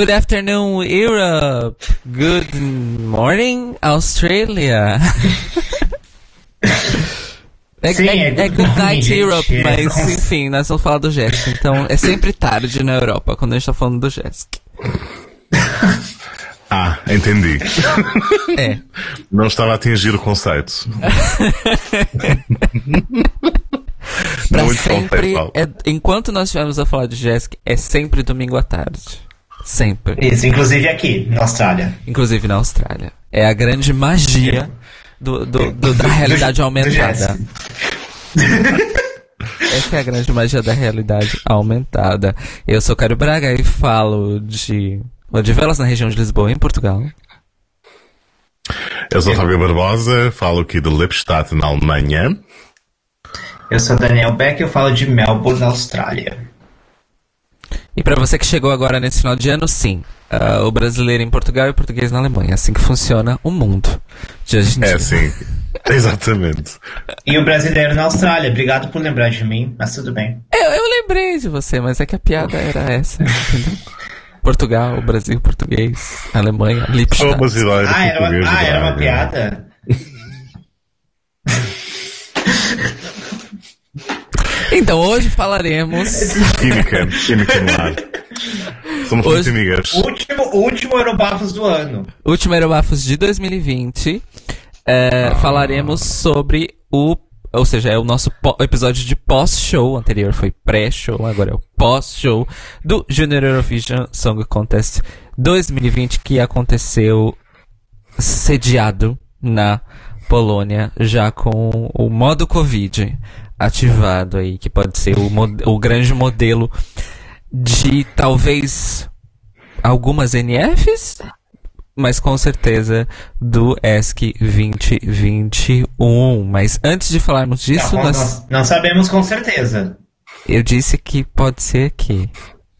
Good afternoon, Europe. Good morning, Australia. É, Sim, é, é é good morning, Night gente. Europe, É, mas enfim, nós vamos falar do Jéssica. Então é sempre tarde na Europa quando a gente tá falando do Jéssica. Ah, entendi. É. Não estava a atingir o conceito. Pra Muito sempre. conceitual. É, enquanto nós estivermos a falar de Jéssica, é sempre domingo à tarde. Sempre. Isso, inclusive aqui, na Austrália. Inclusive na Austrália. É a grande magia do, do- do- da realidade aumentada. Essa é a grande magia da realidade aumentada. Eu sou Cário Braga e falo de Odivelas, na região de Lisboa, em Portugal. Eu sou Fábio Barbosa, falo aqui de Lipstadt, na Alemanha. Eu sou Daniel Beck e eu falo de Melbourne, na Austrália. E pra você que chegou agora nesse final de ano, sim. ah, o brasileiro em Portugal e o português na Alemanha. É assim que funciona o mundo. De hoje em É, dia. sim. Exatamente. E o brasileiro na Austrália. Obrigado por lembrar de mim, mas tudo bem. Eu, eu lembrei de você, mas é que a piada era essa, entendeu? Portugal, Brasil, português, Alemanha, Lipstadt. Ah, era uma, ah, era uma piada? Então, hoje falaremos. Química, química no ar. Somos Hoje- muito amigas. Último, último Eurobafos do ano. Último Aerobafos de 2020. é, Falaremos sobre o. Ou seja, é o nosso episódio de pós-show. O anterior foi pré-show, agora é o pós-show do Junior Eurovision Song Contest 2020 que aconteceu sediado na Polônia, já com o modo Covid ativado aí, que pode ser o, o grande modelo de talvez algumas NFs, mas com certeza do ESC 2021. Mas antes de falarmos disso, Não, nós, nós não sabemos com certeza. eu disse que pode ser que.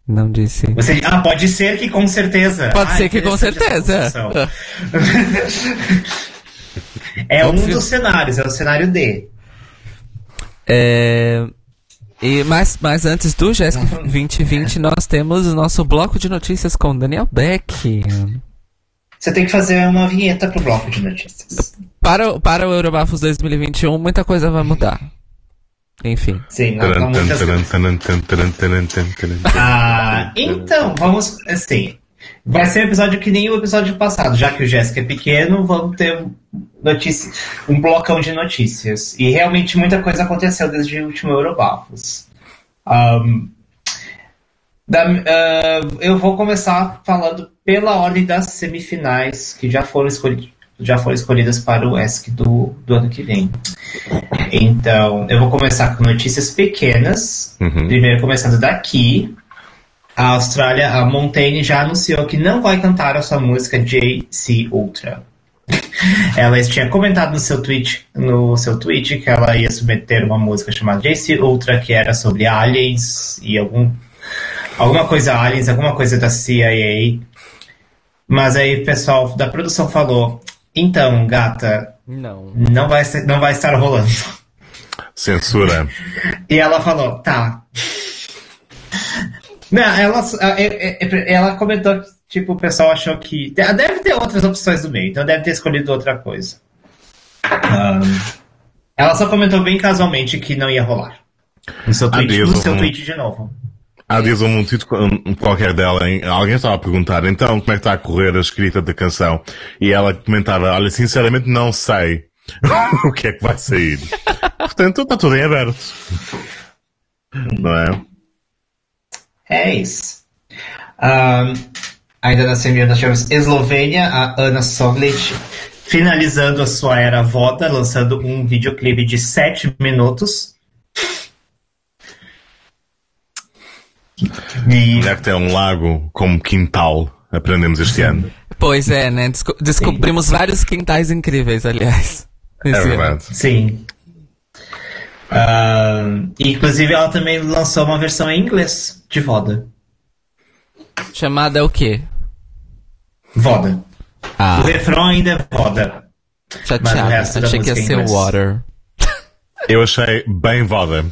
Não disse. Você, ah, pode ser que com certeza. Pode Ah, ser que com certeza. É um dos cenários, é o cenário D. É, e, mas, mas antes do Jéssica 2020, nós temos o nosso bloco de notícias com Daniel Beck. Você tem que fazer uma vinheta pro bloco de notícias. Para, o- para o Eurobafos 2021, muita coisa vai mudar. Enfim. Sim, não, não muitas Ah, então, vamos, assim, vai ser um episódio que nem o episódio passado, já que o Jéssica é pequeno, vamos ter notícia, um blocão de notícias. E realmente muita coisa aconteceu desde o último Eurobafos. Ahn, da- ah, eu vou começar falando pela ordem das semifinais que já foram, escolhi já foram escolhidas para o ESC do, do ano que vem. Então, eu vou começar com notícias pequenas. Uhum. Primeiro, começando daqui. A Austrália, a Montaigne já anunciou que não vai cantar a sua música JC Ultra. ela tinha comentado no seu tweet, no seu tweet que ela ia submeter uma música chamada JC Ultra, que era sobre aliens e algum alguma coisa aliens, alguma coisa da CIA. Mas aí o pessoal da produção falou: "Então, gata, Não. não vai ser, não vai estar rolando". Censura. E ela falou, tá. Não, ela, é- é- ela comentou que, tipo, o pessoal achou que. Deve ter outras opções no meio, então deve ter escolhido outra coisa. Ahn, ela só comentou bem casualmente que não ia rolar. No seu tweet, Adeus, no seu um- tweet de novo. Há dias um título um, qualquer dela, alguém estava a perguntar, então, como é que está a correr a escrita da canção? E ela comentava, olha, sinceramente não sei o que é que vai sair. Portanto, está tudo em aberto. Não é? É isso. Ainda na semifinal nós tivemos Eslovênia, a Ana Soglic finalizando a sua era voda, lançando um videoclipe de 7 minutos. E Deve ter um lago como quintal, aprendemos este ano. Pois é, né? Desco- descobrimos vários quintais incríveis, aliás. É esse ano. verdade. sim. E, inclusive ela também lançou uma versão em inglês de voda. Chamada o quê? Voda. Ah, O refrão ainda é voda. Mas o chateado. Achei que ia em ser inglês. Water. Eu achei bem voda.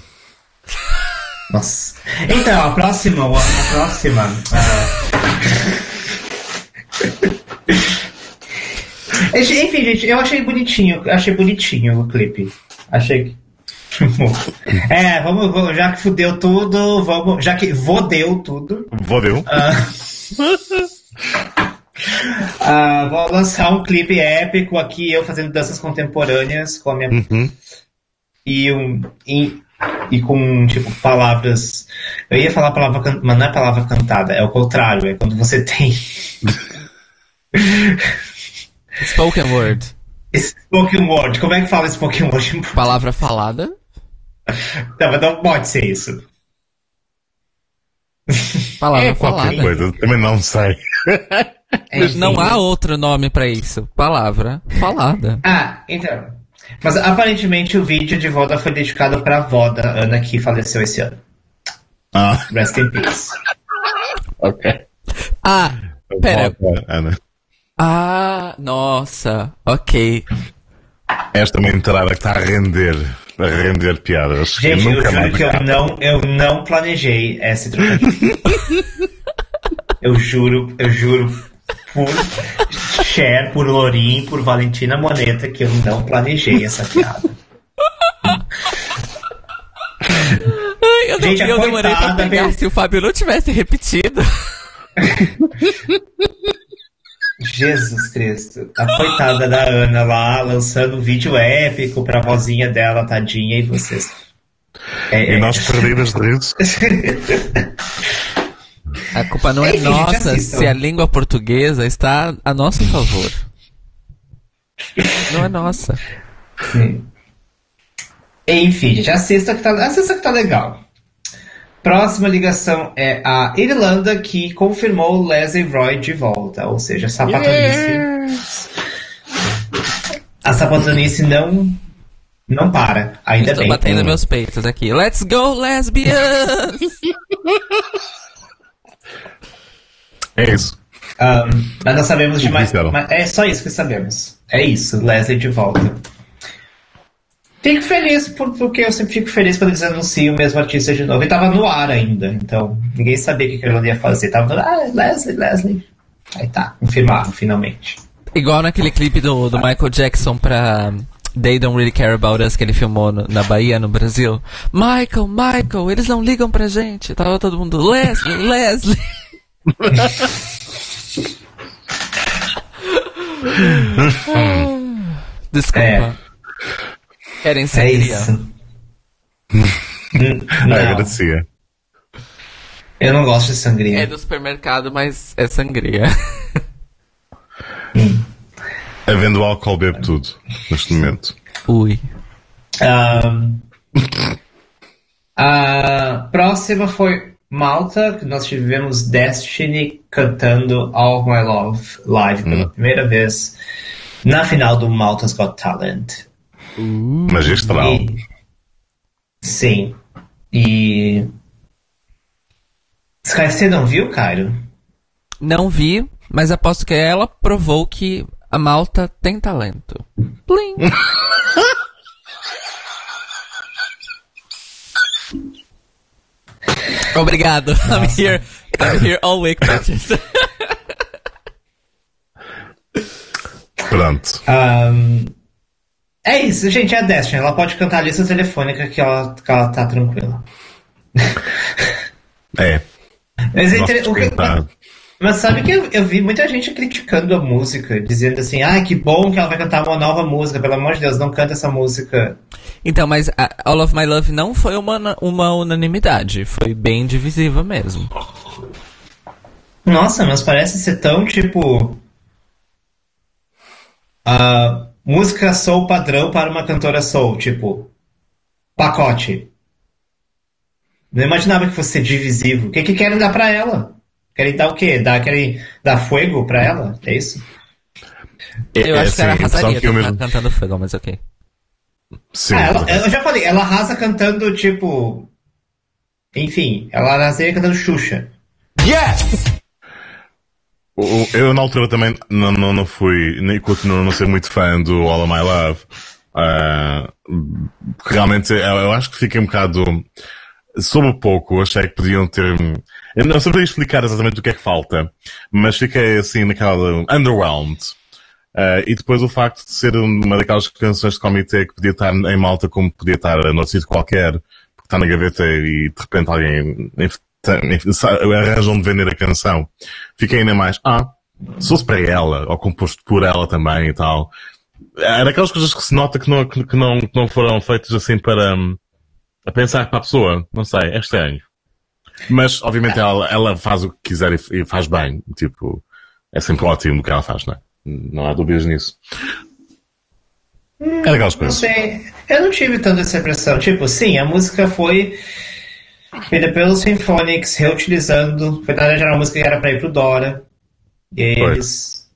Nossa. Então, a próxima, a próxima. ah, Enfim, gente, eu achei bonitinho. Achei bonitinho o clipe. Achei que. É, vamos, vamos, já que fudeu tudo, vamos. Já que vodeu tudo. Vodeu. Uh, vou lançar um clipe épico aqui, eu fazendo danças contemporâneas com a minha. Uhum. E, um, e, e com, tipo, palavras. Eu ia falar palavra can... mas não é palavra cantada, é o contrário, é quando você tem. Spoken word. Spoken word. Como é que fala spoken word? Palavra falada? Não, mas não pode ser isso. Palavra É qualquer falada. coisa, também não sei. Enfim. Não há outro nome pra isso. Palavra falada. Ah, então. Mas aparentemente o vídeo de Voda foi dedicado pra avó da Ana que faleceu esse ano. Ah, Rest in peace. ok. Ah, pera. Volta, Ana. Ah, nossa. Ok. Esta é uma entrada que está a render, a render piadas. Gente, eu nunca juro que eu não, eu não planejei esse trocadilho. eu juro, eu juro por Cher, por Lorim, por Valentina Moneta que eu não planejei essa piada. Ai, eu, não, Gente, eu demorei pra pegar se o Fábio não tivesse repetido. Jesus Cristo. A coitada da Ana lá, lançando um vídeo épico pra vozinha dela, tadinha, e vocês. É, E é- nós perdidas de riso. A culpa não é Enfim, nossa assistam. se a língua portuguesa está a nosso favor. Não é nossa. Enfim, gente, assista que tá, assista que tá legal. Próxima ligação é a Irlanda, que confirmou Leslie Roy de volta. Ou seja, a sapatonice. A sapatonice não, não para. Ainda Estou bem. batendo Hum. meus peitos aqui. Let's go, lesbians! É isso. Um, mas nós sabemos de mais. É só isso que sabemos. É isso, Leslie de volta. Fico feliz por- porque eu sempre fico feliz quando eles anunciam o mesmo artista de novo. E tava no ar ainda, então ninguém sabia o que que ela ia fazer. Tava no ah, Leslie, Leslie. Aí tá, confirmaram finalmente. Igual naquele clipe do, do Michael Jackson pra They Don't Really Care About Us que ele filmou no- na Bahia, no Brasil. Michael, Michael, eles não ligam pra gente. Tava todo mundo, Leslie, Leslie. Desculpa. É. Querem É sangria? isso. Ah, não, agradecia. eu não gosto de É sangria. do supermercado, mas é sangria. Havendo álcool, bebe tudo. Neste momento. Ui. Ahn, a próxima foi Malta, que nós tivemos Destiny cantando All My Love live pela primeira vez na final do Malta's Got Talent. Magistral. E- sim. E. Sky, você não viu, Cairo? Não vi, mas aposto que ela provou que a Malta tem talento. Plim. Obrigado. I'm here. I'm here all week. Pronto. Ahn, é isso, gente. É a Destiny. Ela pode cantar a lista telefônica que ela, que ela tá tranquila. É. Mas, é o que- mas sabe que eu, eu vi muita gente criticando a música, dizendo assim: ah, que bom que ela vai cantar uma nova música, pelo amor de Deus, não canta essa música. Então, mas a All of My Love não foi uma, uma unanimidade. Foi bem divisiva mesmo. Nossa, mas parece ser tão tipo. a música soul padrão para uma cantora soul, tipo. Pacote. Não imaginava que fosse ser divisivo. O que, que querem dar pra ela? Querem dar o quê? Dar, querem dar fogo pra ela? É isso? Eu É, acho que ela a impressão arrasaria que mesmo- cantando fogo, mas ok. Sim. Ah, ela- eu já falei, ela arrasa cantando tipo. Enfim, ela arrasaria cantando Xuxa. O- Eu na altura também não, não, não fui, nem continuo a não ser muito fã do All of My Love. Ah, realmente eu, eu acho que fiquei um bocado. Soube pouco, achei que podiam ter Eu não sabia explicar exatamente o que é que falta, mas fiquei assim naquela underwhelmed. Uh, e depois o facto de ser uma daquelas canções de comitê que podia estar em malta como podia estar no sítio qualquer, porque está na gaveta e de repente alguém arranjam de vender a canção. Fiquei ainda mais, ah, se fosse para ela, ou composto por ela também e tal. Era daquelas coisas que se nota que não, que não, que não foram feitas assim para, um, a pensar para a pessoa. Não sei, é estranho. Mas, obviamente, ela, ela faz o que quiser e, e faz bem. Tipo, é sempre ótimo o que ela faz, não é? Não há dúvidas nisso. é daquelas coisas. Não sei. Eu não tive tanta essa impressão. Tipo, sim, a música foi feita pelos Symphonics, reutilizando. Foi, na verdade, era uma música que era pra ir pro Dora. E eles,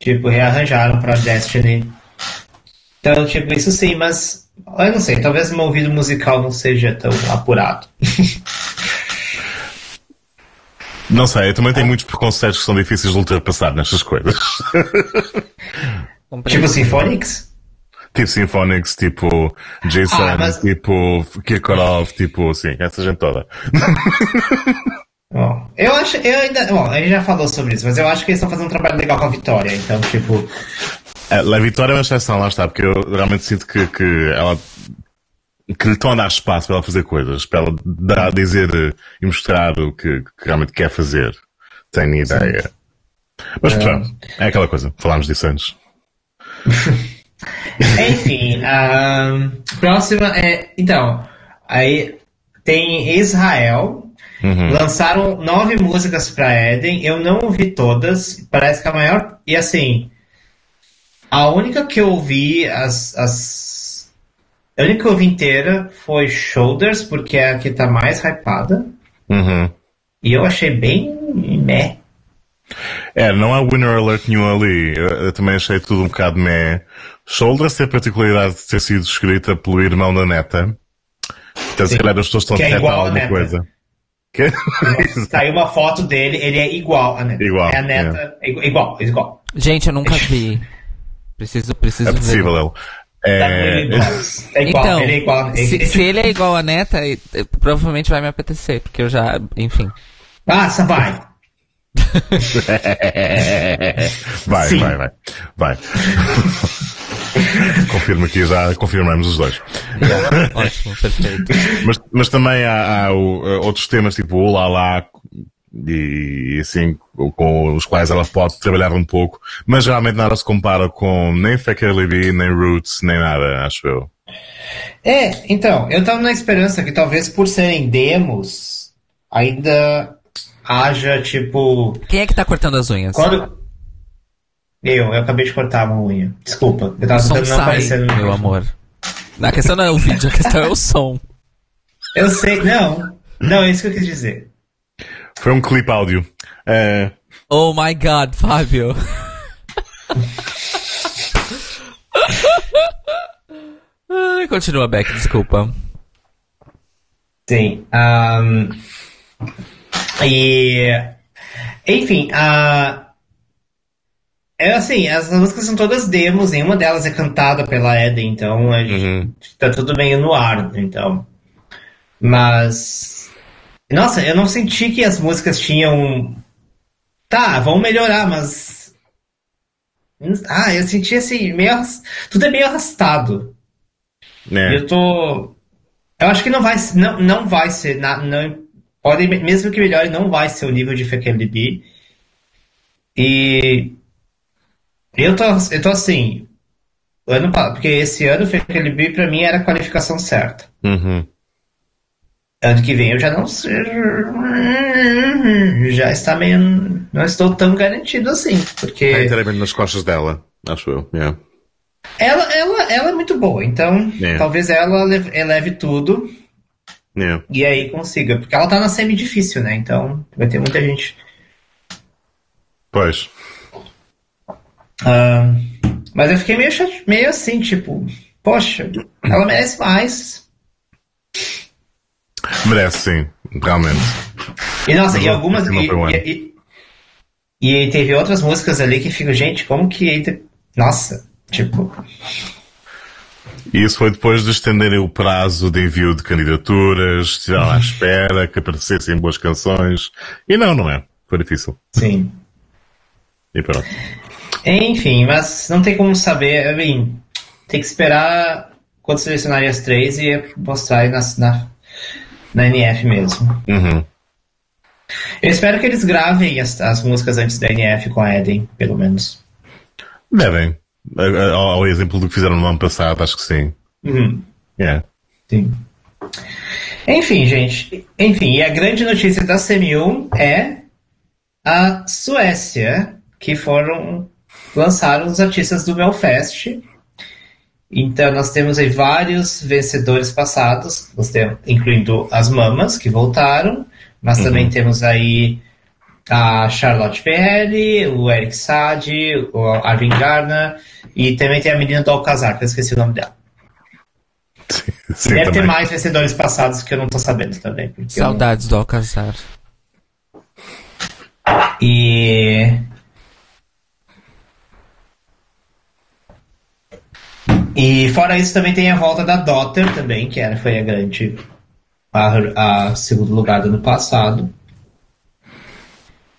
tipo, rearranjaram pra Destiny. Então, tipo, isso sim, mas eu não sei, talvez meu ouvido musical não seja tão apurado. Não sei, eu também tenho muitos preconceitos que são difíceis de ultrapassar nestas coisas. tipo Symphonics? Tipo Symphonics, tipo Jason, ah, mas... tipo Kirkorov, tipo assim, essa gente toda. Bom, eu acho, eu ainda, bom, a gente já falou sobre isso, mas eu acho que eles estão fazendo um trabalho legal com a Vitória, então, tipo. É, a Vitória é uma exceção, lá está, porque eu realmente sinto que, que ela que lhe estão a dar espaço para ela fazer coisas, para ela dar, dizer e mostrar o que, que realmente quer fazer. Tenho ideia. Sim. Mas é. pronto, é aquela coisa, falámos disso antes. Enfim, a próxima é. Então, aí tem Israel, Uhum. Lançaram nove músicas para Eden. Eu não ouvi todas. Parece que a maior. E assim. A única que eu ouvi, as. as... A única que eu ouvi inteira foi Shoulders, porque é a que tá mais hypada. Uhum. E eu achei bem. meh. É, não há winner alert nenhum ali. Eu, eu, também achei tudo um bocado meh. Shoulders tem a particularidade de ter sido escrita pelo irmão da neta. Então, se calhar as pessoas estão a é alguma coisa. Que? Saiu uma foto dele, ele é igual a neta. Igual. É a neta, é. igual, igual. Gente, eu nunca vi. Preciso, preciso é possível, ver. É... é igual, então, ele é igual. Se, se, ele é igual a neta, provavelmente vai me apetecer, porque eu já, enfim. Passa, vai. vai, Sim. vai, vai, vai. Confirmo aqui, já confirmamos os dois. ótimo, perfeito. Mas, mas também há, há outros temas, tipo o Lala, e assim, com os quais ela pode trabalhar um pouco, mas realmente nada se compara com nem Faker Libby, nem Roots, nem nada, acho eu. É, então, eu tava na esperança que talvez por serem demos, ainda haja tipo. Quem é que tá cortando as unhas? Quando. Eu, eu acabei de cortar uma unha. Desculpa, eu tava tentando não aparecer no meu amor. A questão não é o vídeo, a questão é o som. Eu sei, não. Não, é isso que eu quis dizer. Foi um clipe áudio. É... Oh my god, Fábio. Continua, Beck, desculpa. Sim. Um, e. Enfim, uh, é assim, as músicas são todas demos, nenhuma delas é cantada pela Eden, então a gente, uhum. tá tudo meio no ar, então. Mas. Nossa, eu não senti que as músicas tinham. Tá, vão melhorar, mas. Ah, eu senti assim, meio. Tudo é meio arrastado. É. Eu tô. Eu acho que não vai, não, não vai ser. Não, pode, mesmo que melhore, não vai ser o nível de FQLB. E eu tô, eu tô assim. Ano, porque esse ano o aquele B pra mim era a qualificação certa. Uhum. Ano que vem eu já não sei. Já está meio. Não estou tão garantido assim. Porque. É inteiramente nas costas dela, acho eu. Yeah. Ela, ela, ela é muito boa, então yeah. talvez ela eleve tudo. Yeah. E aí consiga. Porque ela tá na semi-difícil, né? Então vai ter muita gente. Pois. Mas eu fiquei meio, meio assim, tipo, poxa, ela merece mais. Merece, sim, realmente. E nossa, e algumas. E, e, e, e, teve outras músicas ali que ficam, gente, como que. Nossa, tipo. E isso foi depois de estenderem o prazo de envio de candidaturas, estiveram à espera que aparecessem boas canções. E não, não é. Foi difícil. Sim. E pronto. Enfim, mas não tem como saber. Mean, tem que esperar quando selecionarem as três e mostrar aí na, na, na NF mesmo. Uhum. Eu espero que eles gravem as, as músicas antes da NF com a Eden, pelo menos. Devem. A- a- Ao, ao exemplo do que fizeram no ano passado, acho que sim. Uhum. Yeah. Sim. Enfim, gente. Enfim, e a grande notícia da CM1 é a Suécia, que foram lançaram os artistas do Melfest. Então nós temos aí vários vencedores passados, nós temos, incluindo as mamas que voltaram, mas também temos aí a Charlotte Perrelli, o Eric Sade, o Arvin Garner e também tem a menina do Alcazar, que eu esqueci o nome dela. Sim, Deve ter também. mais vencedores passados que eu não tô sabendo também. não- Saudades do Alcazar. E. E fora isso também tem a volta da Dotter também, que era, foi a grande. A, a segundo lugar do ano passado.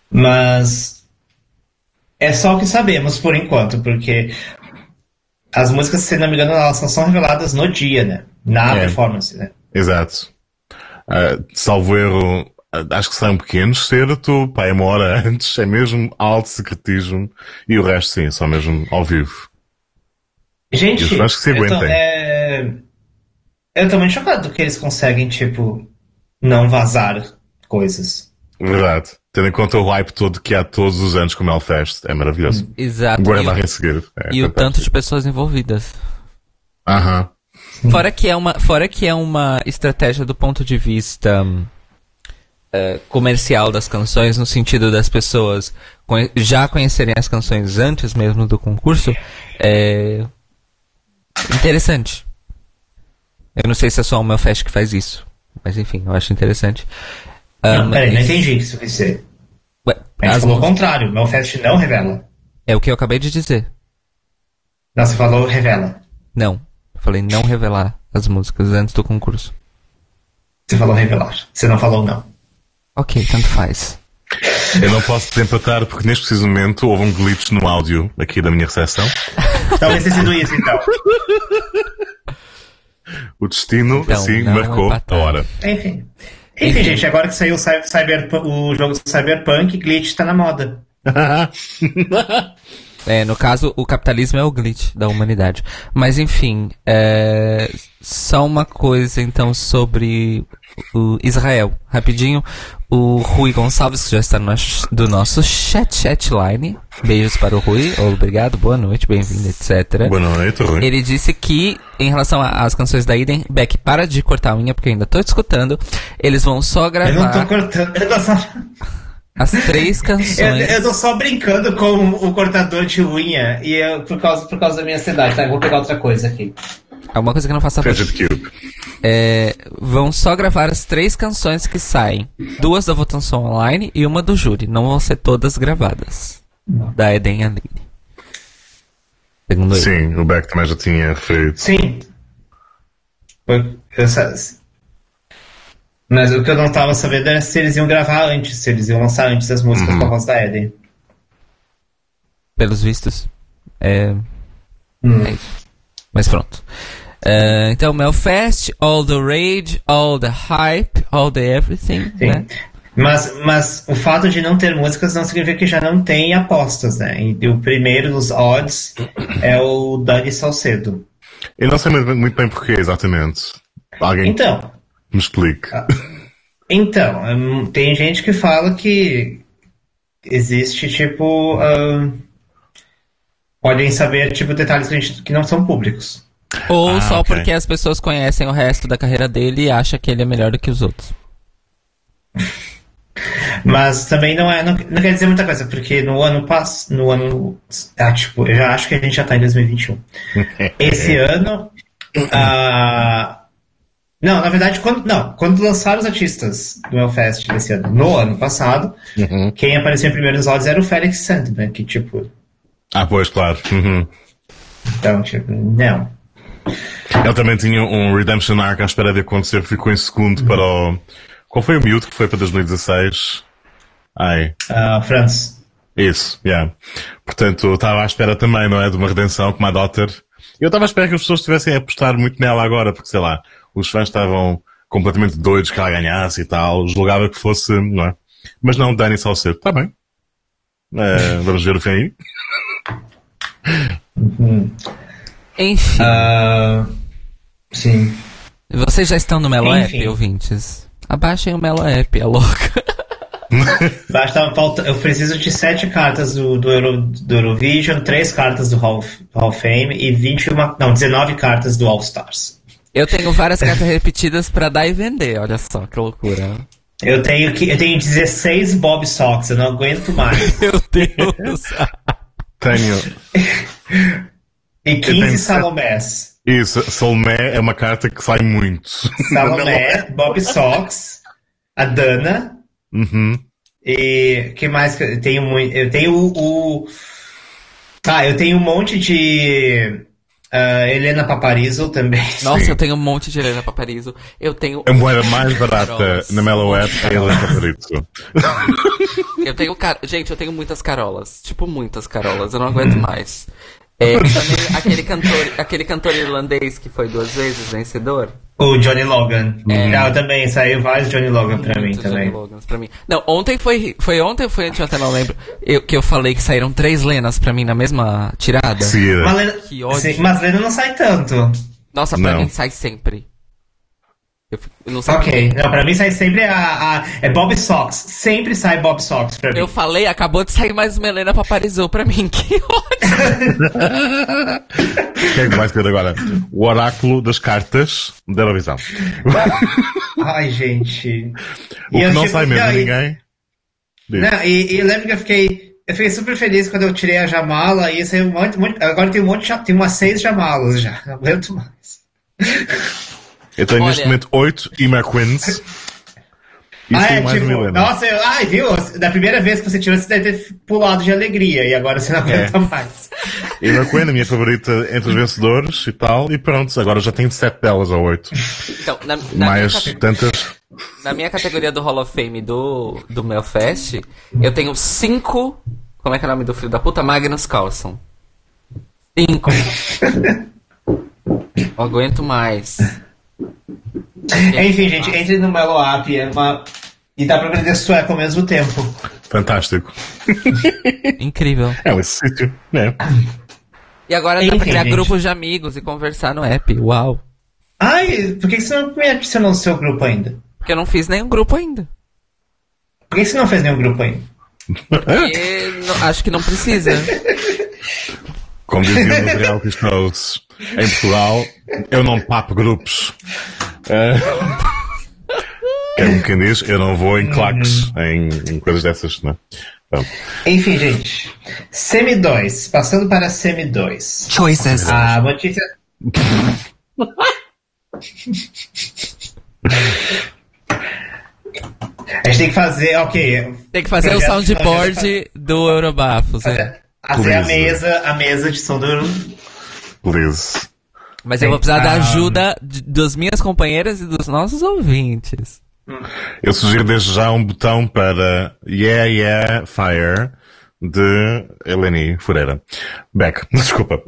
Mas. É só o que sabemos por enquanto, porque as músicas, se não me engano, elas só são reveladas no dia, né? Na É. performance, né? Exato. Ah, salvo erro, ah, acho que sai um pequeno certo, pá, é uma hora antes, é mesmo alto secretismo, e o resto sim, só mesmo ao vivo. Gente, os fãs que se eu, tô, é... eu tô muito chocado que eles conseguem, tipo, não vazar coisas. Verdade. Tendo em conta o hype todo que há todos os anos com o Melfest, é maravilhoso. Exato. E vai em seguir. É E o tanto de pessoas envolvidas. Aham. Fora que é uma, fora que é uma estratégia do ponto de vista eh, comercial das canções, no sentido das pessoas conhe- já conhecerem as canções antes mesmo do concurso, é interessante. Eu não sei se é só o Melfest que faz isso, mas enfim, eu acho interessante. não, Hum, peraí, não entendi o que isso quer dizer. Ué, A gente falou o contrário, o Melfest não revela. é o que eu acabei de dizer. Não, você falou revela. Não. Eu falei não revelar as músicas antes do concurso. Você falou revelar. Você não falou não. Ok, tanto faz. Eu não posso te empatar porque neste preciso momento houve um glitch no áudio aqui da minha recepção. Talvez tenha sido isso, então. O destino, Então, assim, marcou empatar. a hora. Enfim. Enfim, gente, agora que saiu o, Cy- Cyber, o jogo Cyberpunk, Glitch tá na moda. É, no caso, o capitalismo é o glitch da humanidade. Mas enfim, é... só uma coisa então sobre o Israel. Rapidinho, o Rui Gonçalves, que já está no nosso- do nosso chat chatline. Beijos para o Rui. Obrigado, boa noite, bem-vindo, etc. Boa noite, Rui. Ele disse que, em relação às canções da Eden, Beck, para de cortar a unha, porque eu ainda tô te escutando. Eles vão só Eu não tô gravar cortando. Eu tô só, as três eu, canções. eu tô só brincando com o cortador de unha e eu, por, causa, por causa da minha ansiedade, tá? Eu vou pegar outra coisa aqui. É uma coisa que não faça parte. Cube. É, vão só gravar as três canções que saem. Duas da votação online e uma do júri. Não vão ser todas gravadas. Da Eden Aline. Segundo ele. Sim, o Beck também já tinha referido. Sim. Foi- eu sa- Mas o que eu não tava sabendo era se eles iam gravar antes, se eles iam lançar antes as músicas com a voz da Eden. Pelos vistos. É, Hum. é isso. Mas pronto. É, então, Melfest, all the rage, all the hype, all the everything. Sim. Né? Mas, mas o fato de não ter músicas não significa que já não tem apostas, né? E o primeiro dos odds é o Dani Salcedo. Eu não sei muito, muito bem porquê, exatamente. Alguém Então, me explique. então, hum, tem gente que fala que existe, tipo. hum, podem saber, tipo, detalhes que, a gente- que não são públicos. Ou Ah, só ok. porque as pessoas conhecem o resto da carreira dele e acham que ele é melhor do que os outros. Mas também não é, não, não quer dizer muita coisa, porque no ano passado, no ano, ah, tipo, eu já acho que a gente já tá em 2021. Esse ano, ah, não, na verdade, quando, não, quando lançaram os artistas do Hellfest desse ano, no ano passado, Uhum. quem apareceu em primeiro nos olhos era o Felix Sandman, que tipo, Ah, pois, claro. Uhum. então, tipo, não. Ele também tinha um Redemption Arc à espera de acontecer, ficou em segundo para o. Qual foi o miúdo que foi para 2016? Ai. Uh, France. Isso, yeah. Portanto, estava à espera também, não é? De uma redenção como a Daughter. Eu estava à espera que as pessoas estivessem a apostar muito nela agora, porque sei lá, os fãs estavam completamente doidos que ela ganhasse e tal, julgava que fosse, não é? Mas não, Dani Salcedo, está bem. Uh, vamos ver o fim aí. Enfim. Uh, sim. Vocês já estão no Melo Enfim. App, ouvintes? Abaixem o Melo App, é louca. Basta, falta, eu preciso de sete cartas do, do, Euro, do Eurovision, três cartas do Hall, of- Hall of Fame e 21, não, 19 cartas do All Stars. Eu tenho várias cartas repetidas pra dar e vender, olha só que loucura. Eu tenho, que, eu tenho 16 Bob Sox, eu não aguento mais. Meu Deus. Tenho. E tenho 15 sete. Salomés. Isso, Salomé é uma carta que sai muito. Salomé, Bob Sox, a Dana, Uhum. E que mais que eu tenho muito. Eu tenho o. o- Tá, eu tenho um monte de. ah, Helena Paparizo também. Nossa, Sim. eu tenho um monte de Helena Paparizo. Eu tenho. A moeda mais barata na Mellow App é a Helena Favorito. Eu tenho. Car... Gente, eu tenho muitas carolas. Tipo, muitas carolas. Eu não aguento mais. É, também aquele cantor, aquele cantor irlandês que foi duas vezes vencedor. O Johnny Logan. É. Não, também saiu vários Johnny Logan pra mim também. Johnny Logans pra mim. Não, ontem foi. Foi ontem ou foi anteontem, não lembro. Eu, que eu falei que saíram três Lenas pra mim na mesma tirada. Seguida. Mas Lena, Que ódio. sim, mas Lena não sai tanto. Nossa, pra Não. mim sai sempre. Eu, não sei Ok. Não, pra mim sai sempre a, a- É Bob Sox. Sempre sai Bob Sox pra mim. Eu falei, acabou de sair mais uma Helena Paparizou pra mim. Que ódio. O que é que vai agora? O oráculo das cartas da Eurovisão. Ai, gente. O E que eu, não tipo, sai mesmo não, e- ninguém. Diz. Não, e, e lembro que eu fiquei. Eu fiquei super feliz quando eu tirei a Jamala e saiu um monte, monte- Agora tem um monte de, tem umas seis Jamalas já. Não aguento mais. Eu tenho Olha. neste momento oito Ima Queens. E ah, é, mais tipo, nossa, eu, ai, viu? Da primeira vez que você tirou, você deve ter pulado de alegria e agora você não aguenta mais. Ima Queen, a minha favorita entre os vencedores e tal. E pronto, agora já tenho sete delas ou oito. Então, na, na, minha, Mais tantas. na minha categoria do Hall of Fame do, do Melfest, eu tenho cinco. Como é que é o nome do filho da puta? Magnus Carlson. Cinco. Não aguento mais. Enfim, gente, entre no Melo App é uma... e dá pra aprender sueco ao mesmo tempo. Fantástico. Incrível. É um sítio, né? E agora dá Enfim, pra criar gente. grupos de amigos e conversar no app. Uau. Ai, por que você não me adicionou no seu grupo ainda? Porque eu não fiz nenhum grupo ainda. Por que você não fez nenhum grupo ainda? E não- acho que não precisa. Como diziam nos reality shows em Portugal, eu não papo grupos. É. Que é como quem diz, eu não vou em claques, em, em coisas dessas, né? Então, Enfim, gente. Semi 2. Passando para Semi 2. Choices. A notícia. A gente tem que fazer, ok. Tem que fazer o soundboard do Eurobafos, né? Fazer a Please. mesa, a mesa de som do. please. Mas eu vou precisar da ajuda de- das minhas companheiras e dos nossos ouvintes. Eu sugiro desde já um botão para Yeah Yeah Fire de Eleni Fureira. Beck, desculpa.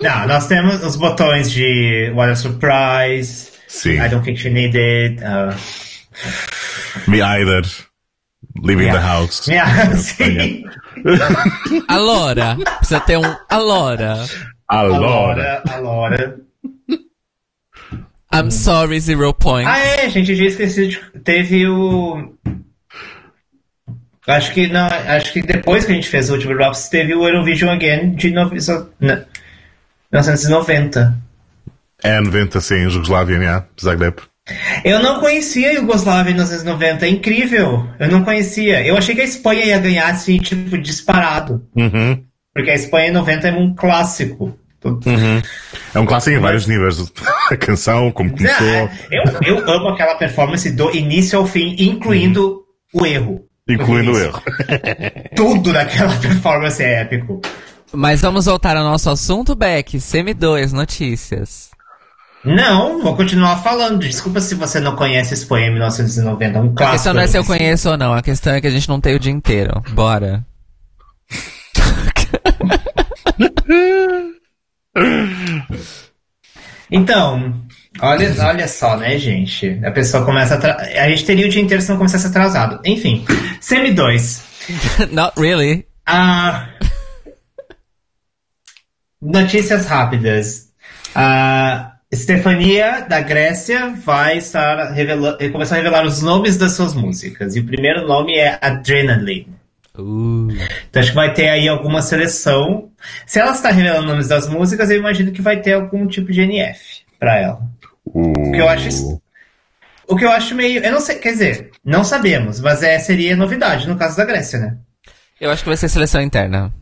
Não, nós temos os botões de What a Surprise, Sim. I Don't Think She Needed, uh, Me either. Leaving the Yeah. house. yeah, sim. Alora. Precisa ter um Alora. Alora. Laura, a Laura. I'm sorry, zero point. Ah, é, gente, eu tinha esquecido de... Teve o... Acho que não, acho que depois que a gente fez o último Drops, teve o Eurovision Again de nove... so- não, 1990. É 90, sim, Jugoslávia, yeah, Zagreb. Eu não conhecia a Iugoslávia em 1990, é incrível. Eu não conhecia. Eu achei que a Espanha ia ganhar assim, tipo, disparado. Uhum. Porque a Espanha em 90 é um clássico. É um clássico em vários níveis. A canção, como começou, É, Eu, eu amo aquela performance do início ao fim, incluindo o erro. incluindo o erro. Tudo naquela performance é épico. Mas vamos voltar ao nosso assunto, Beck. Semi 2, notícias. Não, vou continuar falando. Desculpa se você não conhece esse poema 1990, um clássico. A questão não é se eu conheço ou não, a questão é que a gente não tem o dia inteiro. Bora. Então, olha, olha só, né, gente? A pessoa começa a. A gente teria o dia inteiro se não começasse atrasado. Enfim, Semi 2. Not really. Ah. Notícias rápidas. A Stefania, da Grécia, vai estar revelando, começar a revelar os nomes das suas músicas. E o primeiro nome é Adrenaline. Uh. Então acho que vai ter aí alguma seleção. Se ela está revelando nomes das músicas, eu imagino que vai ter algum tipo de NF para ela. Uh. O que eu acho O que eu acho meio. Eu não sei, quer dizer, não sabemos, mas é, seria novidade no caso da Grécia, né? Eu acho que vai ser seleção interna.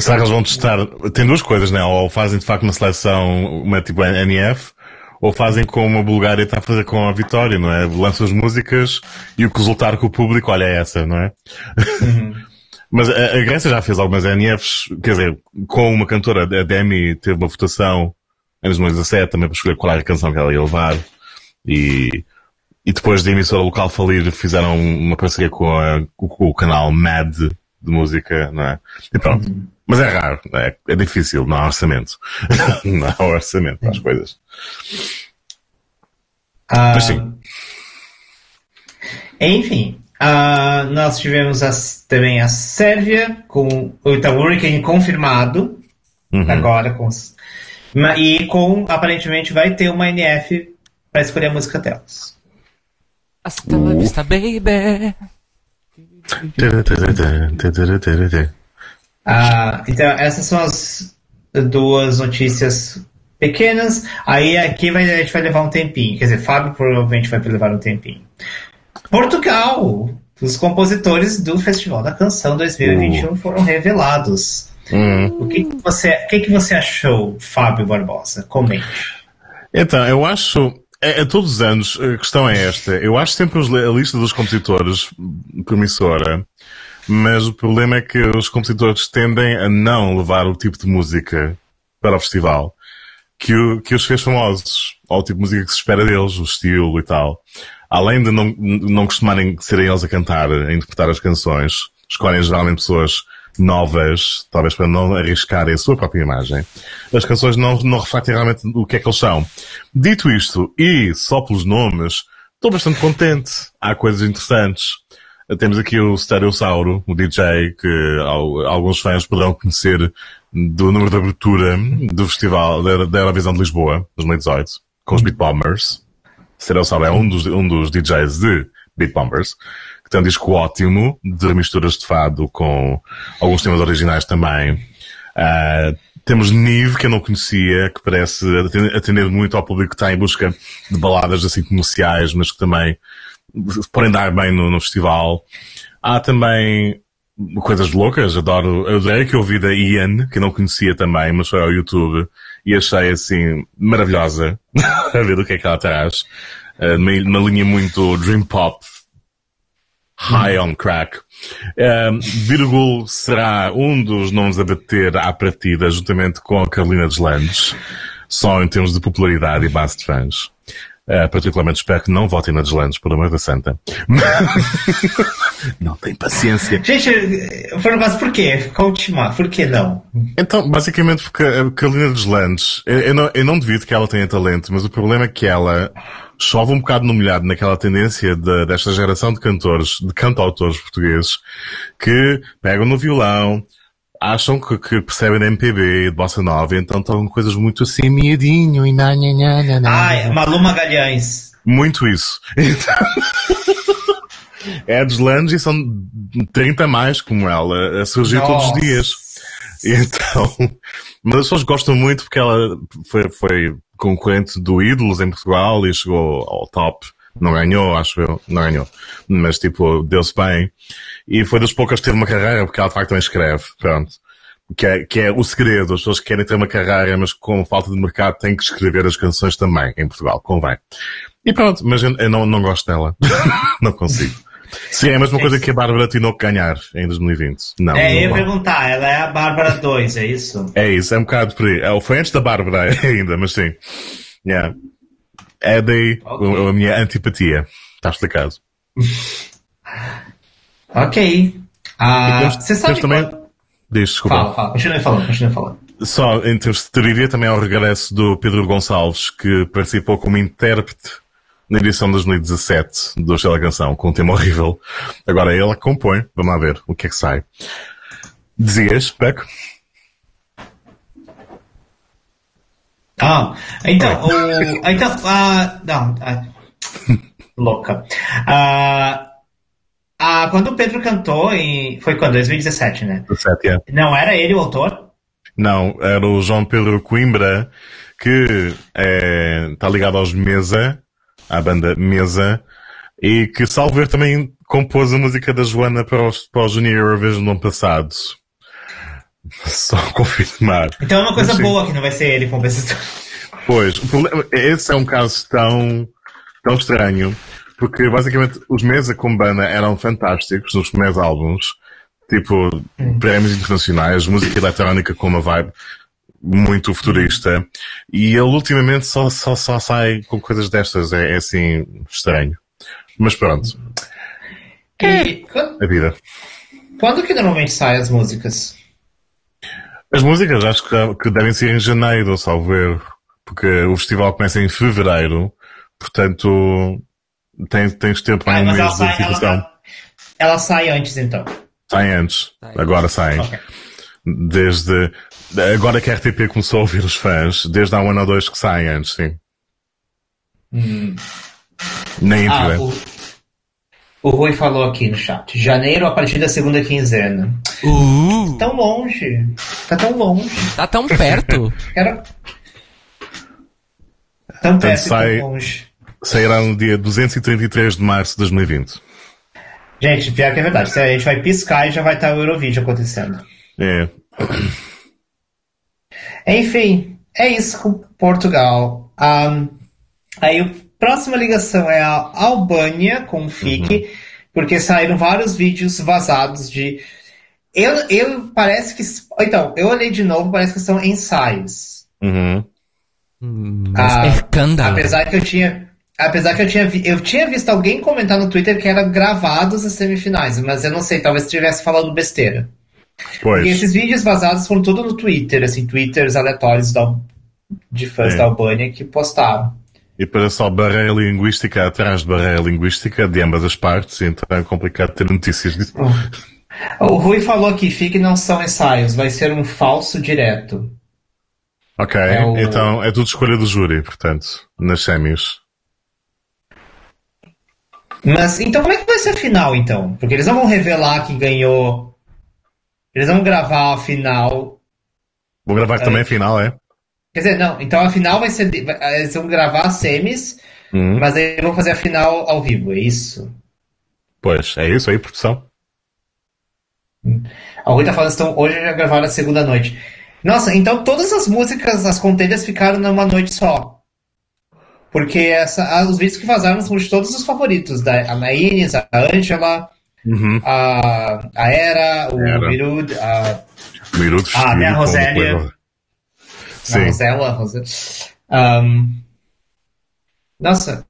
Será que eles vão testar? Tem duas coisas, né? Ou fazem de facto uma seleção, uma tipo NF, ou fazem como a Bulgária está a fazer com a Vitória, não é? Lançam as músicas e o que resultar com o público, olha é essa, não é? Mas a, a Grécia já fez algumas NFs, quer dizer, com uma cantora, a Demi teve uma votação em 2017 também para escolher qual era a canção que ela ia levar. E, e depois da emissora local falir, fizeram uma parceria com, a- com o canal Mad de música, não é? E pronto. Mas é raro, é, é difícil, não há orçamento. não há orçamento para as coisas. Ah, Mas sim. Enfim, ah, nós tivemos as- também a Sérvia, com então, o Hurricane confirmado, Uhum. agora. Com, e com, aparentemente, vai ter uma NF para escolher a música delas. Hasta la vista, baby. Ah, então, essas são as duas notícias pequenas. Aí aqui vai, a gente vai levar um tempinho. Quer dizer, Fábio provavelmente vai levar um tempinho. Portugal! Os compositores do Festival da Canção 2021 foram revelados. Uhum. O que, que você, o que, que você achou, Fábio Barbosa? Comente. Então, eu acho, é, é todos os anos, a questão é esta. Eu acho sempre a lista dos compositores promissora, mas o problema é que os compositores tendem a não levar o tipo de música para o festival que, o- que os fez famosos, o tipo de música que se espera deles, o estilo e tal. Além de não, não costumarem serem eles a cantar, a interpretar as canções, escolhem geralmente pessoas novas, talvez para não arriscarem a sua própria imagem. As canções não, não refletem realmente o que é que eles são. Dito isto, e só pelos nomes, estou bastante contente. Há coisas interessantes. Temos aqui o Stereossauro, o DJ, que al- alguns fãs poderão conhecer do número de abertura do festival da, Eurovisão de Lisboa, 2018, com os Beat Bombers. Stereossauro é um dos, um dos DJs de Beat Bombers, que tem um disco ótimo de misturas de fado com alguns temas originais também. Ah, temos Nive, que eu não conhecia, que parece atender muito ao público que está em busca de baladas assim comerciais, mas que também podem dar bem no, no festival. Há também coisas loucas, adoro. Eu adorei que ouvi da Ian, que não conhecia também, mas foi ao YouTube, e achei assim maravilhosa a ver o que é que ela traz. Uh, numa, numa linha muito dream pop, high on crack. Um, Virgul será um dos nomes a bater à partida, juntamente com a Carolina Deslandes, só em termos de popularidade e base de fãs. Uh, particularmente espero que não votem na Deslandes, por amor da santa. não tem paciência. Gente, foram mas por quê? Conte-me, por que não? Então, basicamente porque a Carolina Deslandes, eu, eu, não, eu não duvido que ela tenha talento, mas o problema é que ela chove um bocado no molhado naquela tendência de, desta geração de cantores, de cantautores portugueses, que pegam no violão, acham que, que percebem de MPB, de bossa nova, então estão coisas muito assim, miadinho e na, na, na, na, na. Ai, Malu Magalhães. Muito isso. Então, é a Deslandes e são 30 a mais como ela, a surgir todos os Nossa. dias. Então, mas as pessoas gostam muito porque ela foi, foi concorrente do Ídolos em Portugal e chegou ao top. Não ganhou, acho eu. Não ganhou. Mas tipo, deu-se bem. E foi das poucas que teve uma carreira porque ela de facto também escreve. Pronto. Que é, que é o segredo. As pessoas que querem ter uma carreira, mas com falta de mercado têm que escrever as canções também em Portugal. Convém. E pronto, mas eu, eu não, não gosto dela. não consigo. Sim, é a mesma coisa que a Bárbara Tinoco ganhar em 2020. Não. É, eu ia não. perguntar, ela é a Bárbara 2, é isso? É isso, é um bocado por aí. É, Foi antes da Bárbara ainda, mas sim. Yeah. É daí Ok. o- a minha antipatia. Está explicado. Ok. Ah, você sabe também- quando- Diz, desculpa. Fala, fala. Continue falando, continue falando. Só em termos de trivia, também ao regresso do Pedro Gonçalves, que participou como intérprete na edição de 2017 do da Canção, com um tema horrível. Agora ele que compõe. Vamos lá ver o que é que sai. Dizias, Beck? Ah, então, o, então, ah, não, ah, louca. Ah, ah, quando o Pedro cantou em, foi quando? 2017, né? 17, é. Não era ele o autor? Não, era o João Pedro Coimbra, que está ligado aos Mesa, à banda Mesa, e que, salvo ver, também compôs a música da Joana para, os, para o Junior Eurovision no ano passado. Só confirmar. Então é uma coisa boa que não vai ser ele com esse Pois, o problema, esse é um caso tão, tão estranho, porque basicamente os Mesa como banda eram fantásticos nos primeiros álbuns, tipo, prémios internacionais, música eletrónica com uma vibe muito futurista, e ele ultimamente só, só, só sai com coisas destas, é, é assim, estranho. Mas pronto, E quando, a vida. quando que normalmente saem as músicas? As músicas acho que, que devem ser em janeiro, salvo erro, porque o festival começa em fevereiro, portanto, tens, tens tempo para Ah, um mês de sai, ela, ela sai antes então. Sai antes. Sai. Agora sai. Ok. Desde. Agora que a RTP começou a ouvir os fãs, desde há um ano ou dois que saem antes, sim. Na Ah, íntegra. o, o Rui falou aqui no chat. Janeiro a partir da segunda quinzena. Uh, Tão longe. Tá tão longe. tá tão perto. Era. Tão perto sai- tão longe. Sairá no dia 233 de março de 2020. Gente, pior que é verdade. Se a gente vai piscar e já vai estar o Eurovídeo acontecendo. É. Enfim, é isso com Portugal. Ahn, aí próxima ligação é a Albânia com o FIC, porque saíram vários vídeos vazados de. Eu, eu parece que. Então, eu olhei de novo, parece que são ensaios. Uhum. Mas Ah, é. Apesar que eu tinha. Apesar que eu tinha, vi- eu tinha visto alguém comentar no Twitter que eram gravados as semifinais, mas eu não sei, talvez estivesse falando besteira. E Pois. esses vídeos vazados foram tudo no Twitter, assim, Twitters aleatórios da, de fãs É. da Albânia que postaram. E para só barreira linguística atrás de barreira linguística de ambas as partes, então é complicado ter notícias disso. O Rui falou aqui, fique não são ensaios, vai ser um falso direto. Ok, É o- então é tudo escolha do júri, portanto, nas semis. Mas então como é que vai ser a final então? Porque eles não vão revelar que ganhou. Eles vão gravar a final. Vou gravar também a final, é? Quer dizer, não, então a final vai ser. Eles vão gravar as semis, Uhum. mas aí vão fazer a final ao vivo, é isso? Pois, é isso aí, produção. A Rui tá falando que estão, hoje já gravaram a segunda noite. Nossa, então todas as músicas, as contenders ficaram numa noite só. Porque essa, os vídeos que vazaram são de todos os favoritos. Da, a Naines, a Angela, Uhum. a, a Era, o Era. Mirud, a, Minuto de Ah, a uma Rosélia. Sim. Rosella. a Rosella. Ahm, nossa,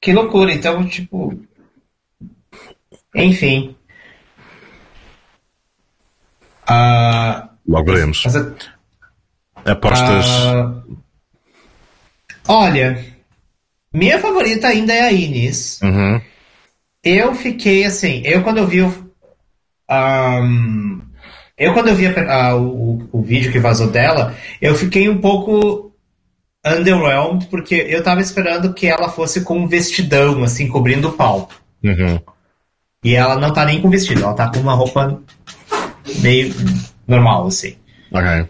que loucura. Então, tipo. Enfim. Ah, Logo veremos. mas a- Apostas. Ah, olha, minha favorita ainda é a Inês. Uhum. Eu fiquei assim, eu quando eu vi o. ahm, eu quando eu vi a- a- o, o vídeo que vazou dela, eu fiquei um pouco underwhelmed, porque eu tava esperando que ela fosse com um vestidão, assim, cobrindo o pau. Uhum. E ela não tá nem com vestido, ela tá com uma roupa meio normal, assim. Ok.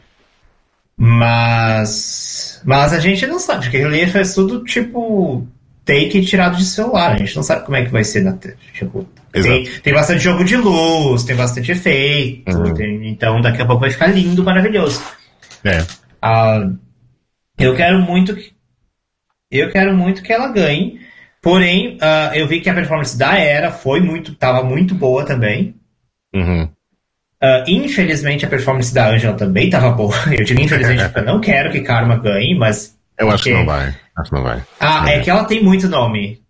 Mas. Mas a gente não sabe, porque ali faz tudo tipo take tirado de celular. A gente não sabe como é que vai ser na tipo, tem, tem bastante jogo de luz, tem bastante efeito. Uhum. tem- então daqui a pouco vai ficar lindo, maravilhoso. É. Ah, eu quero muito que. Eu quero muito que ela ganhe, Porém, uh, eu vi que a performance da Era foi muito, tava muito boa também. Uhum. Uh, infelizmente, a performance da Angela também tava boa. Eu digo infelizmente porque eu não quero que Karma ganhe, mas. Eu acho que não vai. Acho que não vai. Ah, não é vai. que ela tem muito nome.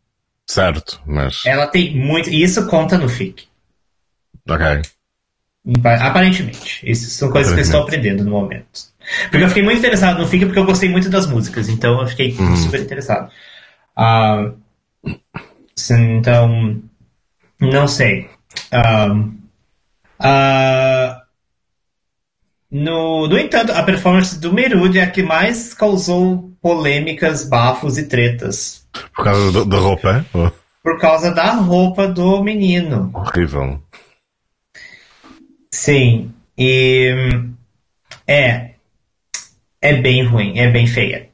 Certo, mas. Ela tem muito. E isso conta no FIC. Ok. Aparentemente. Isso são coisas que eu estou aprendendo no momento. Porque eu fiquei muito interessado no FIC porque eu gostei muito das músicas. Então eu fiquei Uhum. super interessado. Ah, então. Não sei. Ah, ah, no, no entanto, a performance do Merud é a que mais causou polêmicas, bafos e tretas. Por causa do- da roupa? Oh, Por causa da roupa do menino. horrível. Sim. E. É. É bem ruim, é bem feia.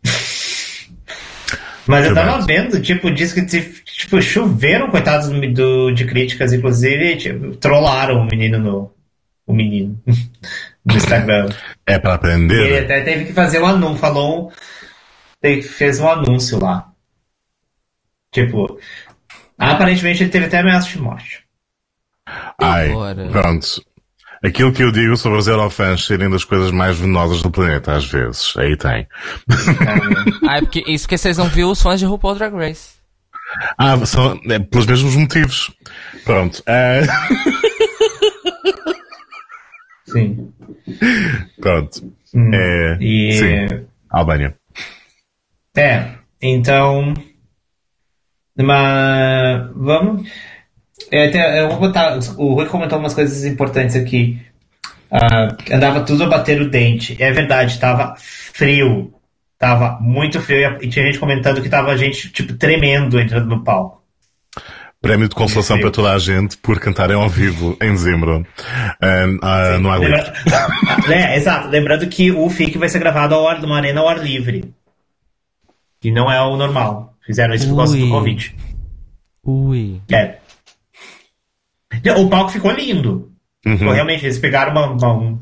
Mas eu tava vendo, tipo, diz que tipo, choveram, coitados do, do- de críticas, inclusive, tipo, trollaram o menino no. O menino. no Instagram. É para aprender. Ele até teve que fazer um anúncio, falou. Fez um anúncio lá. Tipo. Aparentemente ele teve até ameaça de morte. Ai, Agora. pronto. Aquilo que eu digo sobre os Eurofans serem das coisas mais venenosas do planeta, às vezes. Aí tem. Ah, é porque isso que vocês não viram os fãs de RuPaul Drag Race. Ah, são é, pelos mesmos motivos. Pronto. é, Sim. Pronto. Hum. É, E. Sim. Albânia. É, então. Mas. Vamos. Eu, até- eu vou botar. O Rui comentou umas coisas importantes aqui. Ah, andava tudo a bater o dente. É verdade, tava frio. Tava muito frio. E tinha gente comentando que tava gente, tipo, tremendo entrando no palco. Prémio de consolação para toda a gente por cantarem ao vivo em dezembro. Ah, no ar livre. Lembra- é, exato. Lembrando que o FIC vai ser gravado ao ar, numa arena ao ar livre. Que não é o normal. Fizeram isso por causa do. Covid. Ui. É. O palco ficou lindo. Uhum. Ficou realmente, eles pegaram uma- uma- um,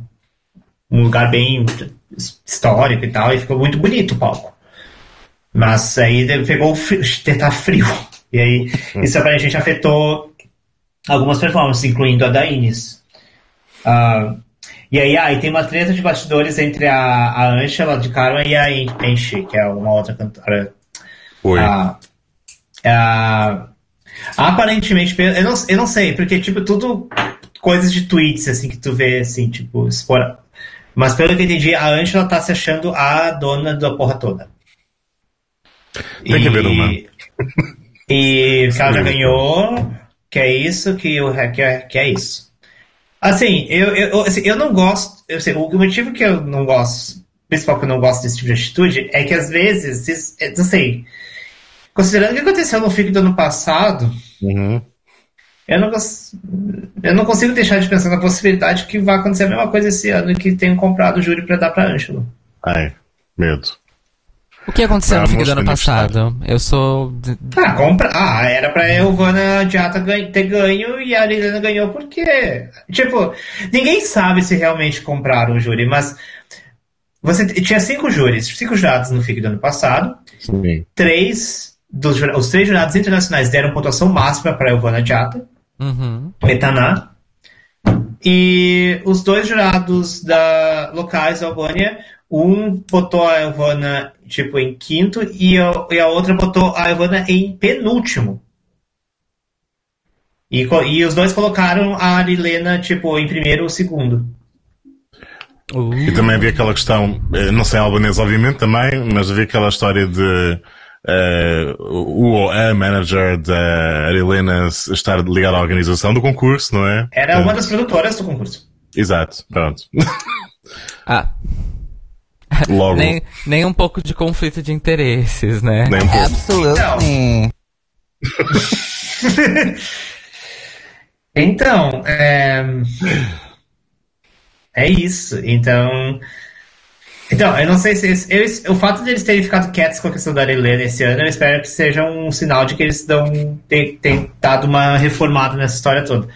um lugar bem histórico e tal, e ficou muito bonito o palco. Mas aí pegou o frio, tá frio. E aí, isso aparentemente afetou algumas performances, incluindo a da Ines. Ah, e aí, aí tem uma treta de bastidores entre a, a Angela de Carmen e a En- Enchi, que é uma outra cantora Oi. ah, ah, aparentemente, eu não, eu não sei, porque, tipo, tudo coisas de tweets, assim, que tu vê, assim, tipo, expor... Mas pelo que eu entendi, a Angela tá se achando a dona da porra toda. Tem que haver uma. E que ela já ganhou, que é isso, que, o, que, é, que é isso. Assim, eu, eu, assim, eu não gosto, eu sei, o motivo que eu não gosto, principal que eu não gosto desse tipo de atitude, é que às vezes, isso- eu não sei, considerando o que aconteceu no FIC do ano passado, Uhum. eu não, eu não consigo deixar de pensar na possibilidade que vai acontecer a mesma coisa esse ano e que tenham comprado o júri pra dar pra Ângelo. Ai, medo. O que aconteceu no fim do ano passado? Eu sou. Ah, compra. Ah, era pra Elvana Diata ter ganho e a Arilena ganhou porque. Tipo, ninguém sabe se realmente compraram o júri, mas. Você tinha cinco júris, cinco jurados no FIC do ano passado. Sim. Três dos os três jurados internacionais deram pontuação máxima para Elvana Diata, Uhum. Metaná. E os dois jurados da locais da Albânia, um botou a Elvana tipo em quinto e a, e a outra botou a Elvana em penúltimo. E, e os dois colocaram a Arilena tipo em primeiro ou segundo. Uh. E também havia aquela questão, eh, não sei albanês obviamente também, mas havia aquela história de eh, o ou a manager da Arilena estar ligada à organização do concurso, não é? Era uma das produtoras do concurso. Exato, pronto. Ah, Logo, nem, nem um pouco de conflito de interesses, né? nem um pouco. Absolutely. Então, é... é isso. Então, então eu não sei se esse- eu- o fato de eles terem ficado quietos com a questão da Arilena esse ano, eu espero que seja um sinal de que eles dão têm, têm dado uma reformada nessa história toda.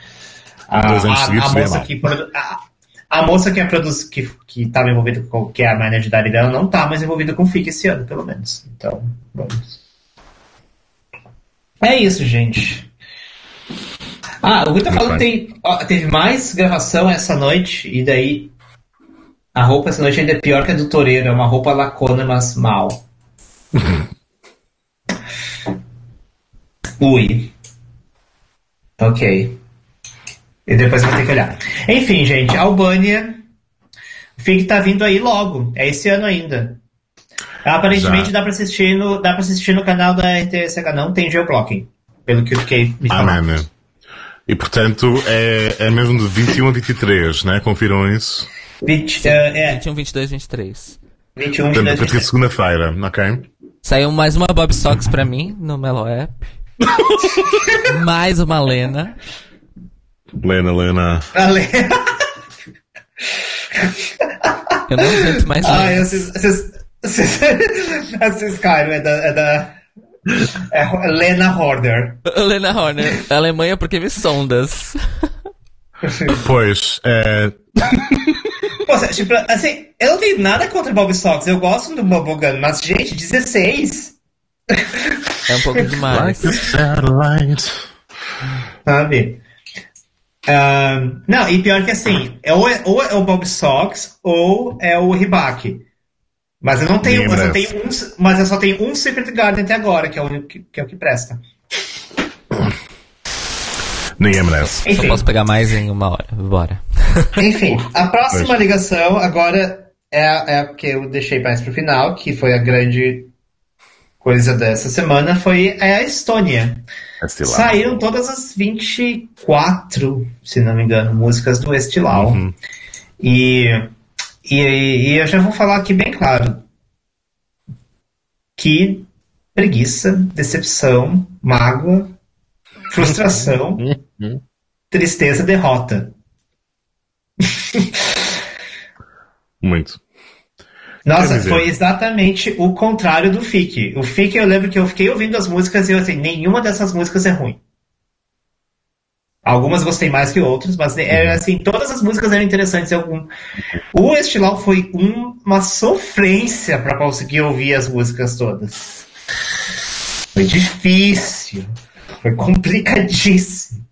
A, a- a moça que produ- a, a moça que é produz que que estava envolvida com que é a manager da Arilena não está mais envolvida com o FIC esse ano, pelo menos. Então, vamos. É isso, gente. Ah, o Rui tá falando que bem. tem, ó, teve mais gravação essa noite, e daí a roupa essa noite ainda é pior que a do Toreiro, é uma roupa lacona, mas mal. Ui. Ok. E depois vai ter que olhar. Enfim, gente, Albânia. O FIG tá vindo aí logo. É esse ano ainda. Aparentemente Já. dá pra assistir no, dá pra assistir no canal da RTSH, não tem geoblocking. Pelo que eu fiquei me falando. Amém. né? E portanto é, é mesmo de 21 a 23, né? Confiram isso. 20, eh, é, 21, 22, 23. 21, Portanto, a 22, partir de segunda-feira, ok? Saiu mais uma Bob Sox pra mim no Melo App. mais uma Lena. Lena, Lena. Ale- Eu não aguento mais Ai, Lena. vocês, vocês, vocês, vocês caíram, é da, é da é Lena Horder. Lena Horner, Alemanha porque me sondas. Pois, é, Pô, tipo, assim, eu não tenho nada contra Bob Sox, eu gosto do Bubblegum, mas, gente, 16, É um pouco demais. like a satellite. sabe? Não, e pior que assim, é ou, é, ou é o Bob Sox ou é o Ribac. Mas eu não tenho, eu só merece. tenho um, mas eu só tenho um Secret Garden até agora, que é o único que, que é o que presta. Ninguém merece. Só Enfim. posso pegar mais em uma hora. Bora. Enfim, a próxima ligação agora é, a- é a que eu deixei mais pro final, que foi a grande coisa dessa semana, foi é a Estônia. Estilar. Saíram todas as 24, se não me engano, músicas do Estilau. Uhum. E, e, e eu já vou falar aqui bem claro que preguiça, decepção, mágoa, frustração, Uhum. tristeza, derrota. Muito. Nossa, foi exatamente o contrário do FIC. O FIC eu lembro que eu fiquei ouvindo as músicas e eu assim, nenhuma dessas músicas é ruim. Algumas gostei mais que outras, mas era assim, todas as músicas eram interessantes. Algum... O Estilau foi um- uma sofrência para conseguir ouvir as músicas todas. Foi difícil. Foi complicadíssimo.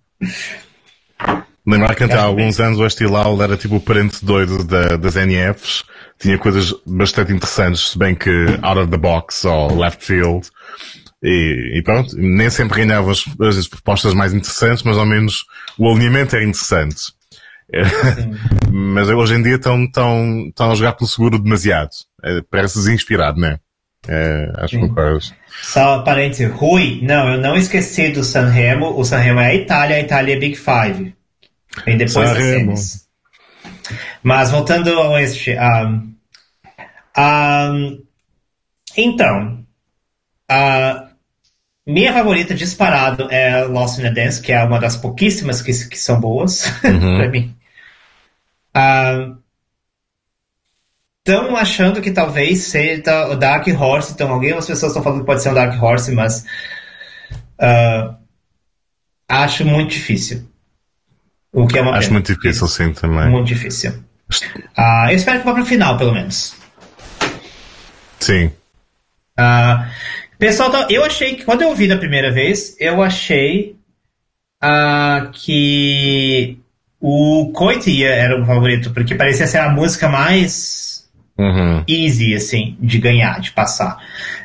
Lembrar que até há alguns anos o Estilau era tipo o parente doido da- das NFs. Tinha coisas bastante interessantes, se bem que out of the box ou left field. E, e pronto, nem sempre ganhava as, as propostas mais interessantes, mas ao menos o alinhamento era interessante. É, mas hoje em dia estão, estão, estão a jogar pelo seguro demasiado. É, parece desinspirado, né? É, acho que concordas. Só parênteses, Rui, não, eu não esqueci do Sanremo. O Sanremo é a Itália, a Itália é Big Five. Vem depois Sanremo. semis. Mas voltando ao este. um, um, então, a minha favorita disparado é Lost in a Dance, que é uma das pouquíssimas que, que são boas Uhum. pra mim. Estão achando que talvez seja o Dark Horse, então algumas pessoas estão falando que pode ser um Dark Horse, mas ah, acho muito difícil. O que é uma Acho pena. muito difícil, sim, também. Muito difícil. Ah, eu espero que vá para o final, pelo menos. Sim. Ah, pessoal, tá- eu achei que quando eu ouvi da primeira vez, eu achei ah, que o Coitia era o favorito, porque parecia ser a música mais Uhum. easy, assim, de ganhar, de passar.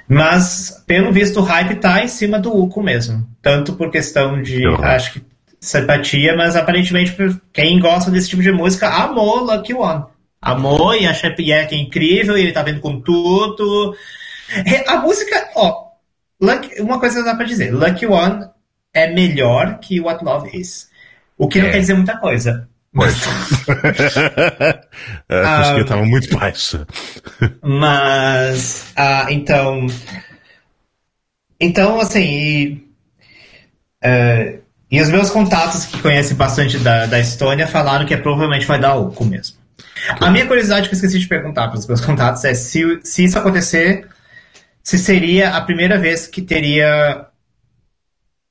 Mas, pelo visto, o hype tá em cima do Uco mesmo. Tanto por questão de, Uhum. acho que, simpatia, mas aparentemente quem gosta desse tipo de música amou Lucky One. Amou e acha e é que é incrível, e ele tá vendo com tudo. É, A música, ó, Lucky- uma coisa dá pra dizer, Lucky One é melhor que What Love Is. O que não É. quer dizer muita coisa. Pois. a Ah, fasquia estava muito baixa. Mas, ah, então. Então, assim. Eh, e os meus contatos que conhecem bastante da, da Estônia falaram que é, provavelmente vai dar oco mesmo. A minha curiosidade que eu esqueci de perguntar para os meus contatos é se, se isso acontecer, se seria a primeira vez que teria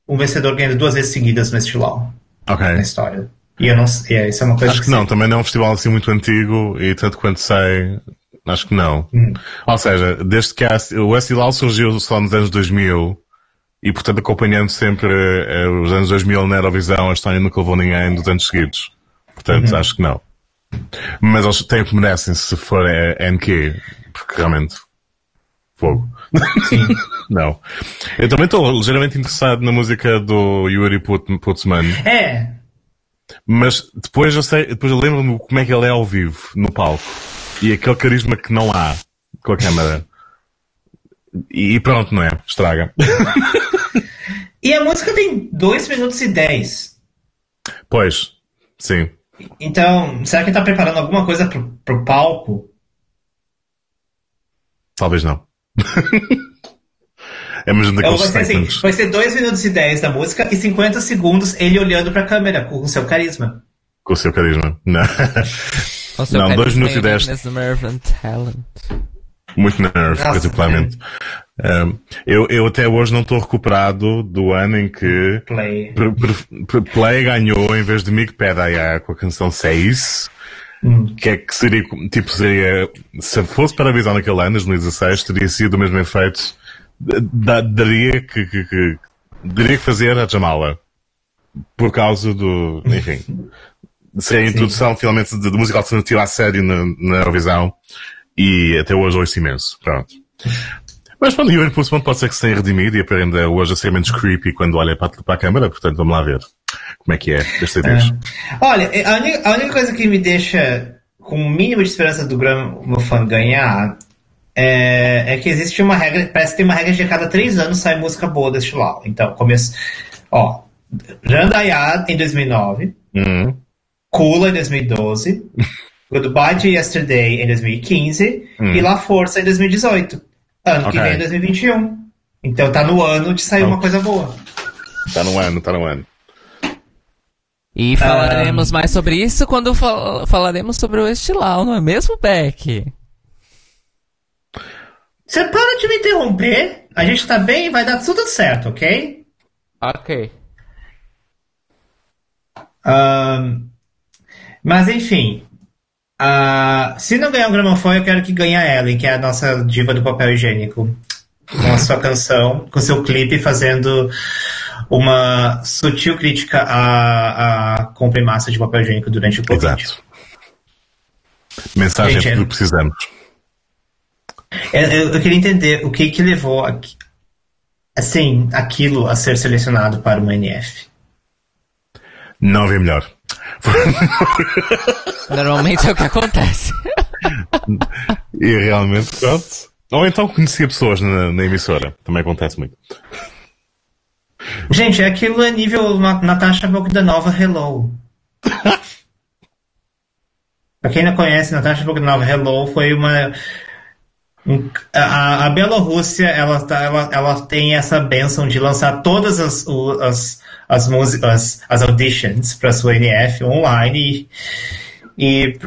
um vencedor ganhando duas vezes seguidas no estilão Ok. na história. E eu não sei, isso é uma coisa Acho que não, também não é um festival assim muito antigo e tanto quanto sei, acho que não. Hum. Ou seja, desde que há, o Westilau surgiu só nos anos 2000 e portanto acompanhando sempre eh, os anos 2000 na Eurovisão, a Estónia nunca levou ninguém dos anos seguidos. Portanto, acho que não. Mas eles têm o que merecem se for eh, NQ, porque realmente, fogo. Sim. não. Eu também estou ligeiramente interessado na música do Yuri Put- Putzman, É, mas depois eu sei, depois eu lembro-me como é que ele é ao vivo, no palco. E aquele carisma que não há com a câmera. E pronto, não é? Estraga. e a música tem 2 minutos e 10. Pois, sim. Então, será que ele tá preparando alguma coisa pro, pro palco? Talvez não. é mesmo daqueles vai ser assim, vai ser 2 minutos e 10 da música e 50 segundos ele olhando pra câmera com o seu carisma. Com o seu carisma. Não. O seu Não, carisma dois minutos e e dez. weakness, nerve and talent. Muito nerve, Nossa, particularmente. Um, eu, eu até hoje não estou recuperado do ano em que Play. Pre- pre- pre- Play ganhou em vez de Mick Pedaya com a canção 6. Hum. Que é que seria, tipo, seria, se fosse para a visão naquele ano, 2016, teria sido o mesmo efeito. Da- daria que, que, que, daria que fazer a Jamala. Por causa do, enfim, seria a introdução finalmente de, de música alternativa a sério na, na Eurovisão. E até hoje ouço imenso. Pronto. Mas pronto, Yuri Pussman pode ser que se tenha redimido e aprenda hoje a ser menos creepy quando olha para, para a câmara, portanto vamos lá ver como é que é desta vez. Olha, a única, a única coisa que me deixa com o mínimo de esperança do Gramophone ganhar é, é que existe uma regra, parece que tem uma regra de a cada três anos sai música boa deste lá. Então, começo. Ó, Randayad em 2009, Uhum. Kula em 2012, Goodbye to Yesterday em 2015 Hum. e La Força em 2018. Ano que Ok. vem é 2021. Então tá no ano de sair uma coisa boa. Tá no ano, tá no ano. E falaremos mais sobre isso quando fal- falaremos sobre o Estilau, não é mesmo, Beck? Você para de me interromper. A gente tá bem, vai dar tudo certo, ok? Ok. Ahn, mas enfim. Ah, se não ganhar o gramofone, eu quero que ganhe a Ellen, que é a nossa diva do papel higiênico. Com a sua canção, com seu clipe fazendo uma sutil crítica à, à compra em massa de papel higiênico durante o Covid. Exato. Mensagem Gente, é é- que precisamos. Eu, eu- eu queria entender o que que levou a, assim, aquilo a ser selecionado para uma NF. Não havia melhor. Normalmente é o que acontece. E realmente, pronto. Ou então conhecia pessoas na, na emissora. Também acontece muito. Gente, aquilo é nível Na- Natasha Bogdanova Hello. pra quem não conhece, Natasha Bogdanova Hello foi uma. um- a, a Bielorrússia ela, tá- ela, ela tem essa benção de lançar todas as, as, as, músicas, as, auditions para sua NF online. E, e,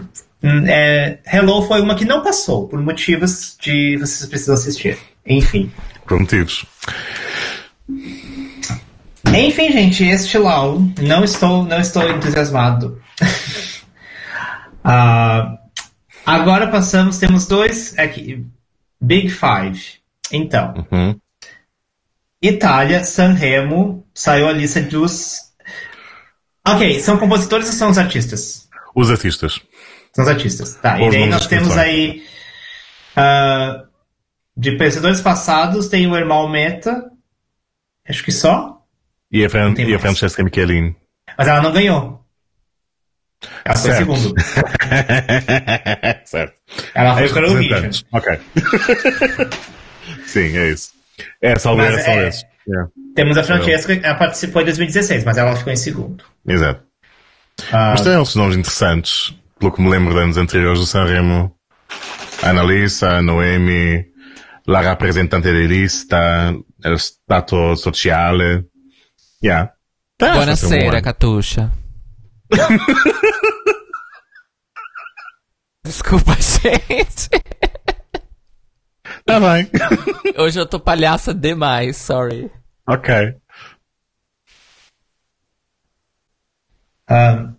hum, é, Hello foi uma que não passou, por motivos de vocês precisam assistir. Enfim. Por motivos. Enfim, gente, este Lau, não estou, não estou entusiasmado. Ah, agora passamos, temos dois aqui. Big Five. Então, Uhum. Itália, Sanremo, saiu a lista dos. Ok, são compositores ou são os artistas? Os artistas. São os artistas. Tá, e Os daí nomes nós temos aí. ah, de vencedores passados, tem o Irmão Meta. Acho que só. E a, Fran e a. Francesca Michelin. Mas ela não ganhou. Ela foi Certo. segundo. certo. Ela foi para o Vision. Ok. Sim, é isso. É, salve Mas é só é-. Temos a Francesca, ela participou em 2016, mas ela ficou em segundo. Exato. Ah, Mas tem outros nomes interessantes, pelo que me lembro de anos anteriores do Sanremo. Annalisa, Noemi, la rappresentante di lista, il stato sociale. Yeah. Tá, Buonasera, ano. Catuxa. Desculpa, gente. Tá bem. Hoje eu tô palhaça demais, sorry. ok. ah,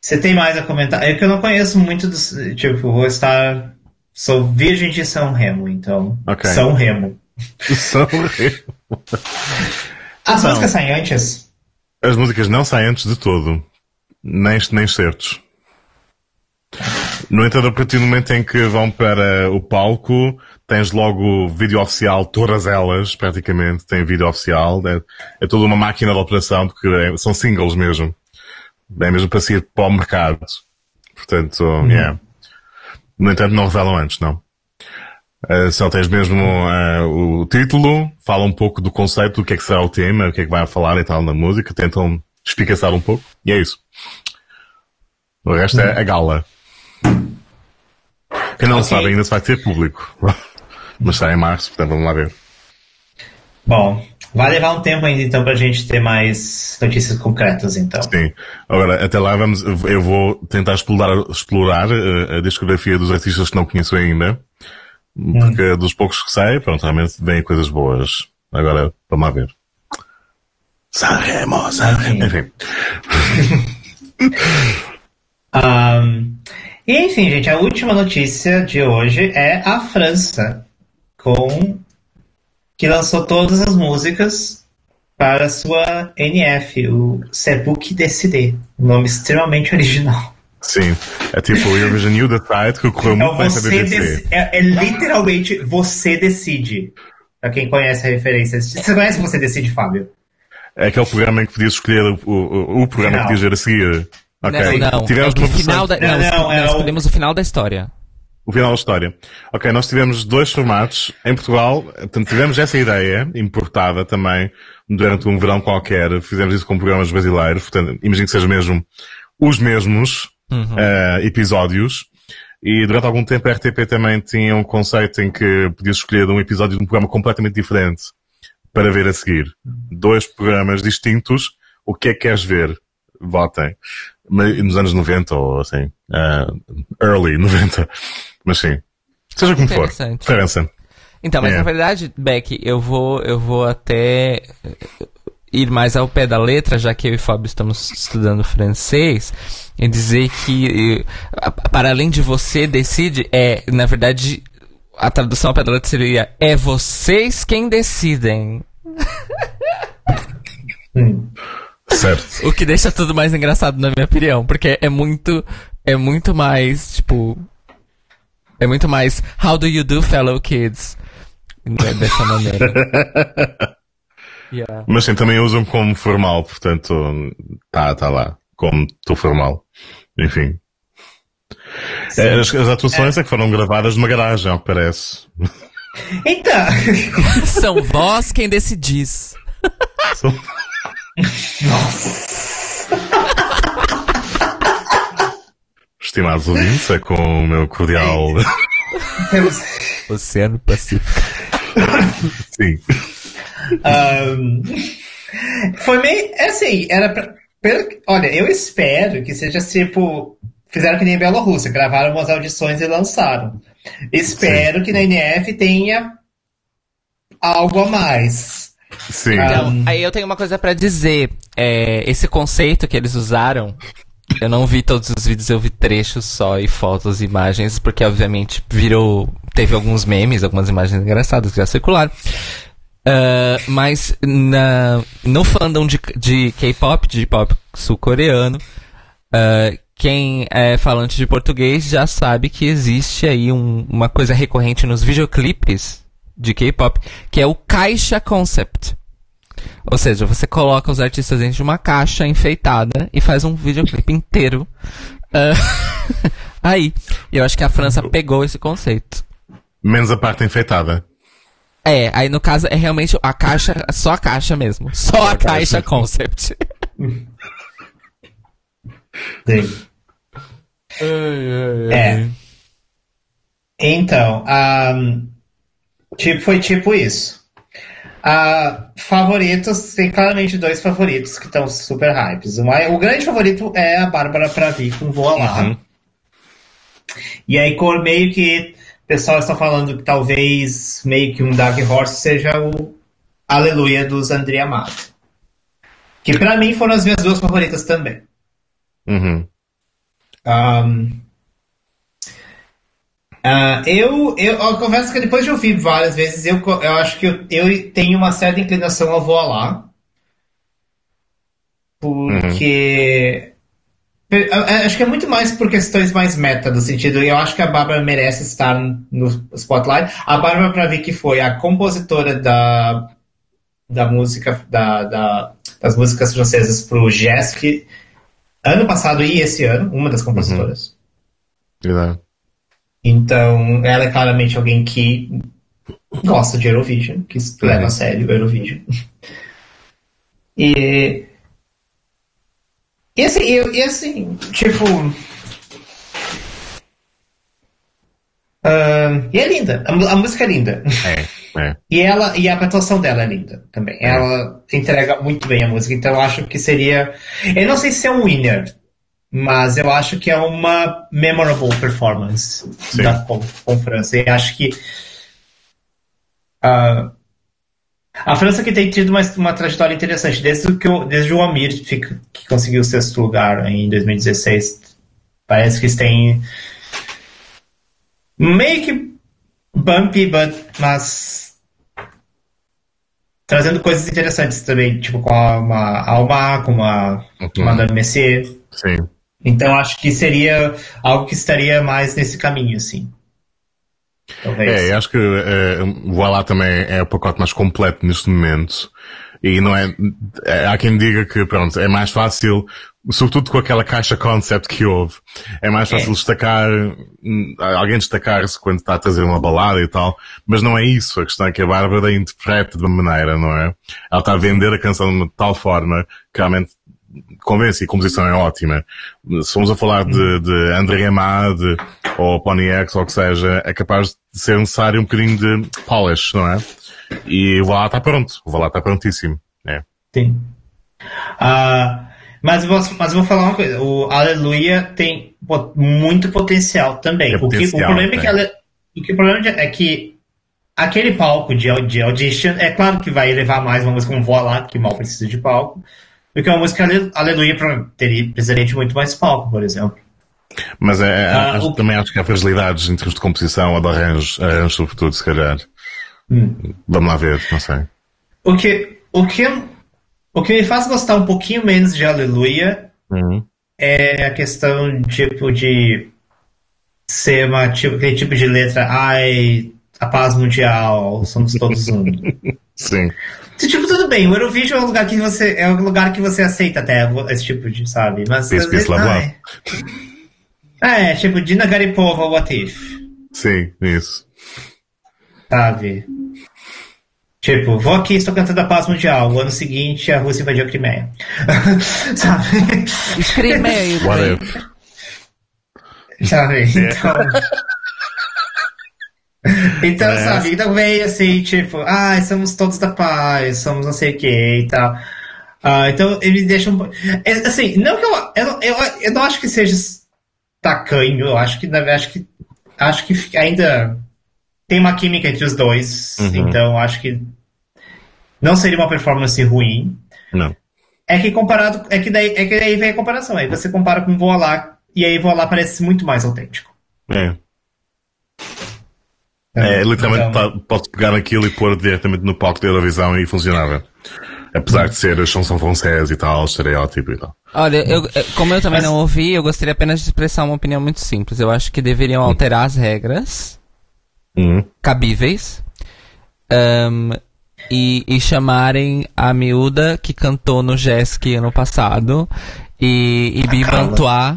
você tem mais a comentar? É que eu não conheço muito dos. Tipo, vou estar. Sou virgem de São Remo, então. Ok. São Remo. São horríveis. As Não. músicas saem antes? As músicas não saem antes de todo. Nem, nem certos. No entanto, a partir do momento em que vão para o palco, tens logo vídeo oficial, todas elas, praticamente, têm vídeo oficial. É, é toda uma máquina de operação, porque é- são singles mesmo. É mesmo para sair para o mercado. Portanto, yeah. No entanto, não revelam antes, não. Uh, só tens mesmo uh, o título, fala um pouco do conceito, do que é que será o tema, o que é que vai falar e tal na música, tentam espicaçar um pouco, e é isso. O resto é a gala. Quem não Ok. sabe ainda se vai ter público. Mas sai em março, portanto vamos lá ver. Bom, vai levar um tempo ainda então pra gente ter mais notícias concretas então. Sim. Agora, até lá vamos, eu vou tentar explorar, explorar uh, a discografia dos artistas que não conheço ainda. Porque dos poucos que sei, pronto, realmente vêm coisas boas. Agora, vamos lá ver. Sanremo, Sanremo. Enfim. Ahn, e enfim, gente, a última notícia de hoje é a França, com que lançou todas as músicas para sua NF, o qui décidez, um nome extremamente original. Sim. É tipo o Eurovision You Decide, que correu É, muito bem a você BBC. é, é literalmente você decide. Pra quem conhece a referência. Você conhece Você Decide, Fábio? É aquele programa em que podias escolher o, o, o programa Final. que podias ver a seguir. Ok. Não, não. Tivemos é uma da, não, Não, não, é nós o- escolhemos o final da história. O final da história. Ok, nós tivemos dois formatos em Portugal, portanto tivemos essa ideia importada também durante um verão qualquer, fizemos isso com programas brasileiros, portanto, imagino que sejam mesmo os mesmos eh, episódios. E durante algum tempo a RTP também tinha um conceito em que podias escolher um episódio de um programa completamente diferente para ver a seguir. Dois programas distintos, o que é que queres ver? Votem. Mas Nos anos 90 ou assim, eh, early 90. Mas sim. Seja como for. Interessante. Diferença. Então, mas É. na verdade, Beck, eu vou, eu vou até ir mais ao pé da letra, já que eu e Fábio estamos estudando francês, e dizer que, eh, para além de você decide, é, na verdade, a tradução ao pé da letra seria é vocês quem decidem. Certo. O que deixa tudo mais engraçado, na minha opinião, porque é muito, é muito mais, tipo, é muito mais how do you do, fellow kids? Não é dessa maneira. Yeah. Mas sim, também usam como formal, portanto, tá, tá lá. Como tô formal. Enfim. É, as, as atuações é. que foram gravadas numa garagem, ao que parece. Então, São vós quem decidis. São- Estimados ouvintes, é com o meu cordial. Oceano Pacífico. Sim. Ahn, foi meio. é Assim, era pra. pelo- olha, eu espero que seja tipo. Fizeram que nem Bielorrússia, gravaram umas audições e lançaram. Espero que na NF tenha algo a mais. Sim. Então, aí eu tenho uma coisa pra dizer. É, esse conceito que eles usaram, eu não vi todos os vídeos, eu vi trechos só e fotos e imagens, porque obviamente virou. Teve alguns memes, algumas imagens engraçadas que já circularam. Ah, mas na, no fandom de, de K-pop, de pop sul-coreano, ah, quem é falante de português já sabe que existe aí um- uma coisa recorrente nos videoclipes de K-pop, que é o caixa concept. Ou seja, você coloca os artistas dentro de uma caixa enfeitada e faz um videoclipe inteiro. ah, aí. Eu acho que a França pegou esse conceito. Menos a parte enfeitada. É, aí no caso é realmente a caixa, só a caixa mesmo. Só a, a caixa caixa. concept. Sim. É. Então, ahn, tipo, foi tipo isso. Ah, favoritos, tem claramente dois favoritos que estão super hypes. O, mai- o grande favorito é a Bárbara Pravi com Voa Lá. Uhum. E aí, cor meio que o pessoal está falando que talvez meio que um Dark Horse seja o Aleluia dos André Amado. Que pra mim foram as minhas duas favoritas também. Uhum. Ahn, Uh, eu, eu, eu confesso que depois de ouvir várias vezes, eu, eu acho que eu, eu tenho uma certa inclinação a voar lá. Porque. Uhum. Acho que é muito mais por questões mais meta, do sentido. Eu acho que a Bárbara merece estar no spotlight. A Bárbara, para ver que foi a compositora da, da música, da, da das músicas francesas pro Jesk ano passado e esse ano, uma das compositoras. Uhum. Então, ela é claramente alguém que gosta de Eurovision, que leva a sério o Eurovision. E. E assim, eu, e assim tipo. Uh, e é linda, a, a, música é linda. É, é. E, ela, e a atuação dela é linda também. É. Ela entrega muito bem a música, então eu acho que seria. Eu não sei se é um winner, mas eu acho que é uma memorable performance Sim. da com, França. E acho que uh, a França que tem tido uma, uma trajetória interessante desde que o, desde o Amir fica, que conseguiu o sexto lugar em 2016 parece que eles têm meio que bumpy but, mas trazendo coisas interessantes também tipo com a, uma Alma com a uhum. Madame Messier Sim. Então acho que seria algo que estaria mais nesse caminho, assim. Talvez. É, acho que é, o Voilá também é o pacote mais completo neste momento. E não é, é, há quem diga que, pronto, é mais fácil, sobretudo com aquela caixa concept que houve, é mais fácil é. destacar, alguém destacar-se quando está a trazer uma balada e tal, mas não é isso. A questão é que a Bárbara interpreta de uma maneira, não é? Ela está a vender a canção de tal forma que realmente convence e a composição é ótima. Se formos a falar de, de André Amade ou Pony X ou o que seja, é capaz de ser necessário um bocadinho de polish, não é? E o Valá está pronto. O Valá está prontíssimo. É. Sim. Uh, mas, vou, mas vou falar uma coisa. O Aleluia tem muito potencial também. É o, que, o problema é que, ela, o, que o problema é que aquele palco de, de audition, é claro que vai levar mais uma música como Voa Lá, que mal precisa de palco. Porque uma música Aleluia teria, precisaria de muito mais palco, por exemplo. Mas é, é ah, acho, o... também acho que há fragilidades em termos de composição ou de arranjo, arranjo sobretudo, se calhar. Hum. Vamos lá ver, não sei. O que, o, que, o que me faz gostar um pouquinho menos de Aleluia uhum. é a questão tipo de ser uma, tipo, aquele tipo de letra, ai, a paz mundial, somos todos um. Sim. Tipo, tudo bem, o Eurovision é um lugar que você, é um lugar que você aceita até esse tipo de, sabe? Mas às vezes, ai, é, tipo, Dina Garipova, What If? Sim, isso. Sabe? Tipo, vou aqui, estou cantando a paz mundial. O ano seguinte, a Rússia invadiu a Crimeia. sabe? Crimeia. What if? Sabe? Então... Então, é. sabe, então veio assim, tipo, ah, somos todos da paz, somos não sei o que e tal. Ah, então eles deixam. É, assim, não que eu, eu, eu, eu não acho que seja tacanho, eu acho que, acho que acho que ainda tem uma química entre os dois, uhum. então acho que não seria uma performance ruim. Não. É que comparado, é que daí, é que daí vem a comparação, aí você compara com Voa Lá, e aí Voa Lá parece muito mais autêntico. É. É, literalmente então... podes pegar aquilo e pôr diretamente no palco da Eurovisão e funcionava. Apesar de ser a chanson francesa e tal, estereótipo e tal. Olha, eu, como eu também Mas... não ouvi, eu gostaria apenas de expressar uma opinião muito simples. Eu acho que deveriam hum. alterar as regras hum. cabíveis um, e, e, chamarem a miúda que cantou no Jesk ano passado e, e Bibantois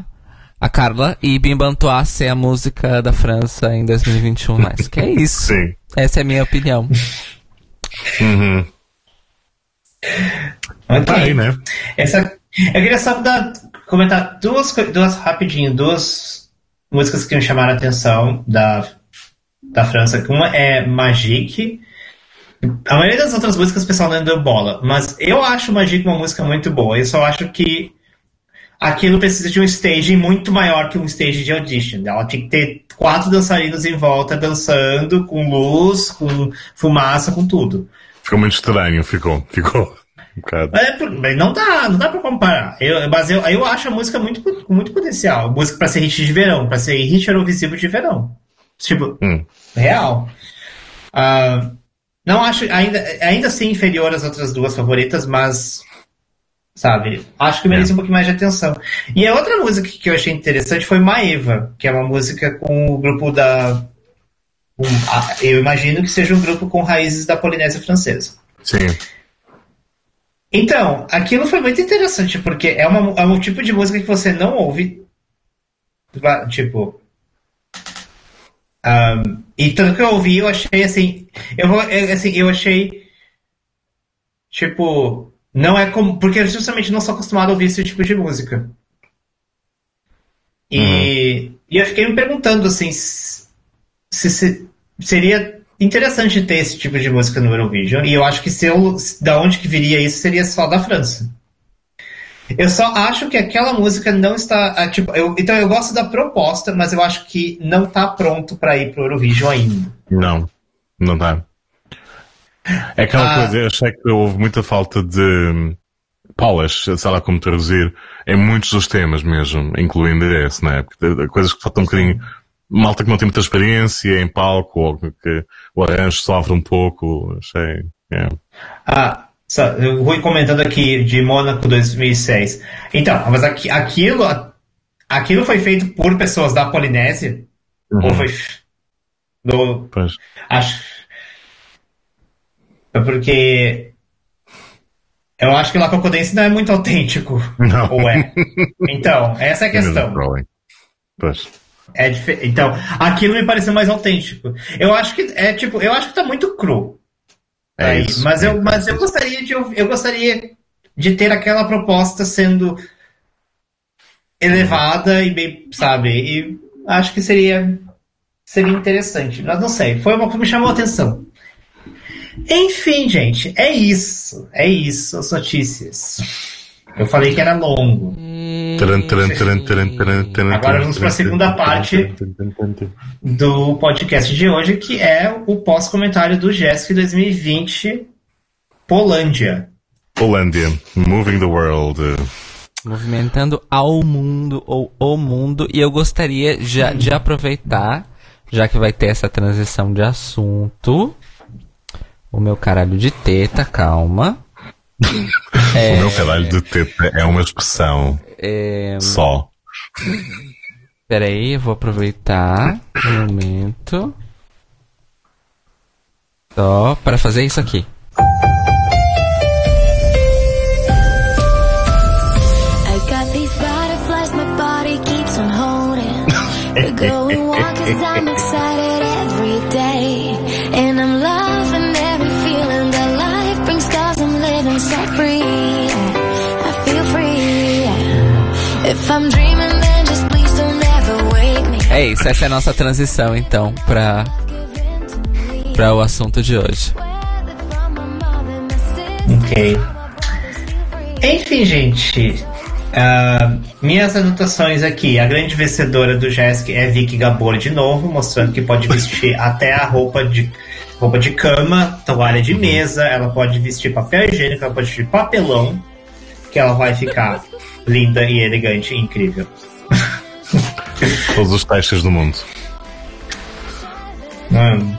a Carla e Bimbantois ser a música da França em 2021. Mas que é isso. Sim. Essa é a minha opinião. Uhum. Okay. Tá aí, né? Essa, eu queria só dar, comentar duas, duas rapidinho, duas músicas que me chamaram a atenção da, da França. Uma é Magique. A maioria das outras músicas o pessoal não deu bola, mas eu acho Magique uma música muito boa. Eu só acho que aquilo precisa de um stage muito maior que um stage de audition. Ela tinha que ter quatro dançarinos em volta dançando, com luz, com fumaça, com tudo. Ficou muito estranho, ficou, ficou. Um é, não dá, não dá pra comparar. Eu, mas eu, eu acho a música muito, com muito potencial. Música pra ser hit de verão, pra ser hit Eurovisivo de verão. Tipo, Hum. real. Ah, não acho ainda, ainda assim inferior às outras duas favoritas, mas sabe, acho que merece É. um pouquinho mais de atenção. E a outra música que eu achei interessante foi Maeva, que é uma música com o grupo da um, ah, eu imagino que seja um grupo com raízes da Polinésia Francesa. Sim. Então, aquilo foi muito interessante, porque é, uma, é um tipo de música que você não ouve. Tipo. ahn, e tanto que eu ouvi, eu achei assim. Eu, é, assim, eu achei. Tipo. Não é como. Porque eu justamente não sou acostumado a ouvir esse tipo de música. E, e eu fiquei me perguntando assim. Se, se- se- seria interessante ter esse tipo de música no Eurovision. E eu acho que se eu, da onde que viria isso seria só da França. Eu só acho que aquela música não está. ah, Tipo, eu, então eu gosto da proposta, mas eu acho que não está pronto para ir pro Eurovision ainda. Não, não dá. É aquela Ah. coisa, eu achei que houve muita falta de hum, polish, sei lá como traduzir, em muitos dos temas mesmo, incluindo esse, né? Porque de coisas que faltam um bocadinho, malta que não tem muita experiência em palco, ou que o arranjo sofre um pouco, achei, é. Ah, o Rui comentando aqui de Mônaco 2006. Então, mas aqui, aquilo, aquilo foi feito por pessoas da Polinésia? Ou foi. Do, Pois. acho. É porque. Eu acho que o Lacocodense não é muito autêntico. Não. Ou é? Então, essa é a questão. É dife- Então, aquilo me pareceu mais autêntico. Eu acho que é tipo, eu acho que tá muito cru. É aí, isso. mas É eu, mas eu gostaria de eu gostaria de ter aquela proposta sendo elevada e bem, sabe? E acho que seria seria interessante. Mas não sei, foi uma que me chamou a atenção. Enfim, gente, é isso. É isso, as notícias. Eu falei que era longo. Agora vamos pra taran, segunda parte. do podcast de hoje, que é o pós-comentário do GESC 2020 Polândia. Holândia, moving the world. Movimentando ao mundo ou o mundo. E eu gostaria já de aproveitar, já que vai ter essa transição de assunto. O meu caralho de teta, calma. O meu caralho de teta é uma expressão É, só. peraí, eu vou aproveitar um momento. Só para fazer isso aqui. I got these butterflies, my body keeps on holding. We go and walk 'cause I'm excited isso, essa é a nossa transição então para para o assunto de hoje. Ok. Enfim, gente. ah, minhas anotações aqui. A grande vencedora do GESC é Vicky Gabor de novo, mostrando que pode vestir até a roupa de, roupa de cama, toalha de mesa, ela pode vestir papel higiênico, ela pode vestir papelão, que ela vai ficar linda e elegante e incrível. Todos os textos do mundo. Hum.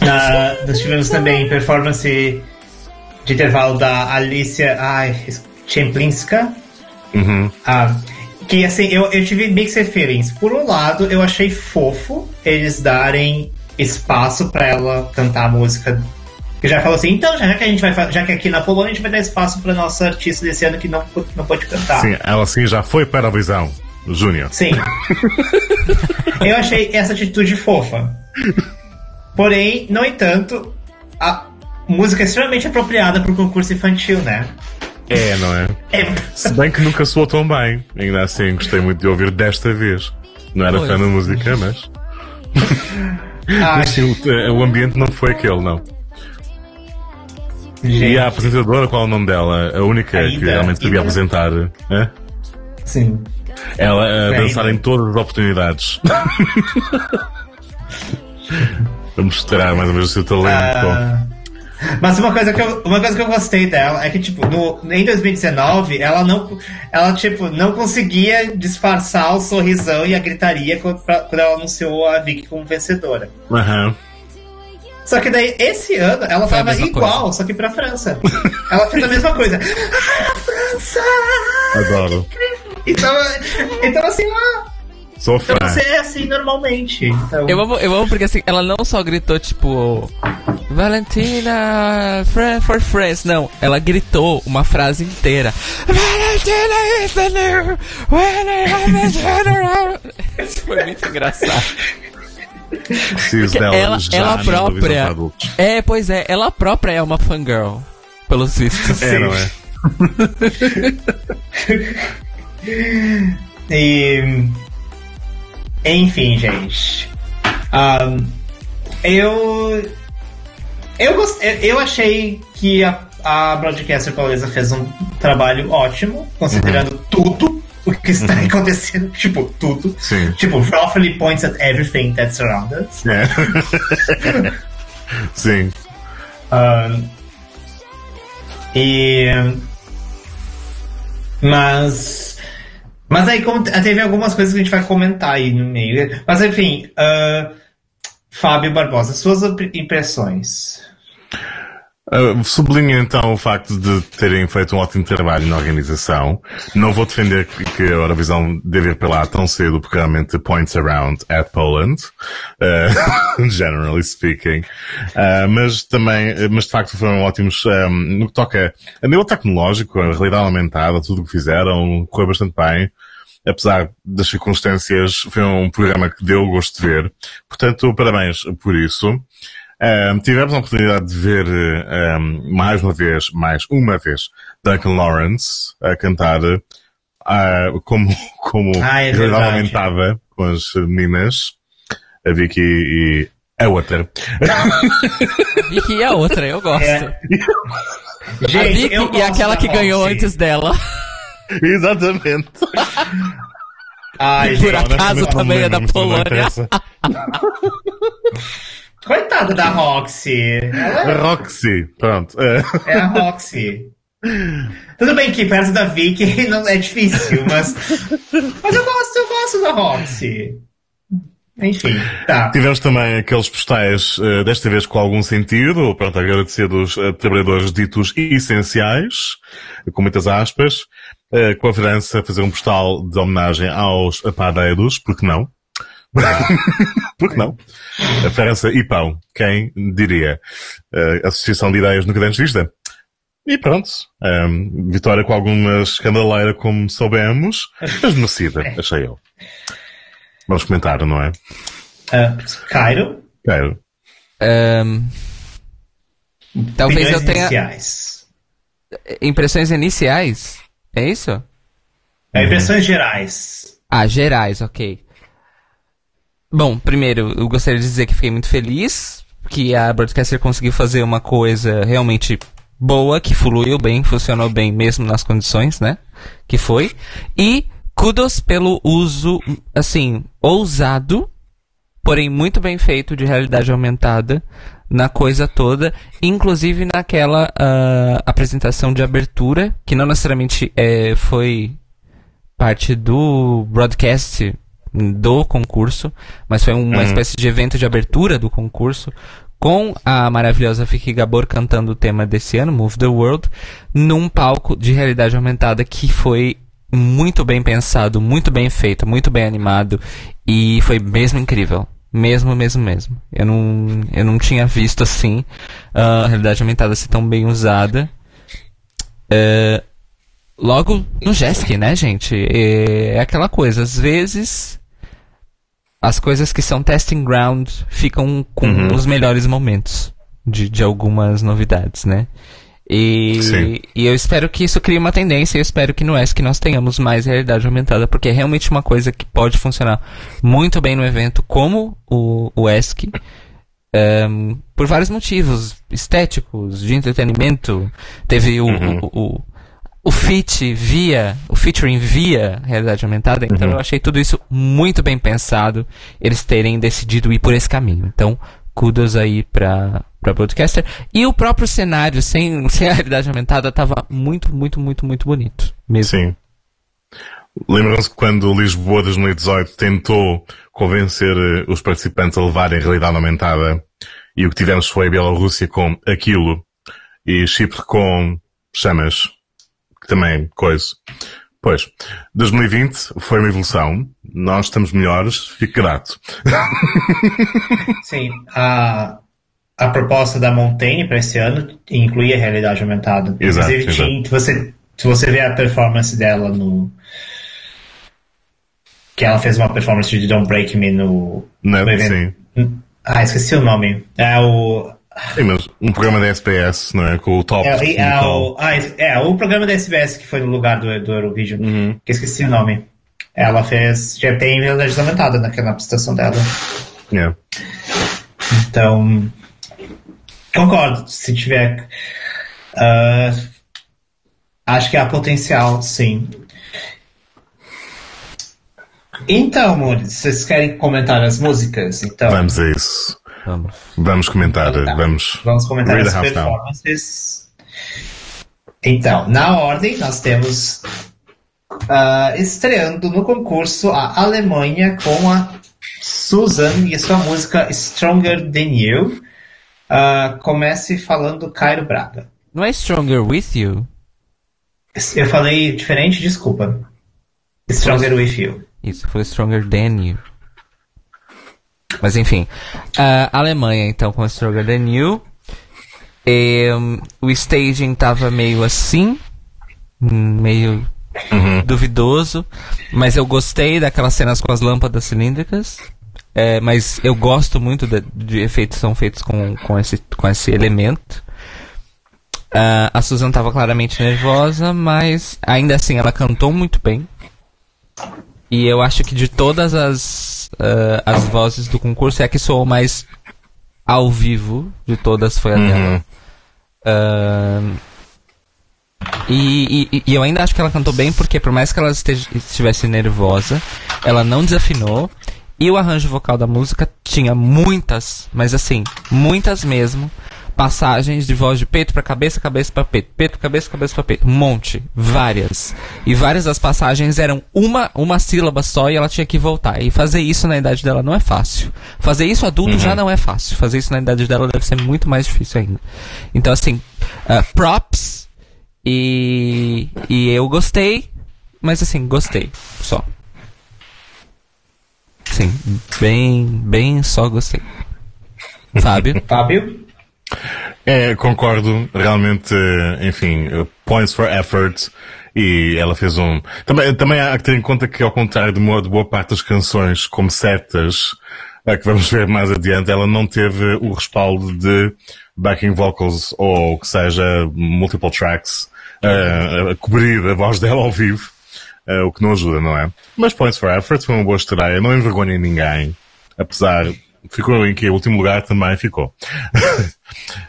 Ah, nós tivemos também performance de intervalo da Alicia ai, Chemplinska. Uhum. Ah, que assim, eu, eu tive mixed feelings. Por um lado, eu achei fofo eles darem espaço pra ela cantar a música. Que já falou assim, então, já que a gente vai já que aqui na Polônia a gente vai dar espaço pra nossa artista desse ano que não, não pôde cantar. Sim, ela sim já foi para a visão. Júnior. Sim. eu achei essa atitude fofa. Porém, no entanto, a música é extremamente apropriada pro concurso infantil, né? É, não é? É, Se bem que nunca soou tão bem. Ainda assim, gostei muito de ouvir desta vez. Não era Pois. fã da música, mas. ah, Mas sim, o, o ambiente não foi aquele, não. E gente, a apresentadora, qual é o nome dela? A única que Ida. realmente sabia Ida. apresentar. hã? sim. Ela a Bem, dançar em todas as oportunidades. a mostrar mais ou menos o seu talento. Ah, Mas uma coisa, que eu, uma coisa que eu gostei dela é que, tipo, no, em 2019, ela não, ela, tipo, não conseguia disfarçar o sorrisão e a gritaria quando, pra- quando ela anunciou a Vicky como vencedora. Aham. Só que daí, esse ano, ela Foi tava igual, só que pra França. ela fez a mesma coisa. Ah, França! Adoro. Então, então assim, ah, Sou fã. então você é assim normalmente. Então, Eu amo, eu amo porque assim, ela não só gritou, tipo. Valentina Fran- for France. Não, ela gritou uma frase inteira. Valentina is the new winner of the general. Isso foi muito engraçado. Dela ela, já ela própria. É, pois é, ela própria é uma fangirl. Pelos vistos. É, não é? E. Enfim, gente. Ahn, eu. Eu, gost... eu- achei que a, a broadcaster paulesa fez um trabalho ótimo, considerando tudo o que está acontecendo. Tipo, tudo. Sim. Tipo, roughly points at everything that surrounds us. É. Sim. Ahn, e. Mas. Mas aí te- teve algumas coisas que a gente vai comentar aí no meio. Mas enfim, ah, Fábio Barbosa, suas impressões. Uh, sublinho então o facto de terem feito um ótimo trabalho na organização. Não vou defender que a Eurovisão deve ir para lá tão cedo, porque realmente points around at Poland, uh, generally speaking. Uh, mas também, mas de facto foram ótimos um, no que toca a nível tecnológico, a realidade aumentada, tudo o que fizeram, correu bastante bem. Apesar das circunstâncias, foi um programa que deu gosto de ver. Portanto, parabéns por isso. Um, tivemos a oportunidade de ver um, mais uma vez, mais uma vez, Duncan Lawrence a cantar uh, como, como Ah, é com as meninas, a Vicky e a outra. Vicky e a outra, eu gosto. É. a Gente, Vicky eu e aquela que ganhou Roxy. antes dela. Exatamente. Ai, Por gente, acaso também é da Polônia. coitada da Roxy. A Roxy, pronto. É. é a Roxy. Tudo bem que perto da Vicky não é difícil, mas. Mas eu gosto, eu gosto da Roxy. Enfim, tá. Tivemos também aqueles postais, eh, desta vez com algum sentido, pronto, agradecer dos eh, trabalhadores ditos essenciais, com muitas aspas, eh, com a França fazer um postal de homenagem aos padeiros, porque não? porque não? A França e pão, quem diria? Eh, Associação de Ideias nunca antes vista. E pronto, ehm, vitória com alguma escandaleira como soubemos, mas merecida, achei eu. Vamos comentar, não é? Ah, Cairo, Quero. Ahn, talvez eu tenha iniciais. impressões iniciais. É isso? É, Impressões gerais. Ah, gerais, ok. Bom, primeiro, eu gostaria de dizer que fiquei muito feliz que a Broadcaster conseguiu fazer uma coisa realmente boa, que fluiu bem, funcionou bem mesmo nas condições, né? Que foi. E kudos pelo uso, assim, ousado, porém muito bem feito de realidade aumentada na coisa toda, inclusive naquela ah, apresentação de abertura, que não necessariamente eh, foi parte do broadcast do concurso, mas foi uma espécie de evento de abertura do concurso com a maravilhosa Vicky Gabor cantando o tema desse ano, Move the World, num palco de realidade aumentada que foi muito bem pensado, muito bem feito, muito bem animado e foi mesmo incrível. Mesmo, mesmo, mesmo. Eu não, eu não tinha visto assim a realidade aumentada ser tão bem usada. É, logo no Jesk, né, gente? É, é aquela coisa, às vezes as coisas que são testing ground ficam com Uhum. os melhores momentos de, de algumas novidades, né? E, Sim. e eu espero que isso crie uma tendência, eu espero que no ESC nós tenhamos mais realidade aumentada, porque é realmente uma coisa que pode funcionar muito bem no evento, como o, o ESC, ehm, por vários motivos estéticos, de entretenimento. Teve o, Uhum. o, o, o feat via, o featuring via realidade aumentada, então Uhum. eu achei tudo isso muito bem pensado, eles terem decidido ir por esse caminho. Então, kudos aí pra, pra Broadcaster. E o próprio cenário, sem, sem a realidade aumentada, tava muito, muito, muito, muito bonito. Mesmo. Sim. Lembram-se quando Lisboa 2018 tentou convencer eh, os participantes a levarem a realidade aumentada e o que tivemos foi a Bielorrússia com aquilo e Chipre com chamas, que também coisa. Pois, 2020 foi uma evolução, nós estamos melhores, fico grato. Sim, a, a proposta da Montaigne para esse ano incluía a realidade aumentada. Exato, Inclusive, exato. você, se você vê a performance dela no. Que ela fez uma performance de Don't Break Me no, Né? no evento. Sim. Ah, esqueci o nome. É o. Sim, mas um programa da SPS, não é? Com o top. É, é, Nicole. o, ah, é, o programa da SBS que foi no lugar do, do Eurovision. Uhum. Que esqueci o nome. Ela fez. Já tem realidade aumentada naquela apresentação dela. Yeah. Então, concordo. Se tiver. ah, acho que há potencial, sim. Então, amores, vocês querem comentar as músicas? Então, Vamos a isso. Vamos. Vamos comentar, Tá. vamos. vamos comentar as performances. Então, na ordem, nós temos ah, estreando no concurso a Alemanha com a Susan e a sua música Stronger Than You. Ah, comece falando Cairo Braga. Não é Stronger With You? Eu falei diferente, desculpa. Stronger With You. Isso, foi Stronger Than You. Mas enfim. A Alemanha, então, com Stronger Than You. E, hum, o staging tava meio assim. Meio duvidoso. Mas eu gostei daquelas cenas com as lâmpadas cilíndricas. É, mas eu gosto muito de, de efeitos que são feitos com, com, esse, com esse elemento. Ah, a Susan tava claramente nervosa, mas ainda assim ela cantou muito bem. E eu acho que de todas as, ah, as vozes do concurso, é a que soou mais ao vivo de todas foi a dela. Ah, e, e- e eu ainda acho que ela cantou bem, porque por mais que ela esteja- estivesse nervosa, ela não desafinou. E o arranjo vocal da música tinha muitas, mas assim, muitas mesmo, passagens de voz de peito pra cabeça, cabeça pra peito, peito, cabeça, cabeça pra peito. Um monte, várias. E várias das passagens eram uma, uma sílaba só e ela tinha que voltar. E fazer isso na idade dela não é fácil. Fazer isso adulto já não é fácil. Fazer isso na idade dela deve ser muito mais difícil ainda. Então, assim, ah, props. E, e eu gostei, mas assim, gostei. Só. Sim, bem, bem só gostei. Fábio? Fábio? É, concordo. Realmente, eh, enfim, eh, points for effort. E ela fez um. Também, também há que ter em conta que, ao contrário de boa, parte das canções, como certas, que vamos ver mais adiante, ela não teve o respaldo de backing vocals ou o que seja, multiple tracks, eh, a cobrir a voz dela ao vivo. o que não ajuda, não é? Mas points for effort foi uma boa estreia, não envergonha ninguém. Apesar, ficou em que último lugar também ficou.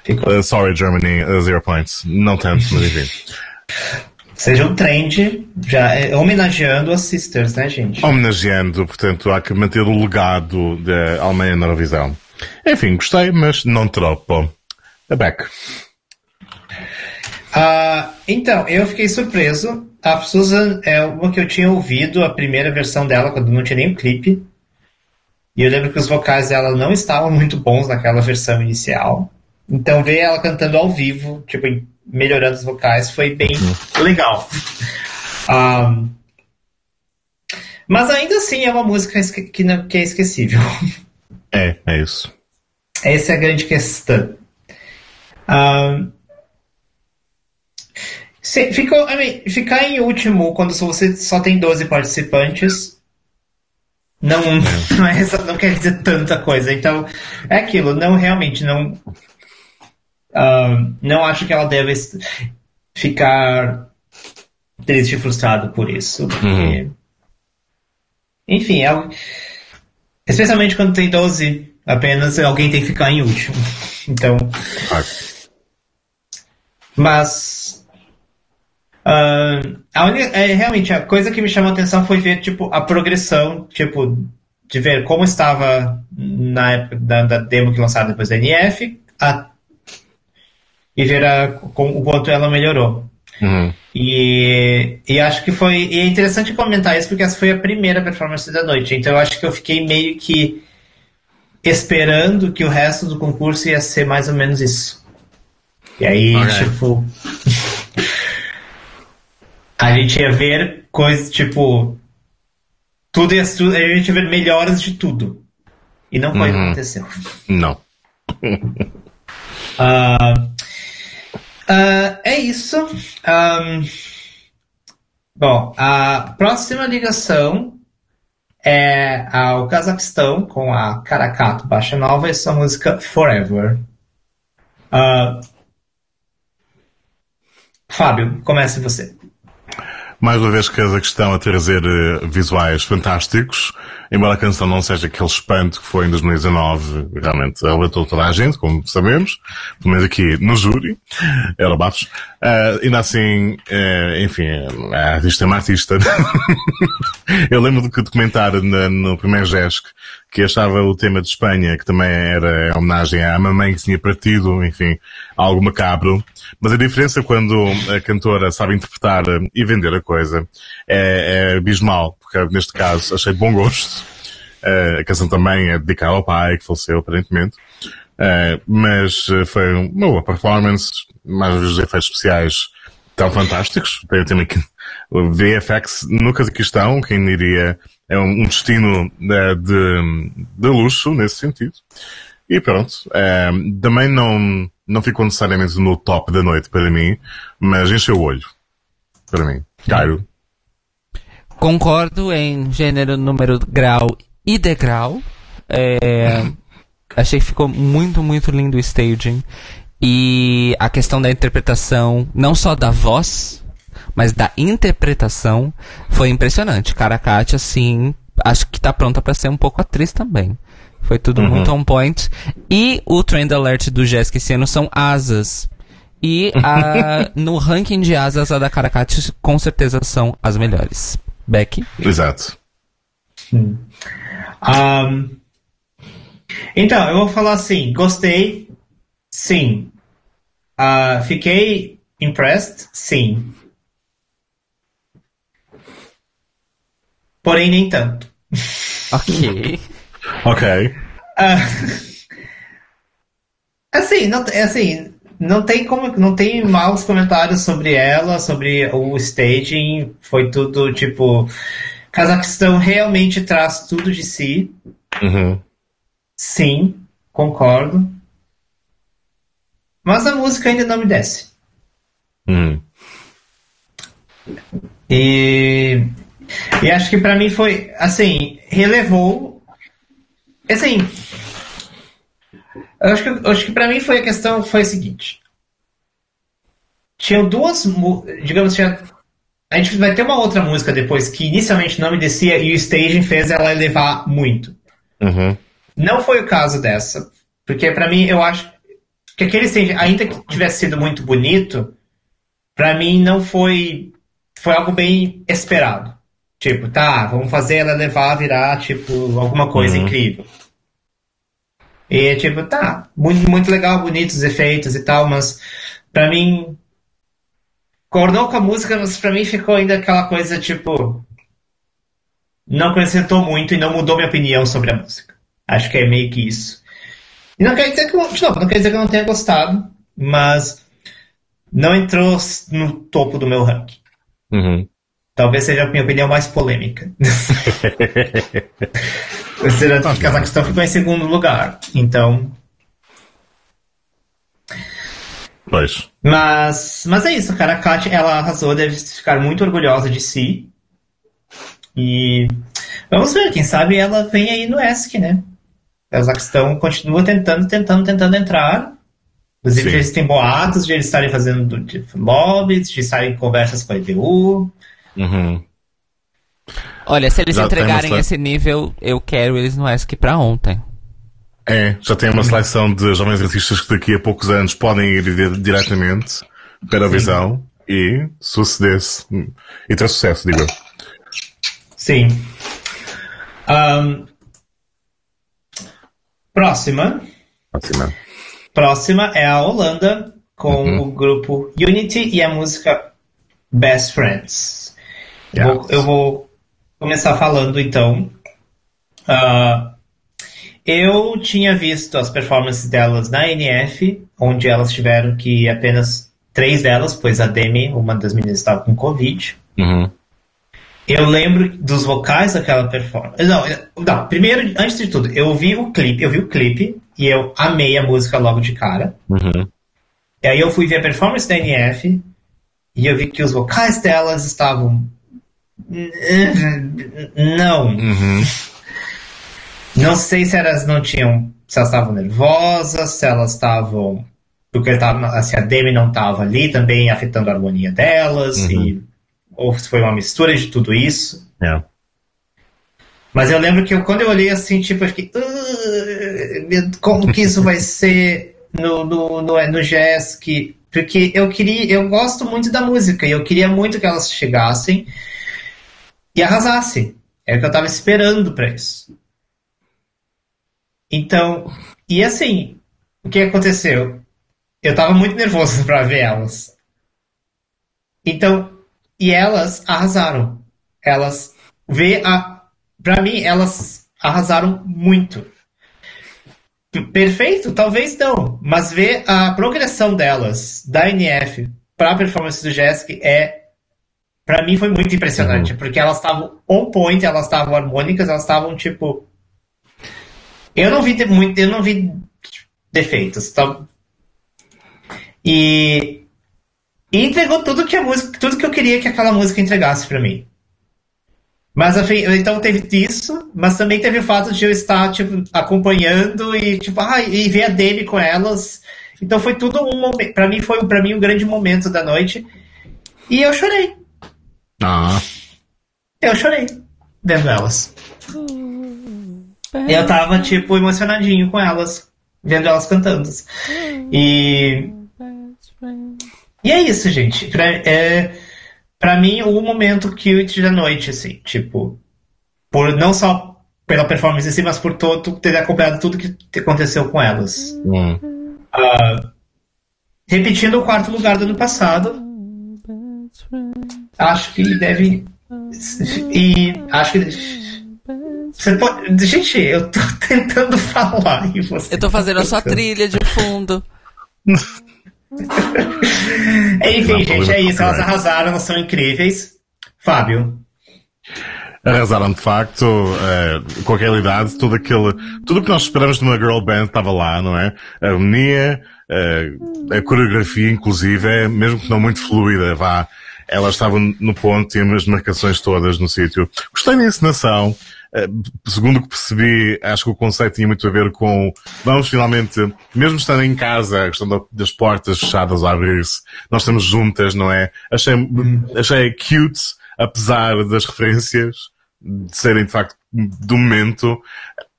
Ficou. Uh, sorry, Germany, uh, zero points. Não tanto, mas enfim. Seja um trend, já é, homenageando as sisters, né, gente? Homenageando, portanto, há que manter o legado da Alemanha na Eurovisão. Enfim, gostei, mas não tropo. A back. Ah, então, eu fiquei surpreso. A Susan é uma que eu tinha ouvido a primeira versão dela quando não tinha nem o clipe. E eu lembro que os vocais dela não estavam muito bons naquela versão inicial. Então ver ela cantando ao vivo, tipo, melhorando os vocais, foi bem legal. Ah, mas ainda assim é uma música que, não- que é esquecível. É, é isso. Essa é a grande questão. Ahn, se- ficou, I mean, ficar em último quando você só tem 12 participantes não, não, é não quer dizer tanta coisa. Então, é aquilo. Não, realmente, não. ahn, não acho que ela deve ficar triste e frustrada por isso. porque- Enfim, é, Especialmente quando tem 12 apenas, alguém tem que ficar em último. Então, Ah, mas. Ah, a única, é, realmente, a coisa que me chamou a atenção foi ver, tipo, a progressão, tipo, de ver como estava na época da, da demo que lançaram depois da NF, a- e ver a, com, o quanto ela melhorou. Uhum. E, e acho que foi. E é interessante comentar isso porque essa foi a primeira performance da noite. Então eu acho que eu fiquei meio que esperando que o resto do concurso ia ser mais ou menos isso. E aí, tipo. A gente ia ver coisas tipo. Tudo ia, tu- a gente ia ver melhoras de tudo. E não foi o que Uhum. aconteceu. Não. Ah, ah, é isso. Ahn, bom, a próxima ligação é ao Cazaquistão com a Caracato Baixa Nova e sua música Forever. Ah, Fábio, comece você. Mais uma vez, Cazaquistão a trazer eh, visuais fantásticos, embora a canção não seja aquele espanto que foi em 2019, realmente arrebatou toda a gente, como sabemos, pelo menos aqui no júri, era. Ah, ainda assim, eh, enfim, a artista é uma artista. Eu lembro que de comentar na- no primeiro GESC que achava o tema de Espanha, que também era em homenagem à mamãe que tinha partido, enfim, algo macabro. Mas a diferença quando a cantora sabe interpretar e vender a coisa é, é abismal, porque neste caso achei de bom gosto. Eh, a canção também é dedicada ao pai, que faleceu aparentemente. Eh, mas eh, foi uma boa performance, mais os efeitos especiais tão fantásticos. Tem o tema que o VFX no Cazaquistão, quem diria, é um, destino eh, de, de luxo nesse sentido. E pronto, eh, também não, não ficou necessariamente no top da noite para mim, mas encheu o olho para mim. Cairo. Concordo em gênero, número, grau e degrau. É, achei que ficou muito, muito lindo o staging. E a questão da interpretação, não só da voz, mas da interpretação, foi impressionante. Caracate, assim, acho que tá pronta pra ser um pouco atriz também. Foi tudo Uhum. muito on point. E o trend alert do Jéssica esse ano são asas. E a, no ranking de asas, a da Caracate com certeza são as melhores. Becky? Exato. Ahn, então, eu vou falar assim: gostei, sim. Ah, fiquei impressed, sim. Porém, nem tanto. Ok. Ok. Ah, assim, não, é assim, não tem como, não tem maus comentários sobre ela, sobre o staging, foi tudo tipo, Cazaquistão realmente traz tudo de si, Uhum. sim, concordo, mas a música ainda não me desce. Uhum. E, e acho que pra mim foi, assim, relevou. Assim. Eu acho que, acho que pra mim foi a questão foi a seguinte. Tinham duas. Digamos, tinha, a gente vai ter uma outra música depois que inicialmente não me descia e o staging fez ela elevar muito. Uhum. Não foi o caso dessa. Porque pra mim, eu acho que aquele staging, ainda que tivesse sido muito bonito, pra mim não foi. Foi algo bem esperado. Tipo, tá, vamos fazer ela levar, virar, tipo, alguma coisa Uhum. incrível. E, tipo, tá, muito, muito legal, bonitos os efeitos e tal, mas pra mim. Coordenou com a música, mas pra mim ficou ainda aquela coisa, tipo. Não acrescentou muito e não mudou minha opinião sobre a música. Acho que é meio que isso. E não quer dizer que eu, não quer dizer que eu não tenha gostado, mas não entrou no topo do meu ranking. Uhum. Talvez seja a minha opinião mais polêmica. Considerando que o Cazaquistão ficou em segundo lugar. Então. Pois. Mas, mas é isso, cara. A Kat, ela arrasou, deve ficar muito orgulhosa de si. E vamos ver, quem sabe ela vem aí no ESC, né? O Cazaquistão continua tentando, tentando, tentando entrar. Inclusive, Sim. existem boatos de eles estarem fazendo de lobbies, de estarem em conversas com a EBU. Uhum. Olha, se eles Já entregarem esse nível, eu quero eles no ESC pra ontem. É, já tem uma seleção de jovens artistas que daqui a poucos anos podem ir di- diretamente para a visão e suceder-se. E ter sucesso, digo eu. Sim. Ahn, próxima. Não. Próxima é a Holanda com Uhum. o grupo Unity e a música Best Friends. Eu Yeah. vou- eu vou começar falando então. Ah, eu tinha visto as performances delas na NF, onde elas tiveram que apenas três delas, pois a Demi, uma das meninas, estava com Covid. Uhum. Eu lembro dos vocais daquela performance. Não, não, primeiro, antes de tudo, eu vi o clipe, eu vi o clipe e eu amei a música logo de cara. Uhum. E aí eu fui ver a performance da NF e eu vi que os vocais delas estavam. Não. Uhum. Não sei se elas não tinham. Se elas estavam nervosas, se elas estavam. Porque tava, se a Demi não estava ali também afetando a harmonia delas, e, ou se foi uma mistura de tudo isso. Yeah. Mas eu lembro que eu, quando eu olhei assim, tipo, eu fiquei. "Ah, meu, como que isso vai ser no, no, no, no Jesk? Porque eu queria. Eu gosto muito da música e eu queria muito que elas chegassem e arrasassem. É o que eu tava esperando pra isso. Então, e assim, o que aconteceu? Eu tava muito nervoso pra ver elas. Então, e elas arrasaram. Elas vê a Pra mim, elas arrasaram muito. Perfeito? Talvez não. Mas ver a progressão delas, da NF, pra performance do Jessica é. Pra mim foi muito impressionante. Porque elas estavam on point, elas estavam harmônicas, elas estavam tipo. Eu não vi muito. Eu não vi defeitos. Tá? E. E entregou tudo que a música. Tudo que eu queria que aquela música entregasse pra mim. Mas enfim, então teve isso, mas também teve o fato de eu estar tipo, acompanhando e tipo, ah, e ver a Demi com elas. Então foi tudo um momento, para mim foi para mim um grande momento da noite. E eu chorei. Ah. Eu chorei vendo elas. Eu tava tipo emocionadinho com elas, vendo elas cantando. E e é isso, gente. Pra, é, pra mim, o momento cute da noite, assim, tipo, por não só pela performance em si, mas por todo ter acompanhado tudo que aconteceu com elas. Hum. Repetindo o quarto lugar do ano passado, acho que deve. E acho que. Você pode, gente, eu tô tentando falar e você. Eu tô fazendo a sua trilha de fundo. Enfim, gente, é isso. Elas arrasaram, elas são incríveis. Fábio. Arrasaram de facto, eh, com a realidade, tudo aquele, tudo o que nós esperamos de uma girl band estava lá, não é? A harmonia, eh, a coreografia, inclusive, é, mesmo que não muito fluida, vá, elas estavam no ponto, tinham as marcações todas no sítio. Gostei da encenação, eh, segundo o que percebi, acho que o conceito tinha muito a ver com, vamos finalmente, mesmo estando em casa, a questão da- das portas fechadas a abrir-se, nós estamos juntas, não é? Achei, achei cute, apesar das referências de serem de facto do momento.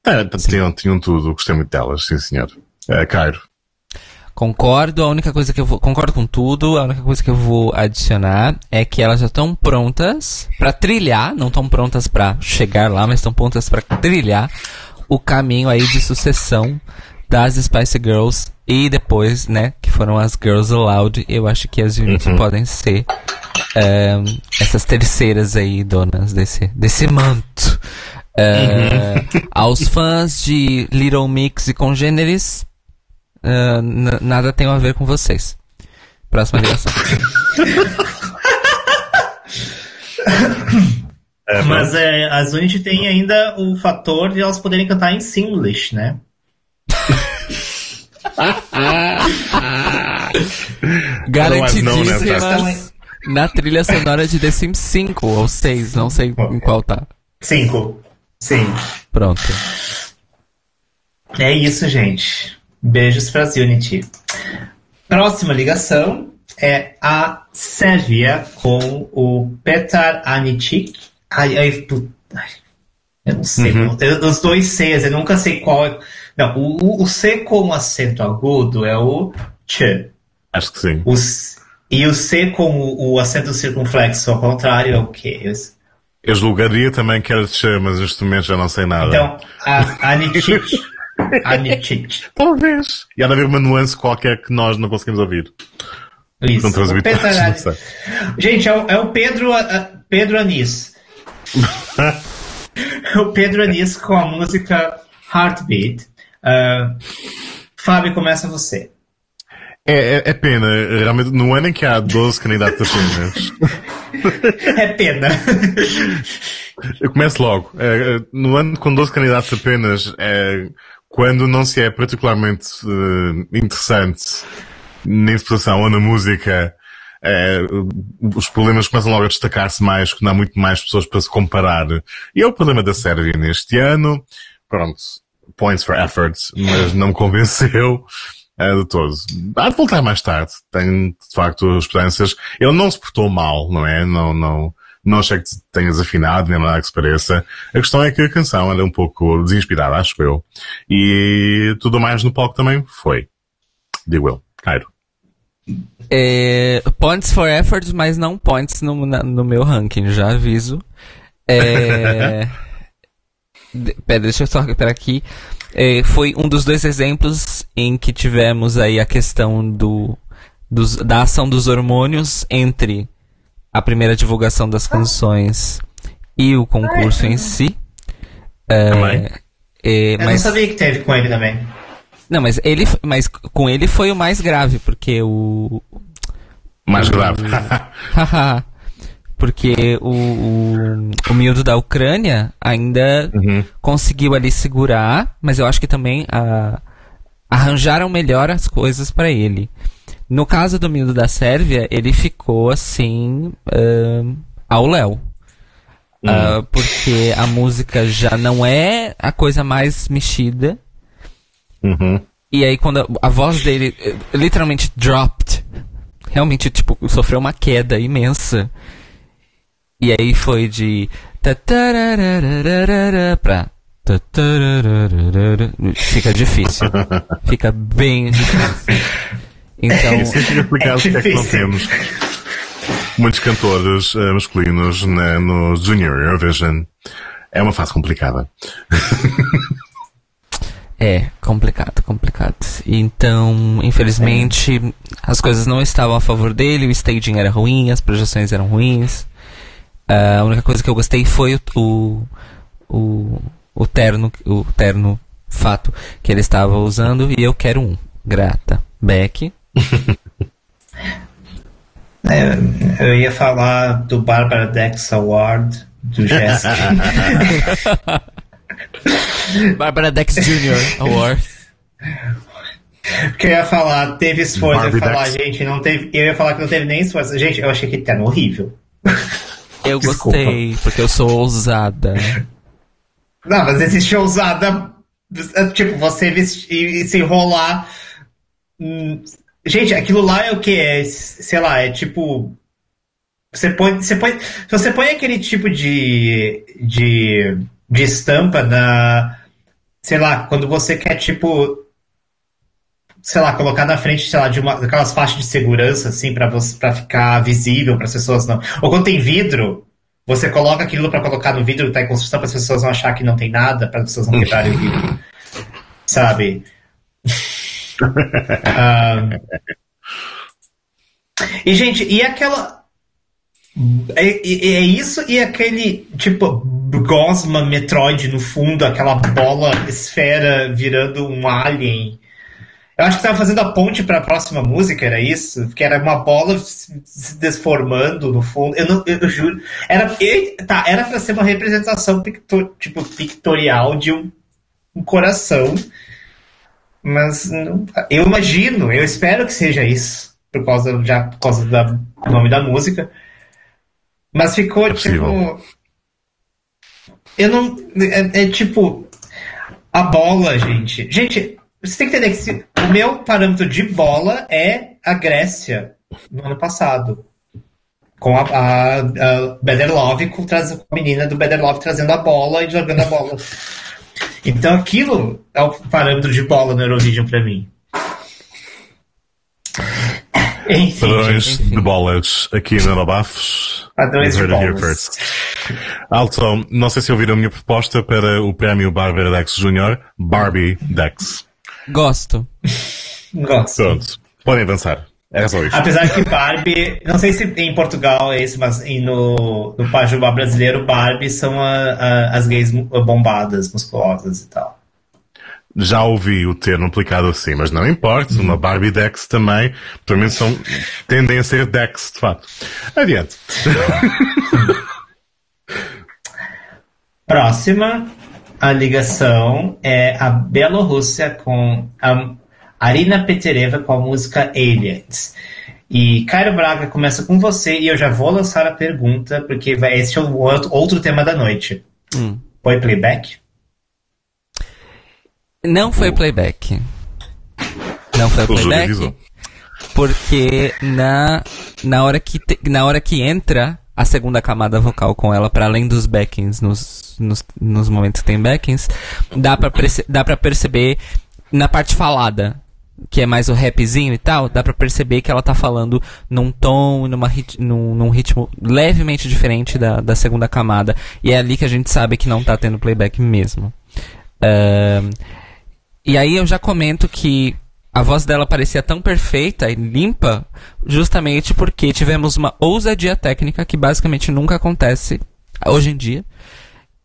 É, tinham, tinham tudo, gostei muito delas, sim senhor. É, Cairo. Concordo, a única coisa que eu vou. Concordo com tudo, a única coisa que eu vou adicionar é que elas já estão prontas pra trilhar, não estão prontas pra chegar lá, mas estão prontas pra trilhar o caminho aí de sucessão das Spice Girls e depois, né, que foram as Girls Aloud. Eu acho que as Unity podem ser ehm, essas terceiras aí, donas desse, desse manto. Eh, Aos fãs de Little Mix e congêneres, n- nada tem a ver com vocês. Próxima ligação. É, Mas é, as Unity tem ainda o fator de elas poderem cantar em Simlish, né? Garantidíssimas na trilha sonora de The Sims 5 ou 6, não sei em qual tá. Cinco. Sim. Pronto. É isso, gente. Beijos para Unity. Próxima ligação é a Sérvia com o Petar Anichik. Ai, ai, put- ai, eu não sei. Eu- os dois Cs, eu nunca sei qual é. Não, o, o- C com acento agudo é o Ch. Acho que sim. O e o C com o, o acento circunflexo ao contrário é o quê? Eu- julgaria também que era Che, mas neste momento já não sei nada. Então, a Talvez. E há de haver uma nuance qualquer que nós não conseguimos ouvir. Isso. Não sei. Gente, é o, é o Pedro, a- a- Pedro Anis. É o Pedro Anis com a música Heartbeat. Ah, Fábio, começa você. É, é, é pena, realmente, no ano em que há 12 candidatos apenas, É pena. eu começo logo. É, no ano com 12 candidatos apenas, é, quando não se é particularmente eh, interessante na interpretação ou na música, é, os problemas começam logo a destacar-se mais, quando há muito mais pessoas para se comparar. E é o problema da Sérvia neste ano. Pronto, points for effort, mas não me convenceu. eh, de todo. Há de voltar mais tarde. Tenho, de facto, esperanças. Ele não se portou mal, não é? Não, não, não achei que tenhas afinado, nem nada que se pareça. A questão é que a canção era um pouco desinspirada, acho eu. E tudo mais no palco também foi. Digo eu. Cairo. É, points for effort, mas não points no, na- no meu ranking, já aviso. É, de- pera, deixa eu só recuperar aqui. É, foi um dos dois exemplos em que tivemos aí a questão do, dos- da ação dos hormônios entre a primeira divulgação das canções e o concurso em si. É, Também. é, Eu não mas, sabia que teve com ele também. não, mas ele, mas com ele foi o mais grave, porque o, Mais grave. Porque o, o, o miúdo da Ucrânia ainda Uhum. conseguiu ali segurar, mas eu acho que também ah, arranjaram melhor as coisas pra ele. No caso do miúdo da Sérvia, ele ficou assim ahn, ao léu. Ah, porque a música já não é a coisa mais mexida. Uhum. E aí quando a, a voz dele eh, literalmente dropped, realmente tipo sofreu uma queda imensa. E aí foi de pra fica difícil. Fica bem difícil. Então, Isso fica explicado É porque é que não temos muitos cantores eh, masculinos na- no Junior Eurovision. É uma fase complicada. É, complicado, complicado. Então, infelizmente, as coisas não estavam a favor dele, o staging era ruim, as projeções eram ruins. Ah, a única coisa que eu gostei foi o, o, o terno, o terno fato que ele estava usando e eu quero um. Grata. Beck. É, eu ia falar do Barbara Dex Award, do Jessica. Barbara Dex Jr. Award. Porque eu ia falar, teve esforço. Eu ia falar, Dex. gente, não teve. Eu ia falar que não teve nem esforço. Gente, eu achei que terno horrível. Eu Desculpa. gostei, porque eu sou ousada. Não, mas existe ousada. Tipo, você vestir e se enrolar. Gente, aquilo lá é o que? É, sei lá, é tipo. Você põe, você põe, se você põe aquele tipo de, de, de estampa na. Sei lá, quando você quer, tipo. Sei lá, colocar na frente, sei lá, de uma, daquelas faixas de segurança, assim, pra, você, pra ficar visível para as pessoas não. Ou quando tem vidro, você coloca aquilo pra colocar no vidro que tá em construção para as pessoas não achar que não tem nada, para as pessoas não quebrarem o vidro. Sabe? E, gente, e aquela. É, é- isso e aquele, tipo, Gosma Metroid no fundo, aquela bola esfera virando um alien. Eu acho que tava fazendo a ponte pra próxima música, era isso? Que era uma bola se desformando no fundo. Eu, não, eu, juro. Era, e- tá, era ser uma representação picto- tipo, pictorial de um, um coração. Mas não- eu imagino, eu espero que seja isso. Por causa, já, por causa da- do nome da música. Mas ficou É tipo. Eu não. É, é tipo. A bola, gente. Gente, você tem que entender que se- o meu parâmetro de bola é a Grécia no ano passado. Com a, a, a Better Love, com, traz- com a menina do Better Love trazendo a bola e jogando a bola. Então aquilo é o parâmetro de bola no Eurovision pra mim. Enfim, Padrões enfim. de bolas aqui na Nobafos. Padrões de bolas. first. Alto, não sei se ouviram a minha proposta para o prémio Barbara Dex Jr. Barbie Dex. Gosto. Gosto. Pronto, podem avançar. Só isto. Apesar que Barbie, não sei se em Portugal é esse, mas no, no Pajubá brasileiro, Barbie são a- a- as gays bombadas, musculosas e tal. Já ouvi o termo aplicado assim, mas não importa. Uma Barbie Dex também, pelo menos são, tendem a ser Dex, de facto. Adiante. Próxima, a ligação é a Bielorrússia com a Arina Petereva com a música Aliens. E Cairo Braga começa com você e eu já vou lançar a pergunta, porque vai, esse é o outro, tema da noite. Hum. Foi playback? Não foi playback. Não foi O playback. Porque na, na, hora que te- na hora que entra a segunda camada vocal com ela, para além dos backings, nos, nos, nos momentos que tem backings, dá pra, perce- dá pra perceber na parte falada, que é mais o rapzinho e tal, dá pra perceber que ela tá falando num tom, numa rit, num, num ritmo levemente diferente da, da segunda camada. E é ali que a gente sabe que não tá tendo playback mesmo. Ahn, e aí eu já comento que a voz dela parecia tão perfeita e limpa, justamente porque tivemos uma ousadia técnica que basicamente nunca acontece hoje em dia,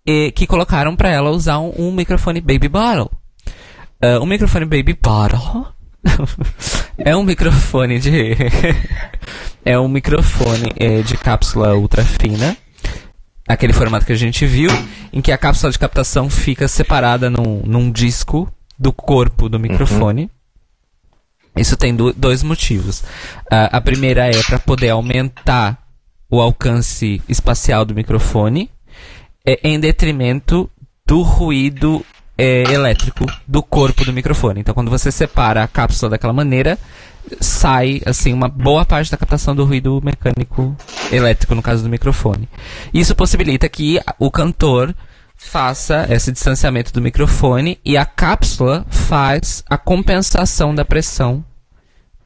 e que colocaram pra ela usar um, um microfone Baby Bottle. Um microfone Baby Bottle é um microfone de é um microfone eh, de cápsula ultra fina aquele formato que a gente viu, em que a cápsula de captação fica separada num, num disco do corpo do microfone. Isso tem do- dois motivos. Ah, a primeira é para poder aumentar o alcance espacial do microfone, eh, em detrimento do ruído eh, elétrico do corpo do microfone. Então, quando você separa a cápsula daquela maneira, sai assim uma boa parte da captação do ruído mecânico elétrico no caso do microfone. Isso possibilita que o cantor faça esse distanciamento do microfone e a cápsula faz a compensação da pressão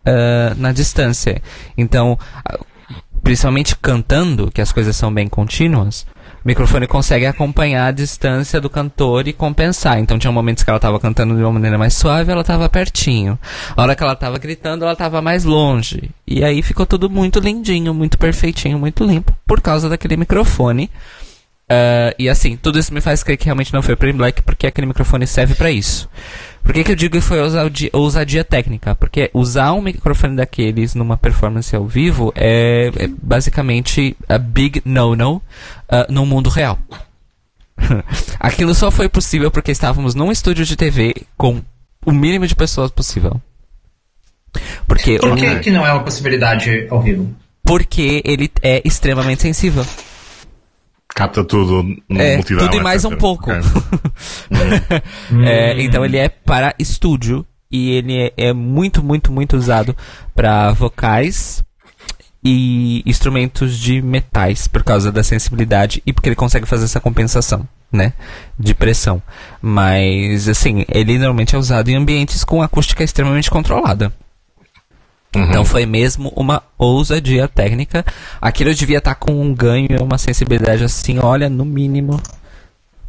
ah, na distância. Então, principalmente cantando, que as coisas são bem contínuas, microfone consegue acompanhar a distância do cantor e compensar. Então tinha momentos que ela estava cantando de uma maneira mais suave, ela estava pertinho. A hora que ela estava gritando, ela estava mais longe. E aí ficou tudo muito lindinho, muito perfeitinho, muito limpo, por causa daquele microfone. Ah, e assim, tudo isso me faz crer que realmente não foi Play Black, porque aquele microfone serve para isso. Por que, que eu digo que foi ousadia, ousadia técnica? Porque usar um microfone daqueles numa performance ao vivo é, é basicamente a big no-no ah, no mundo real. Aquilo só foi possível porque estávamos num estúdio de TV com o mínimo de pessoas possível. Porque, Por o- que, que não é uma possibilidade ao vivo? porque ele é extremamente sensível. Capta tudo no É, multidão. tudo e mais etc. um pouco. Ok. É, então ele é para estúdio e ele é, é muito, muito, muito usado para vocais e instrumentos de metais por causa da sensibilidade e porque ele consegue fazer essa compensação, né, de pressão. Mas assim, ele normalmente é usado em ambientes com acústica extremamente controlada. Então foi mesmo uma ousadia técnica. Aquilo devia estar com um ganho e uma sensibilidade assim, olha, no mínimo,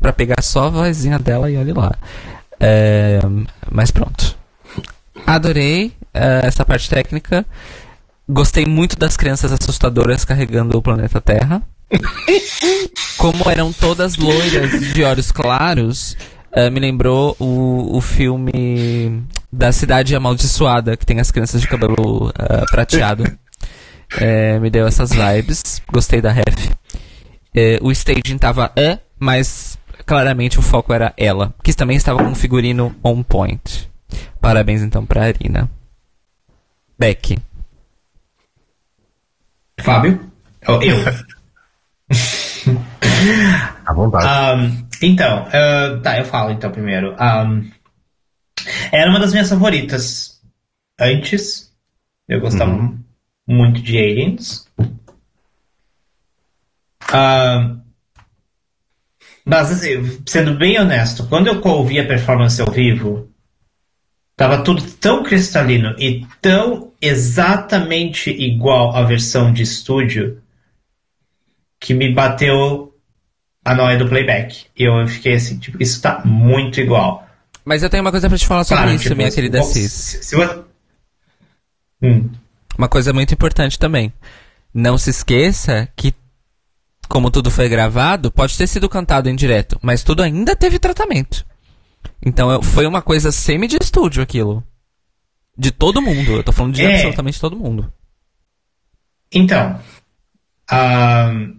Pra pegar só a vozinha dela e olhe lá. É, mas pronto. Adorei é, essa parte técnica. Gostei muito das crianças assustadoras carregando o planeta Terra. Como eram todas loiras de olhos claros, é, me lembrou o, o filme da Cidade Amaldiçoada, que tem as crianças de cabelo é, prateado. É, me deu essas vibes. Gostei da ref. É, o staging tava é, mas claramente o foco era ela, que também estava com um figurino on point. Parabéns então pra Arina. Beck. Fábio? Oh, eu. À vontade. Ahn, então, ah, tá, eu falo então primeiro. Ahn, era uma das minhas favoritas antes. Eu gostava muito de Aliens. Ahn, mas, assim, sendo bem honesto, quando eu ouvi a performance ao vivo, tava tudo tão cristalino e tão exatamente igual à versão de estúdio que me bateu a noia do playback. E eu fiquei assim, tipo, isso tá muito igual. Mas eu tenho uma coisa pra te falar sobre Claro, isso, tipo, minha querida Cis. se- se Hum. Uma coisa muito importante também. Não se esqueça que, como tudo foi gravado, pode ter sido cantado em direto, mas tudo ainda teve tratamento. Então eu- foi uma coisa semi de estúdio aquilo. De todo mundo. Eu tô falando de É. absolutamente todo mundo. Então. ahn,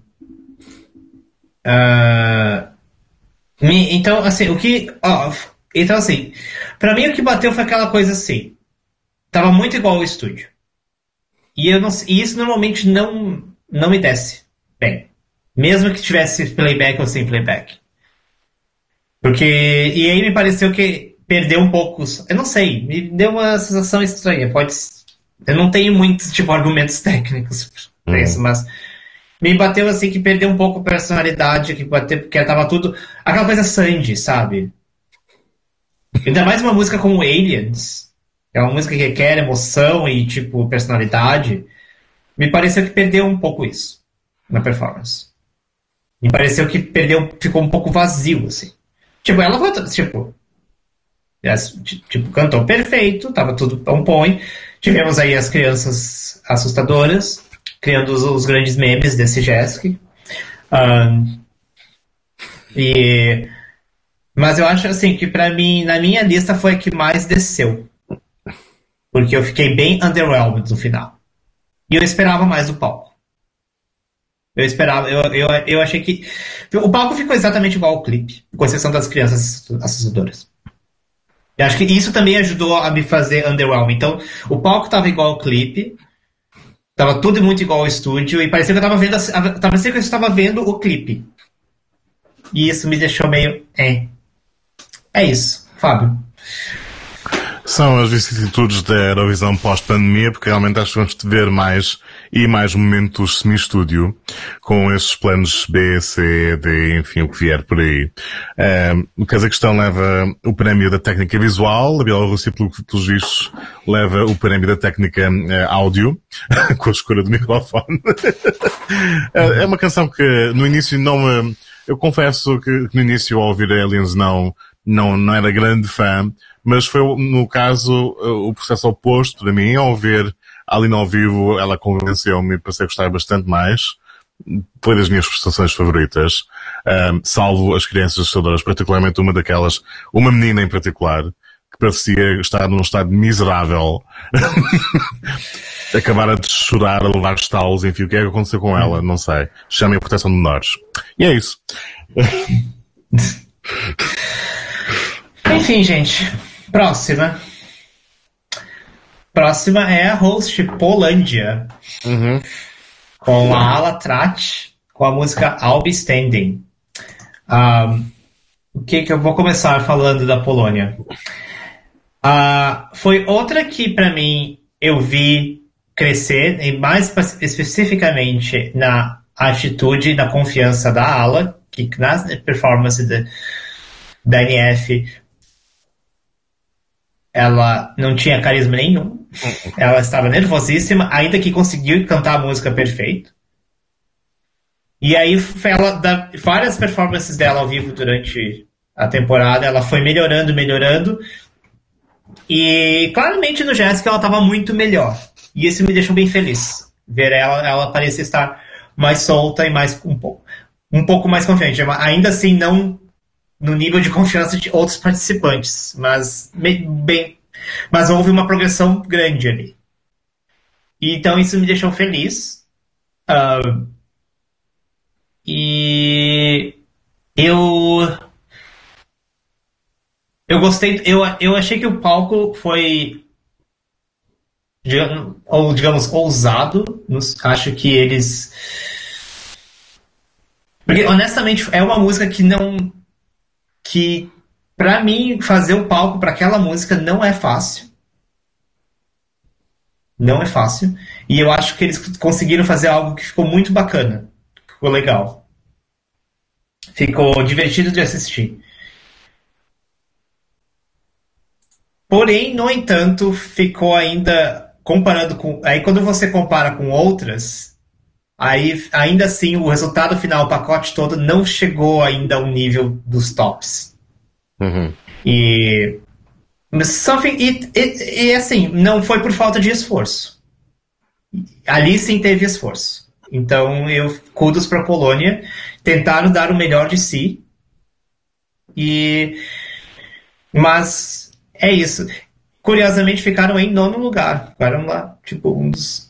ah, me- então, assim, o que. ó, então, assim, pra mim o que bateu foi aquela coisa assim. Tava muito igual ao estúdio. E, não, e isso normalmente não, não me desce bem. Mesmo que tivesse playback ou sem playback. Porque. E aí me pareceu que perdeu um pouco. Eu não sei, me deu uma sensação estranha. Pode. Eu não tenho muitos tipo, argumentos técnicos pra Hum. isso, mas me bateu assim que perdeu um pouco a personalidade, que bateu, porque tava tudo. Aquela coisa Sandy, sabe? Ainda mais uma música como Aliens, é uma música que requer emoção e, tipo, personalidade. Me pareceu que perdeu um pouco isso na performance. Me pareceu que perdeu, ficou um pouco vazio, assim. Tipo, ela cantou, tipo. Tipo, cantou perfeito, tava tudo on point. Tivemos aí as crianças assustadoras, criando os, os grandes memes desse Jesk. Ahn, e. Mas eu acho assim que pra mim, na minha lista foi a que mais desceu. Porque eu fiquei bem underwhelmed no final. E eu esperava mais do palco. Eu esperava, eu, eu, eu achei que. O palco ficou exatamente igual ao clipe, com exceção das crianças assustadoras. Eu acho que isso também ajudou a me fazer underwhelmed. Então, o palco tava igual ao clipe, tava tudo muito igual ao estúdio, e parecia que eu tava vendo. Parecia que eu estava vendo o clipe. E isso me deixou meio. É. É isso, Fábio. São as vicissitudes da Eurovisão pós-pandemia, porque realmente acho que vamos ver mais e mais momentos semi-estúdio com esses planos B, C, D, enfim, o que vier por aí. Um, o Cazaquistão leva o prémio da técnica visual, a Bielorrússia, pelo- pelos vistos, leva o prémio da técnica eh, áudio, com a escolha do microfone. é é uma canção que no início não me... Eu confesso que, que no início ao ouvir Aliens não, não, não era grande fã, mas foi no caso uh, o processo oposto para mim, ao ver ali no ao vivo, ela convenceu-me e passei a gostar bastante mais. Foi das minhas prestações favoritas, um, salvo as crianças assustadoras, particularmente uma daquelas, uma menina em particular, que parecia estar num estado miserável. Acabar de chorar, a levar estalos, enfim, o que é que aconteceu com ela? Não sei. Chamem a proteção de menores. E é isso. Enfim, gente. Próxima. Próxima é a host Polândia. Com a Ala Trat, com a música I'll Be Standing. Ah, o que que eu vou começar falando da Polônia? Ah, foi outra que, pra mim, eu vi crescer, e mais espe- especificamente na atitude e na confiança da Ala, que na performance da NF ela não tinha carisma nenhum. Ela estava nervosíssima, ainda que conseguiu cantar a música perfeito. E aí ela da várias performances dela ao vivo durante a temporada, ela foi melhorando, melhorando. E claramente no Jéssica ela estava muito melhor. E isso me deixou bem feliz. Ver ela, ela parecia estar mais solta e mais um pouco, um pouco mais confiante. Ainda assim, não no nível de confiança de outros participantes, mas bem, mas houve uma progressão grande ali. Então isso me deixou feliz. Ah, e eu eu gostei, eu, eu achei que o palco foi digamos, ou digamos ousado. Acho que eles porque honestamente é uma música que não que pra mim fazer o palco pra aquela música não é fácil. Não é fácil. E eu acho que eles conseguiram fazer algo que ficou muito bacana. Ficou legal. Ficou divertido de assistir. Porém, no entanto, ficou ainda comparando com. Aí quando você compara com outras, Aí, ainda assim, o resultado final, o pacote todo, não chegou ainda ao nível dos tops. Uhum. E. Something, e, assim, não foi por falta de esforço. Ali sim teve esforço. Então, eu kudos para a Polônia. Tentaram dar o melhor de si. E. Mas é isso. Curiosamente, ficaram em nono lugar. Ficaram lá, tipo, um dos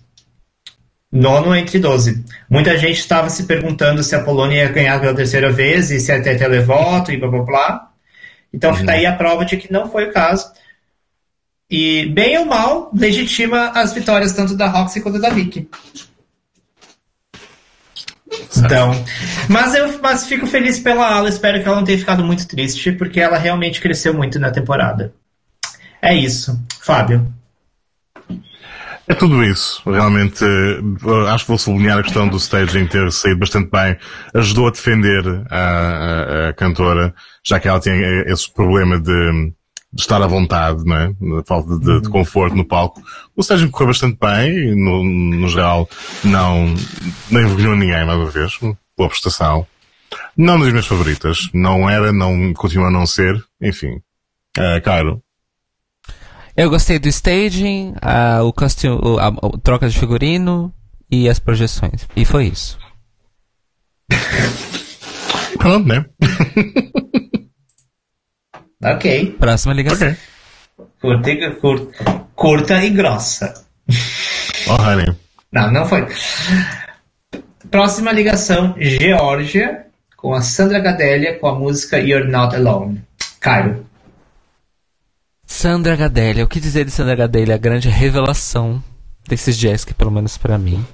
Nono entre 12. Muita gente estava se perguntando se a Polônia ia ganhar pela terceira vez e se ia ter televoto e blá blá blá. Então uhum. aí a prova de que não foi o caso. E, bem ou mal, legitima as vitórias tanto da Roxy quanto da Vicky. Então, mas eu mas fico feliz pela Ala, espero que ela não tenha ficado muito triste, porque ela realmente cresceu muito na temporada. É isso. Fábio. É tudo isso. Realmente, eh, acho que vou sublinhar a questão do staging ter saído bastante bem. Ajudou a defender a, a, a cantora, já que ela tinha esse problema de, de estar à vontade, não é? falta de, de, uhum. conforto no palco. O staging correu bastante bem, no, no geral, não, nem envergonhou ninguém, mais uma vez, boa prestação. Não das minhas favoritas. Não era, não, continua a não ser. Enfim. Uh, Cairo, eu gostei do staging, a, o costume, a, a, troca de figurino e as projeções. E foi isso. Pronto, né? ok. Próxima ligação. Okay. Curta, e, curta, curta e grossa. Oh, honey. Não, não foi. Próxima ligação, Geórgia, com a Sandra Gadelha, com a música You're Not Alone. Cairo. Sandra Gadelha, o que dizer de Sandra Gadelha? A grande revelação desses jazz, que pelo menos para mim,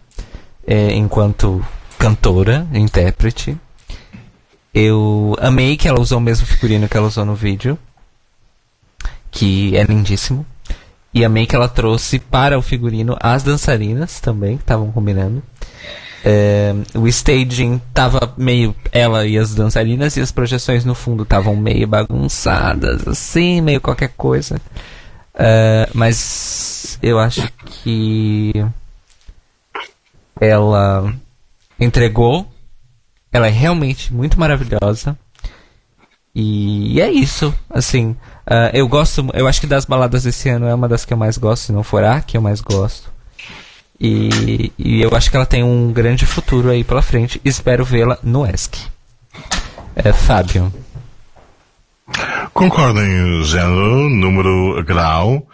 é, enquanto cantora, intérprete. Eu amei que ela usou o mesmo figurino que ela usou no vídeo, que é lindíssimo. E amei que ela trouxe para o figurino as dançarinas também, que estavam combinando. É, o staging tava meio ela e as dançarinas e as projeções no fundo estavam meio bagunçadas, assim, meio qualquer coisa. É, mas eu acho que ela entregou. Ela é realmente muito maravilhosa. E é isso, assim. Uh, eu gosto, eu acho que das baladas desse ano é uma das que eu mais gosto, se não for a que eu mais gosto. E, e eu acho que ela tem um grande futuro aí pela frente. Espero vê-la no ESC. É, Fábio. Concordo em género, número, grau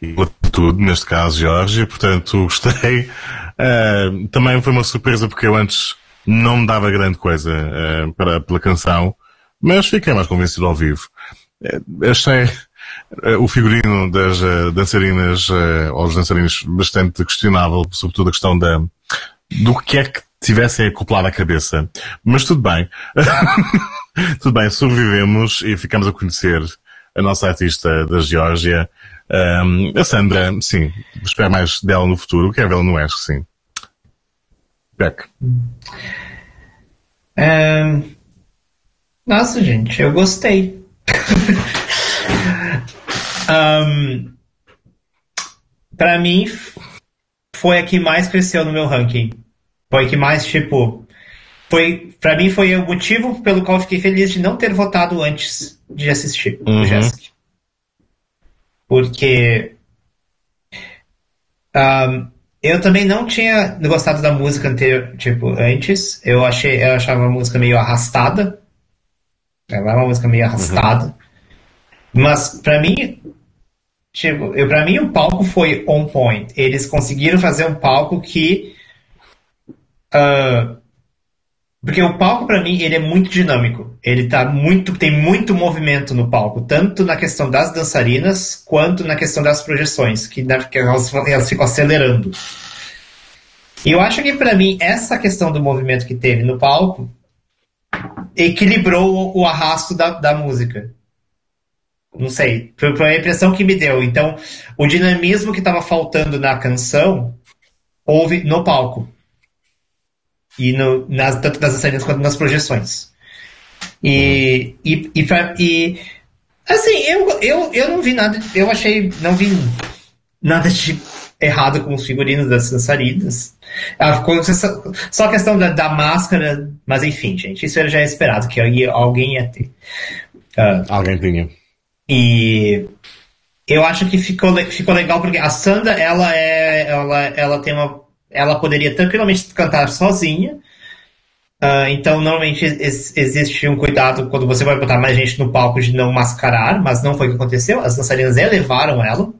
e latitude, neste caso, Jorge. Portanto, gostei. Uh, também foi uma surpresa porque eu antes não me dava grande coisa uh, para, pela canção, mas fiquei mais convencido ao vivo. Uh, achei o figurino das uh, dançarinas, uh, ou os dançarinos, bastante questionável, sobretudo a questão da, do que é que tivessem acoplado à cabeça. Mas tudo bem. tudo bem, sobrevivemos e ficamos a conhecer a nossa artista da Geórgia. A Sandra, sim, espero mais dela no futuro. Quero vê-la no ESC, sim. Beck. Um, nossa, gente, eu gostei. Um, para mim, foi a que mais cresceu no meu ranking. Foi a que mais, tipo. Foi, pra mim, foi o motivo pelo qual fiquei feliz de não ter votado antes de assistir uhum. o Jessica. Porque. Um, eu também não tinha gostado da música anterior, tipo, antes. Eu achei, eu achava a música meio arrastada. Ela é uma música meio arrastada. Uhum. Mas, para mim, Tipo, pra mim o palco foi on point. Eles conseguiram fazer um palco que. Uh, porque o palco, para mim, ele é muito dinâmico. Ele tá muito. tem muito movimento no palco, tanto na questão das dançarinas quanto na questão das projeções, que, que elas, elas ficam acelerando. E eu acho que para mim, essa questão do movimento que teve no palco equilibrou o, o arrasto da, da música. Não sei. Foi, a impressão que me deu. Então, o dinamismo que estava faltando na canção houve no palco. E no, nas, tanto nas dançarinas quanto nas projeções. E, e, e, e, assim, eu, eu, eu não vi nada, eu achei, não vi nada de errado com os figurinos das dançarinas. Ficou só a questão da, da, máscara, mas enfim, gente, isso já é esperado, que alguém ia ter. Uh, alguém tinha. E eu acho que ficou, ficou legal porque a Sandra, ela é. Ela, ela tem uma. Ela poderia tranquilamente cantar sozinha. Uh, então, normalmente ex existe um cuidado quando você vai botar mais gente no palco de não mascarar, mas não foi o que aconteceu. As dançarinas elevaram ela.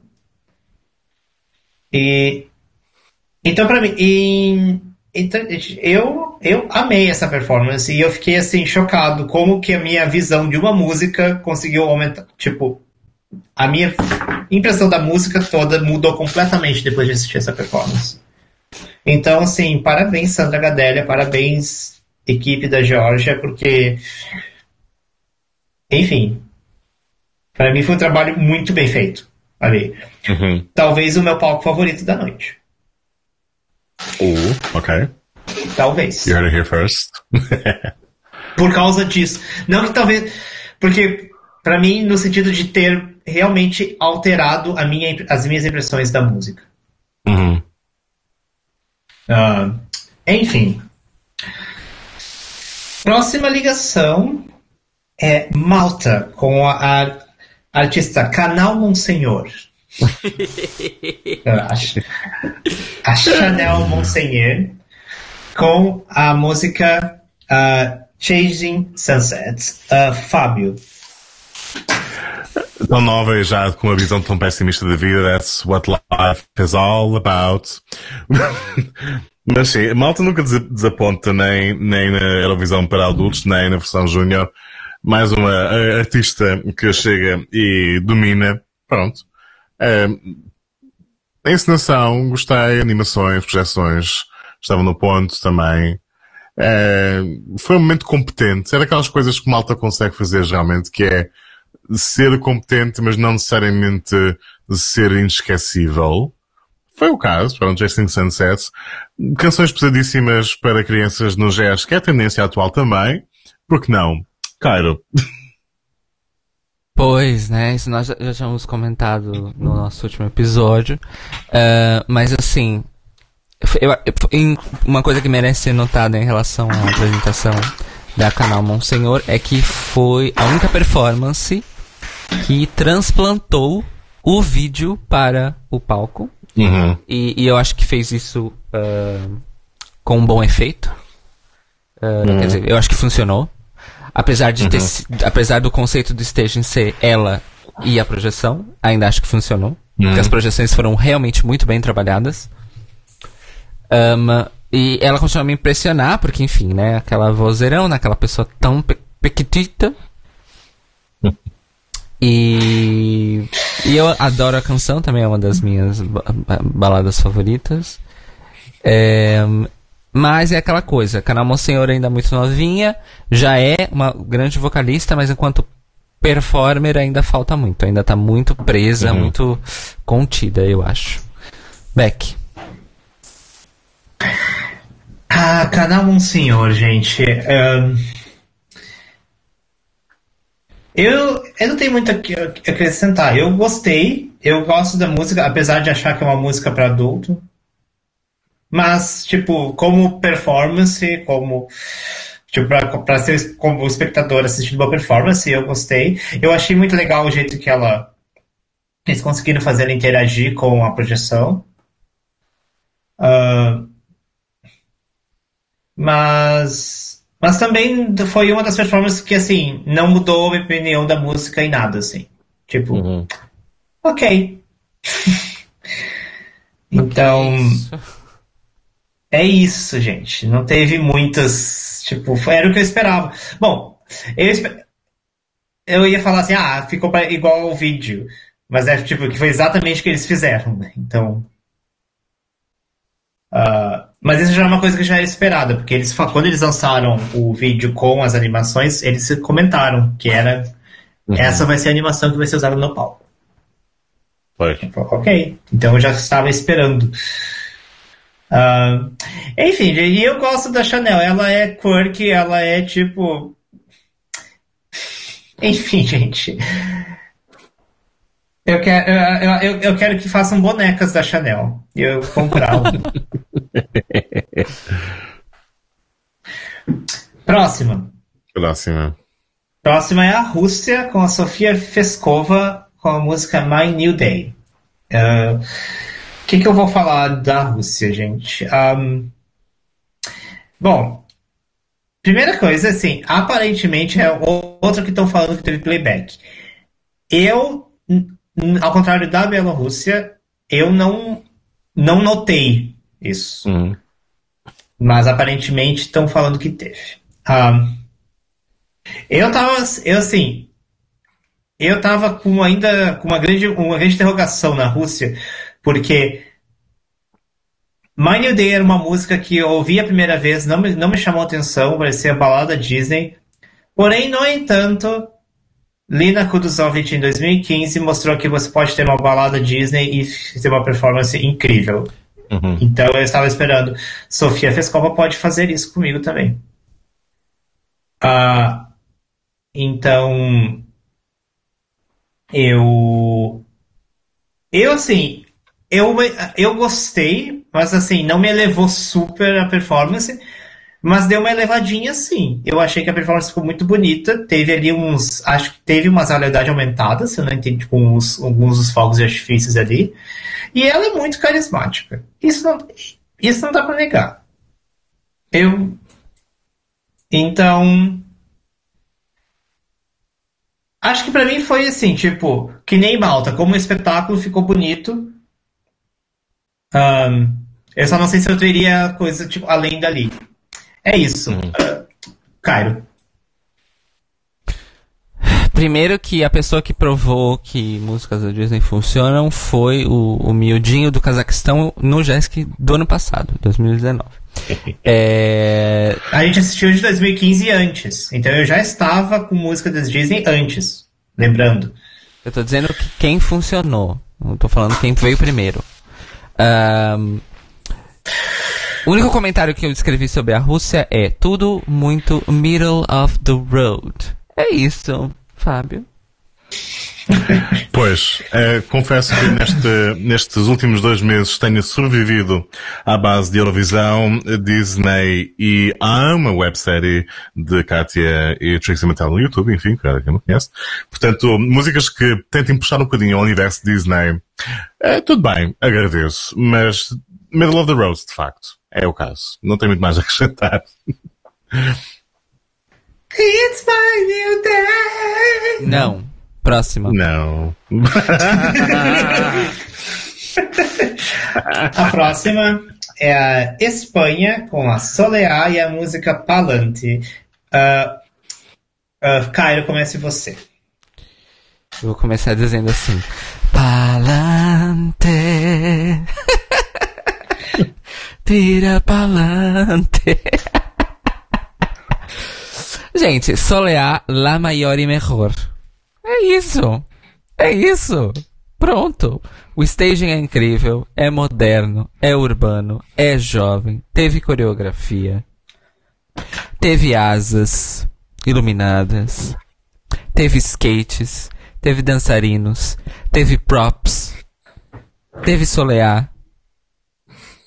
E. Então, pra mim. Então, eu, eu amei essa performance e eu fiquei assim, chocado como que a minha visão de uma música conseguiu aumentar. Tipo, a minha impressão da música toda mudou completamente depois de assistir essa performance. Então, assim, parabéns, Sandra Gadelha, parabéns, equipe da Georgia, porque. Enfim. Para mim foi um trabalho muito bem feito ali. Uhum. Talvez o meu palco favorito da noite. Oh, ok. Talvez. You heard it here first. Por causa disso. Não que talvez. Porque, para mim, no sentido de ter realmente alterado a minha, as minhas impressões da música. Uhum. Uh, enfim. Próxima ligação é Malta, com a, a artista Canal Monsenhor. a Chanel Monseigneur com a música uh, Chasing Sunsets. Uh, Fábio. Tão nova e já com uma visão tão pessimista da vida, that's what life is all about. Mas sim, malta nunca desaponta nem, nem na Eurovisão para adultos, nem na versão júnior. Mais uma artista que chega e domina. Pronto. É, a encenação, gostei, animações, projeções, estavam no ponto também. É, foi um momento competente. Era aquelas coisas que malta consegue fazer realmente, que é ser competente, mas não necessariamente ser inesquecível. Foi o caso, para o Jason Sunset. Canções pesadíssimas para crianças no jazz, que é a tendência atual também. Por que não? Cairo. Pois, né? Isso nós já, tínhamos comentado no nosso último episódio. Uh, mas assim, eu, eu, uma coisa que merece ser notada em relação à apresentação da canal Monsenhor é que foi a única performance que transplantou o vídeo para o palco. Uhum. E, e, eu acho que fez isso uh, com um bom efeito. Uh, uhum. Quer dizer, eu acho que funcionou. Apesar de ter, uhum. apesar do conceito do staging ser ela e a projeção, ainda acho que funcionou. Uhum. Porque as projeções foram realmente muito bem trabalhadas. Um, e ela continua a me impressionar, porque, enfim, né? Aquela vozeirão, né, aquela pessoa tão pe pequitita. e, e eu adoro a canção, também é uma das minhas baladas favoritas. É, mas é aquela coisa, Canal Monsenhor ainda muito novinha, já é uma grande vocalista, mas enquanto performer ainda falta muito, ainda tá muito presa, uhum. muito contida, eu acho. Beck. Ah, Canal Monsenhor, gente. Um, eu, eu não tenho muito a acrescentar. Eu gostei, eu gosto da música, apesar de achar que é uma música para adulto. Mas, tipo, como performance, como. Tipo, pra, pra ser como espectador assistindo uma performance, eu gostei. Eu achei muito legal o jeito que ela. Eles conseguiram fazer ela interagir com a projeção. Uh, mas. Mas também foi uma das performances que, assim, não mudou a minha opinião da música em nada, assim. Tipo, uhum. ok. então. É isso, gente. Não teve muitas. Tipo, era o que eu esperava. Bom, eu, eu ia falar assim, ah, ficou pra... igual ao vídeo. Mas é tipo, que foi exatamente o que eles fizeram, né? Então. Uh, mas isso já é uma coisa que já era esperada, porque eles quando eles lançaram o vídeo com as animações, eles comentaram que era uhum. essa vai ser a animação que vai ser usada no palco. Foi. Ok, então eu já estava esperando. Uh, enfim, e eu gosto da Chanel. Ela é quirky, ela é tipo. Enfim, gente. Eu quero, eu, eu, eu quero que façam bonecas da Chanel. E eu comprar. Próxima. Próxima. Próxima é a Rússia, com a Sofia Feskova, com a música My New Day. O que, que eu vou falar da Rússia, gente? Um, bom, primeira coisa, assim, aparentemente é outro que estão falando que teve playback. Eu, ao contrário da Bielorrússia, eu não, não notei isso. Uhum. Mas aparentemente estão falando que teve. Um, eu tava, eu assim, eu tava com ainda com uma grande, uma grande interrogação na Rússia, porque My New Day era uma música que eu ouvi a primeira vez, não me, não me chamou atenção, parecia balada Disney. Porém, no entanto, Lina Kuduzovich em 2015 mostrou que você pode ter uma balada Disney e ter uma performance incrível. Uhum. Então eu estava esperando. Sofia Fescova pode fazer isso comigo também. Uh, então eu eu assim eu, eu gostei, mas assim, não me elevou super a performance, mas deu uma elevadinha sim. Eu achei que a performance ficou muito bonita. Teve ali uns. Acho que teve uma realidade aumentada, se eu não entendi, com os, alguns dos fogos de artifícios ali. E ela é muito carismática. Isso não, isso não dá pra negar. Eu. Então. Acho que para mim foi assim, tipo, que nem Malta, como o espetáculo ficou bonito, um, eu só não sei se eu teria coisa tipo além dali. É isso. Hum. Uh, Cairo. Primeiro que a pessoa que provou que músicas da Disney funcionam foi o, o miudinho do Cazaquistão no Jesk do ano passado, 2019. é... A gente assistiu de 2015 antes, então eu já estava com música das Disney antes, lembrando. Eu tô dizendo que quem funcionou, não tô falando quem veio primeiro. Um, o único comentário que eu escrevi sobre a Rússia é tudo muito middle of the road. É isso, Fábio. Pois, é, confesso que neste, nestes últimos dois meses tenho sobrevivido à base de Eurovisão, Disney e há uma websérie de Katia e Trixie Mattel no YouTube, enfim, cara, quem não conhece. Portanto, músicas que tentem puxar um bocadinho ao universo Disney. É, tudo bem, agradeço, mas middle of the road, de facto, é o caso. Não tenho muito mais a acrescentar. It's my new day! Não. Próxima. Não. a próxima é a Espanha com a Soleá e a música Palante. Uh, uh, Cairo, comece você. Eu vou começar dizendo assim: Palante. Tira palante. Gente, Soleá, la maior e melhor. É isso. É isso. Pronto. O staging é incrível, é moderno, é urbano, é jovem, teve coreografia, teve asas iluminadas, teve skates, teve dançarinos, teve props, teve solear,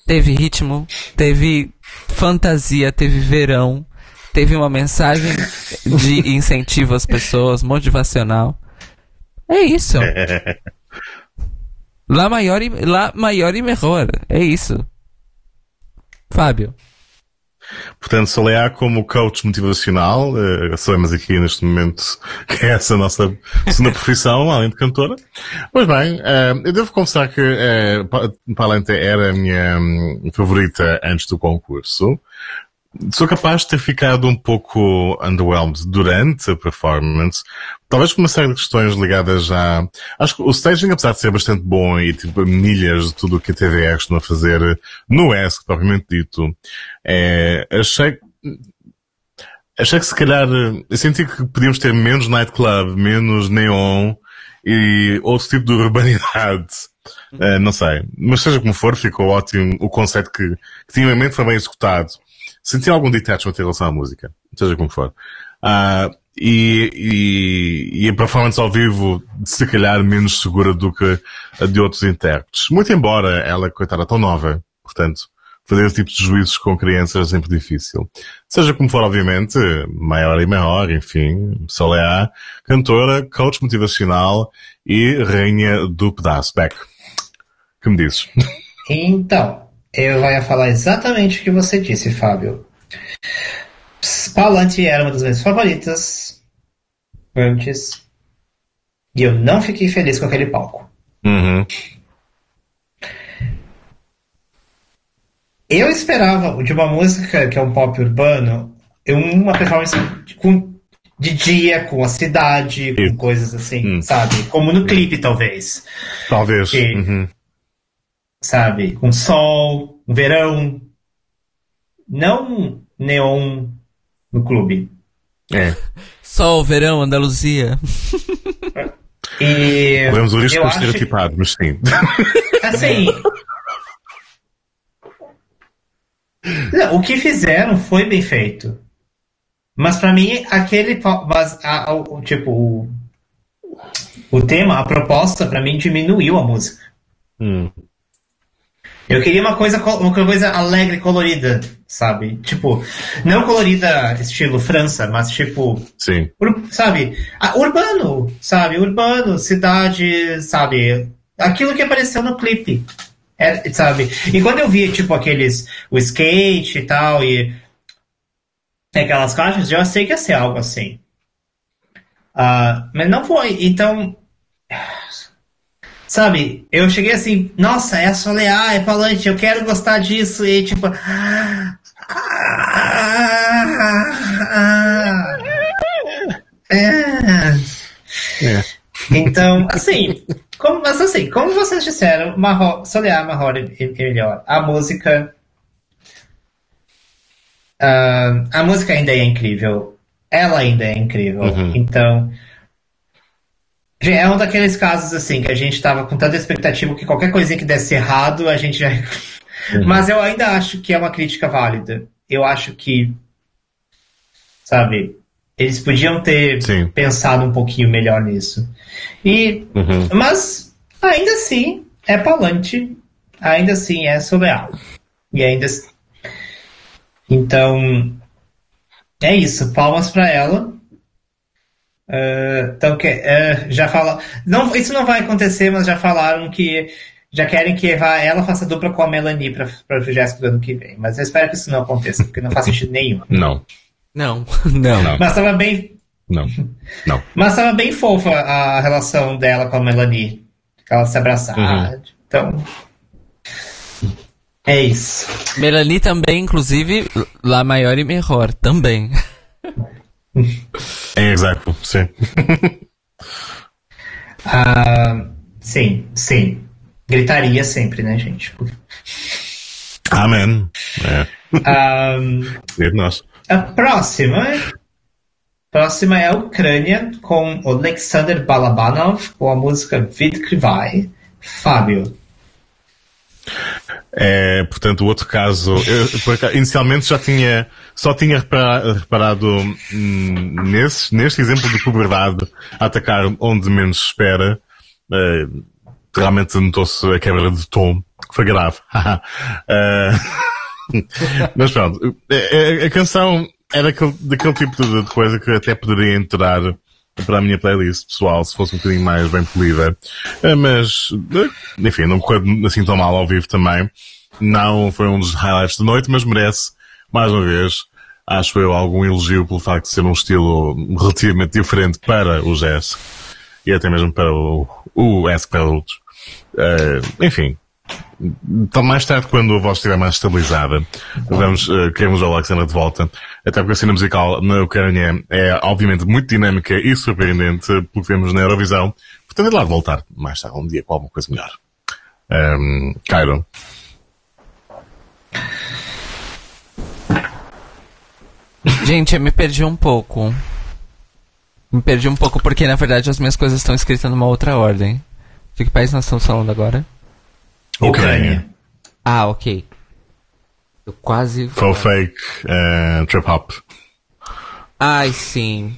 teve ritmo, teve fantasia, teve verão, teve uma mensagem de incentivo às pessoas, motivacional. É isso. Lá maior e, lá maior e melhor. É isso. Fábio. Portanto, Soleá como coach motivacional, uh, sabemos aqui neste momento que é essa a nossa segunda profissão, além de cantora. Pois bem, uh, eu devo confessar que uh, Palante era a minha um, favorita antes do concurso. Sou capaz de ter ficado um pouco underwhelmed durante a performance, talvez por uma série de questões ligadas a... Acho que o staging, apesar de ser bastante bom e tipo milhas de tudo o que a TVR costuma fazer no ESC, propriamente dito, é, achei achei que se calhar, eu senti que podíamos ter menos nightclub, menos neon e outro tipo de urbanidade. Uh, não sei. Mas seja como for, ficou ótimo. O conceito que, que tinha em mente foi bem executado senti algum detachment em relação à música, seja como for. Uh, e, e, e a performance ao vivo, se calhar, menos segura do que a de outros intérpretes. Muito embora ela, coitada, tão nova, portanto, fazer esse tipo de juízos com crianças é sempre difícil. Seja como for, obviamente, maior e maior, enfim, Soleá, cantora, coach motivacional e rainha do pedaço. Beck, que me dizes? Então, eu vou falar exatamente o que você disse, Fábio. Palante era uma das minhas favoritas antes. E eu não fiquei feliz com aquele palco. Uhum. Eu esperava de uma música que é um pop urbano, uma performance com, de dia, com a cidade, com coisas assim, Hum. sabe? Como no clipe, talvez. Talvez. Que- Uhum. Sabe? Com sol, um verão. Não neon no clube. É. Sol, verão, Andaluzia. E Corremos o risco de estereotipado, mas sim. Assim. Não, o que fizeram foi bem feito. Mas pra mim, aquele. Mas, a- a- o, tipo, o, o tema, a proposta, pra mim, diminuiu a música. Hum. Eu queria uma coisa, co- uma coisa alegre, colorida, sabe? Tipo, não colorida estilo França, mas tipo, Sim. Sabe? Ah, Urbano, sabe? Urbano, cidade, sabe? Aquilo que apareceu no clipe. É, sabe? E quando eu vi, tipo, aqueles. O skate e tal, e. Aquelas caixas, eu sei que ia ser algo assim. Ah, mas não foi. Então. Sabe? Eu cheguei assim, nossa, é solear, é falante, eu quero gostar disso, e tipo. ah, ah, ah, é. É. Então, assim, como, mas assim, como vocês disseram, Marro, Solear Marror é, é melhor. A música. ah, a música ainda é incrível. Ela ainda é incrível. Uhum. Então. É um daqueles casos assim que a gente tava com tanta expectativa que qualquer coisinha que desse errado, a gente já. Mas eu ainda acho que é uma crítica válida. Eu acho que. Sabe? Eles podiam ter Sim. pensado um pouquinho melhor nisso. E, Uhum. mas, ainda assim, é palante. Ainda assim, é surreal. E ainda assim. Então, é isso. Palmas pra ela. Ah, então, que, ah, já fala. Não, isso não vai acontecer, mas já falaram que já querem que ela faça dupla com a Melanie para o Jéssica do ano que vem. Mas eu espero que isso não aconteça, porque não faz sentido nenhum. Não. Não, não. Não. Mas estava bem, Não. Não. mas tava bem fofa a relação dela com a Melanie. Ela se abraçar. Uhum. Então. É isso. Melanie também, inclusive, lá maior e melhor, também. É exato, sim. Ah, sim, sim. Gritaria sempre, né, gente? Amém. É. Nosso. a próxima. Próxima é a Ucrânia com Alexander Balabanov com a música Vidkrivai. Fábio. É, portanto, o outro caso, eu, inicialmente já tinha, só tinha repara- reparado hum, nesse, neste exemplo de puberdade atacar onde menos espera. Eh, realmente notou-se a quebra de tom, que foi grave. Eh, mas pronto, a, a- a canção é daquele, daquele tipo de, de coisa que até poderia entrar para a minha playlist pessoal se fosse um bocadinho mais bem polida. Eh, Mas, eh, enfim, não correu assim tão mal ao vivo também. Não foi um dos highlights da noite, mas merece, mais uma vez, acho eu, algum elogio pelo facto de ser um estilo relativamente diferente para o jazz e até mesmo para o, o para adultos. Eh, enfim, então, mais tarde, quando a voz estiver mais estabilizada, vamos, uh, queremos o Alexandra de volta. Até porque a cena musical na Ucrânia é, obviamente, muito dinâmica e surpreendente, pelo que vemos na Eurovisão. Portanto, é lá de voltar mais tarde, um dia com alguma coisa melhor. Um, Cairo. Gente, eu me perdi um pouco. Me perdi um pouco porque, na verdade, as minhas coisas estão escritas numa outra ordem. De que país nós estamos falando agora? Ucrânia. Ah, ok. Eu quase. Faux fake, uh, trip hop. Ai, sim.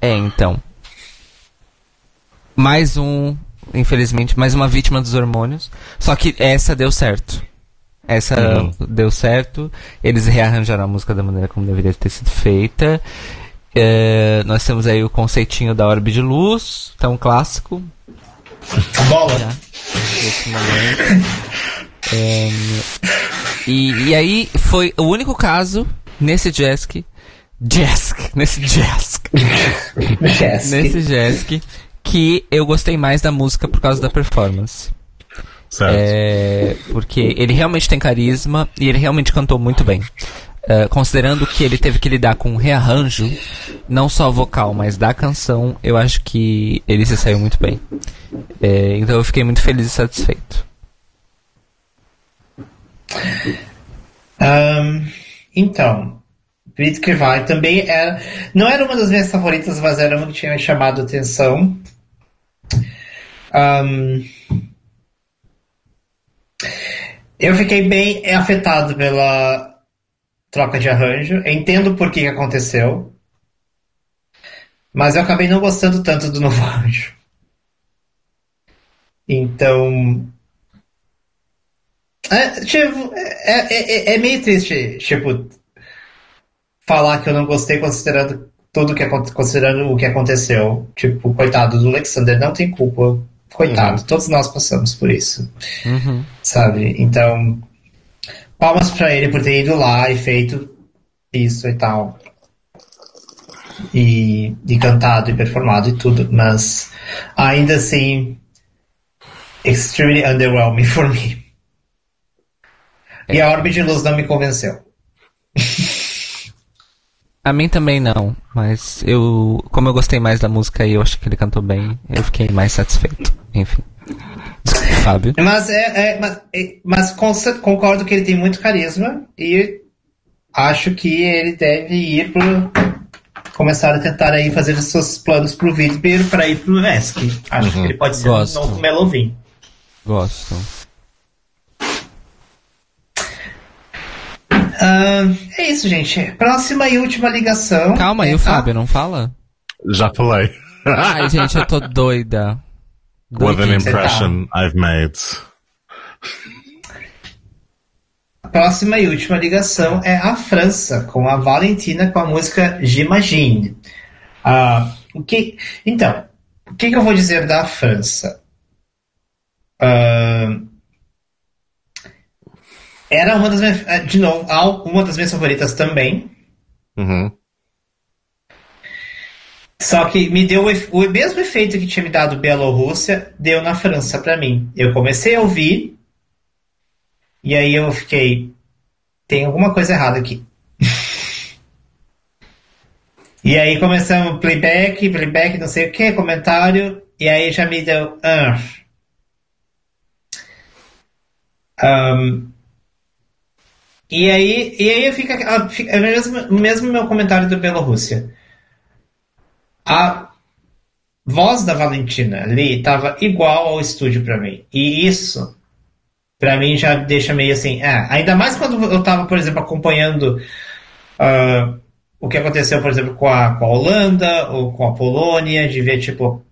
É, então. Mais um, infelizmente, mais uma vítima dos hormônios. Só que essa deu certo. Essa Uhum. deu certo. Eles rearranjaram a música da maneira como deveria ter sido feita. É, nós temos aí o conceitinho da orbe de luz, tão clássico. Bola. Já, nesse momento. É, e, e aí foi o único caso nesse Jask. Jask, nesse Jask. Yes. nesse Jask que eu gostei mais da música por causa da performance. Certo. É, porque ele realmente tem carisma e ele realmente cantou muito bem. É, considerando que ele teve que lidar com um rearranjo, não só vocal, mas da canção, eu acho que ele se saiu muito bem. É, então eu fiquei muito feliz e satisfeito. Ahn, então, Acredito que vai. Também era. Não era uma das minhas favoritas, mas era uma que tinha me chamado a atenção. Ahn, eu fiquei bem afetado pela troca de arranjo. Eu entendo por que aconteceu. Mas eu acabei não gostando tanto do novo arranjo. Então. É, tipo, é, é, é meio triste, tipo, falar que eu não gostei considerando tudo que considerando o que aconteceu. Tipo, coitado do Alexander, não tem culpa. Coitado, todos nós passamos por isso, Uhum. sabe? Então, palmas pra ele por ter ido lá e feito isso e tal. E, e cantado e performado e tudo, mas ainda assim, extremely underwhelming for me. E a Orbe de Luz não me convenceu. A mim também não, mas eu, como eu gostei mais da música e eu acho que ele cantou bem, eu fiquei mais satisfeito. Enfim. Fábio. Mas, é, é- mas, é- mas con- concordo que ele tem muito carisma e acho que ele deve ir pro. começar a tentar aí fazer os seus planos pro Vidbeer para ir pro Esk. Acho que ele pode ser Gosto. um novo Melovin. Gosto. Ah, é isso, gente. Próxima e última ligação. Calma, é e o a- Fábio, não fala? Já falei. Ai, gente, eu tô doida. What an impression I've made. A próxima e última ligação é a França, com a Valentina com a música J'imagine. Ah, o que, então, o que, que eu vou dizer da França? Ah, era uma das minhas, ah, de novo, uma das minhas favoritas também. Uhum. Só que me deu o, o mesmo efeito que tinha me dado Bielorrússia, deu na França pra mim. Eu comecei a ouvir, e aí eu fiquei. Tem alguma coisa errada aqui. e aí começamos playback, playback, não sei o que, comentário, e aí já me deu. Ah. Ahn, e aí, e aí fica, ah, fica é mesmo, mesmo meu comentário do Bielorrússia. A voz da Valentina ali estava igual ao estúdio pra mim. E isso, pra mim, já deixa meio assim. ah, ainda mais quando eu tava, por exemplo, acompanhando ah, o que aconteceu, por exemplo, com a, com a Holanda ou com a Polônia, de ver, tipo.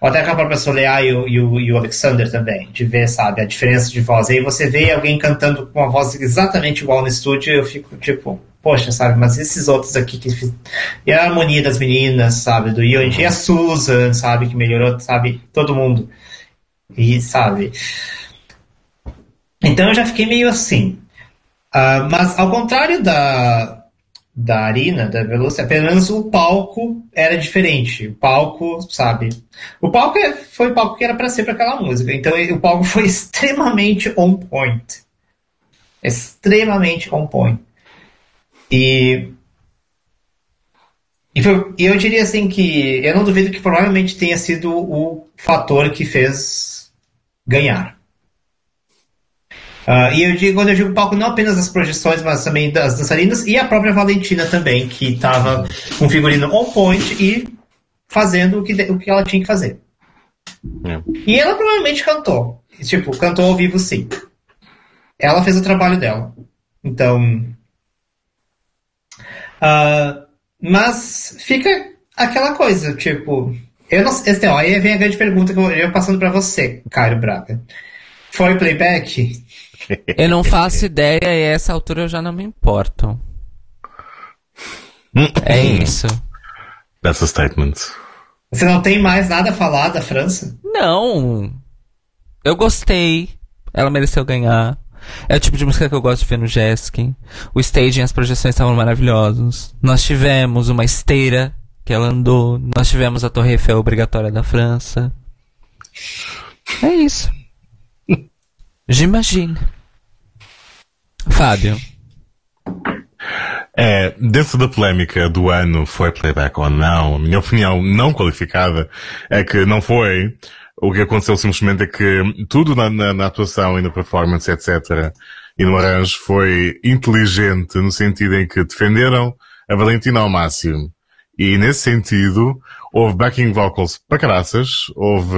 Ou até com a própria Soleá e o, e, o, e o Alexander também, de ver, sabe, a diferença de voz. Aí você vê alguém cantando com uma voz exatamente igual no estúdio, eu fico tipo, poxa, sabe, mas esses outros aqui que. fiz- E a harmonia das meninas, sabe, do Ion e a Susan, sabe, que melhorou, sabe, todo mundo. E, sabe. Então eu já fiquei meio assim. Ah, mas ao contrário da, da Arina, da Velocia, pelo menos o palco era diferente. O palco, sabe? O palco é- foi o palco que era para ser para aquela música. Então o palco foi extremamente on point. Extremamente on point. E. E, eu diria assim que eu não duvido que provavelmente tenha sido o fator que fez ganhar. Ah, e eu digo, quando eu digo palco, não apenas das projeções, mas também das dançarinas e a própria Valentina também, que estava com figurino on point e fazendo o que, o que ela tinha que fazer. É. E ela provavelmente cantou. Tipo, cantou ao vivo sim. Ela fez o trabalho dela. Então. Ah, mas fica aquela coisa, tipo. Eu não. Assim, ó, aí vem a grande pergunta que eu eu passando pra você, Caio Braga. Foi playback? Eu não faço ideia e a essa altura eu já não me importo. É isso. That's a statement. Você não tem mais nada a falar da França? Não. Eu gostei. Ela mereceu ganhar. É o tipo de música que eu gosto de ver no Jeskin. O staging e as projeções estavam maravilhosos. Nós tivemos uma esteira que ela andou. Nós tivemos a Torre Eiffel obrigatória da França. É isso. J'imagine. Fábio. É, dentro da polémica do ano foi playback ou não, a minha opinião não qualificada é que não foi. O que aconteceu simplesmente é que tudo na, na- na atuação e na performance, etc., e no arranjo foi inteligente no sentido em que defenderam a Valentina ao máximo. E nesse sentido, houve backing vocals para caraças, houve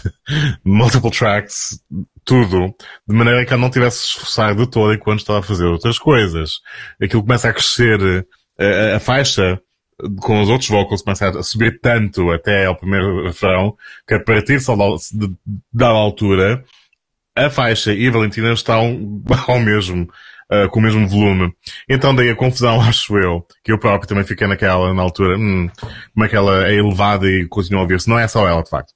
multiple tracks, tudo, de maneira que ela não tivesse esforçar de todo enquanto estava a fazer outras coisas. Aquilo começa a crescer, eh, a, a faixa com os outros vocals começa a subir tanto até ao primeiro refrão, que a partir só da, altura, a faixa e a Valentina estão ao mesmo, ah, com o mesmo volume. Então daí a confusão, acho eu, que eu próprio também fiquei naquela, na altura, hum, como é que ela é elevada e continua a ouvir-se. Não é só ela, de facto,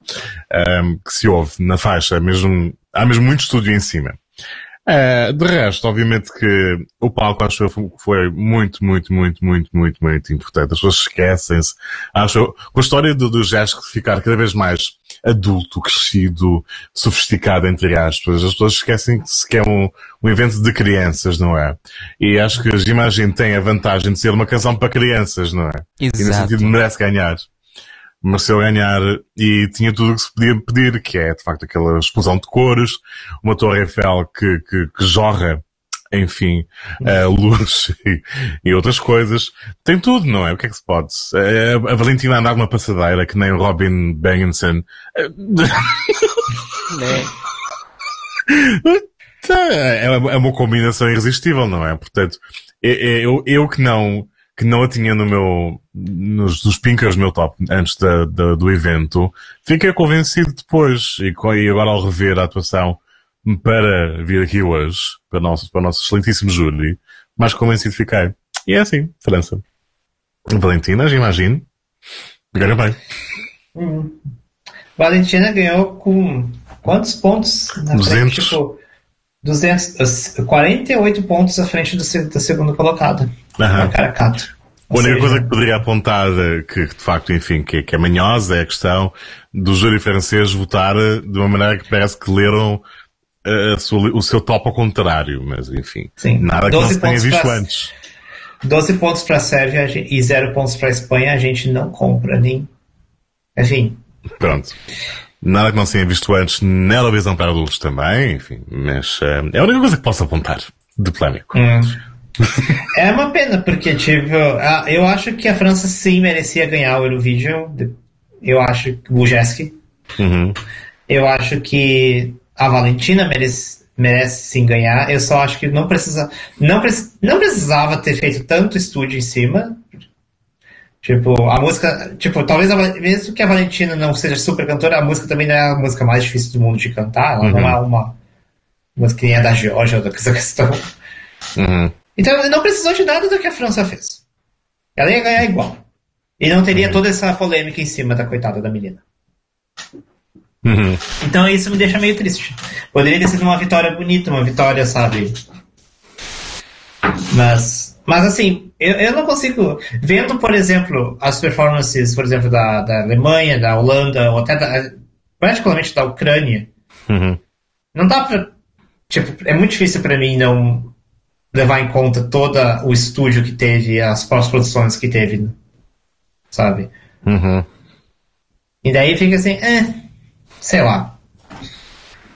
ahm, que se ouve na faixa, mesmo, há mesmo muito estúdio em cima. Eh, de resto, obviamente que o palco acho eu foi- muito, muito, muito, muito, muito, muito importante. As pessoas esquecem-se. Acho eu, com a história do, do Jéssico ficar cada vez mais adulto, crescido, sofisticado, entre aspas, as pessoas esquecem-se que é um, um evento de crianças, não é? E acho que a imagem tem a vantagem de ser uma canção para crianças, não é? E nesse Exato. sentido merece ganhar. Mereceu ganhar e tinha tudo o que se podia pedir, que é de facto aquela explosão de cores, uma torre Eiffel que, que, que jorra, enfim, a luz e, e outras coisas. Tem tudo, não é? O que é que se pode? A, a Valentina andar numa passadeira que nem o Robin Bengenson. É, é uma- é uma combinação irresistível, não é? Portanto, eu, eu, eu que não, que não a tinha no meu, nos, nos pinkers do meu top antes da, da- do evento, fiquei convencido depois, e, e agora ao rever a atuação para vir aqui hoje, para o nosso, para o nosso excelentíssimo júri, mais convencido fiquei. E é assim, França. Valentinas, imagino. Ganha bem. Valentina ganhou com quantos pontos? Na 200. Frente, tipo, 200, uh, 48 pontos à frente do, se- do segundo colocado. Aham. A Caracato. A única coisa que poderia apontar eh, que, de facto, enfim, que, que é manhosa é a questão do júri francês votar eh, de uma maneira que parece que leram eh, sua- o seu top ao contrário, mas enfim, Sim. nada que não 12 se tenha visto pra- antes. 12 pontos para a Sérvia e 0 pontos para a Espanha, a gente não compra nem. Enfim, Pronto. Nada que não se tenha visto antes na televisão para adultos também, enfim, mas eh, é a única coisa que posso apontar de polémico. Hum. É uma pena, porque, tipo, eu acho que a França sim merecia ganhar o Eurovision. Eu acho que o Jeski. Uhum. Eu acho que a Valentina merece, merece sim ganhar. Eu só acho que não, precisa, não, preci- não precisava ter feito tanto estúdio em cima. Tipo, a música. Tipo, talvez a mesmo que a Valentina não seja super cantora, a música também não é a música mais difícil do mundo de cantar. Ela não é uma música que nem a da Georgia ou dessa questão. Uhum. Então não precisou de nada do que a França fez. Ela ia ganhar igual. E não teria toda essa polêmica em cima da coitada da menina. Uhum. Então isso me deixa meio triste. Poderia ter sido uma vitória bonita, uma vitória, sabe? Mas, mas assim, eu, eu não consigo. Vendo, por exemplo, as performances, por exemplo, da, da Alemanha, da Holanda, ou até da, particularmente da Ucrânia, Uhum. não dá pra. Tipo, é muito difícil pra mim não levar em conta todo o estúdio que teve, as pós-produções que teve, sabe? Uhum. E daí fica assim, é, sei lá.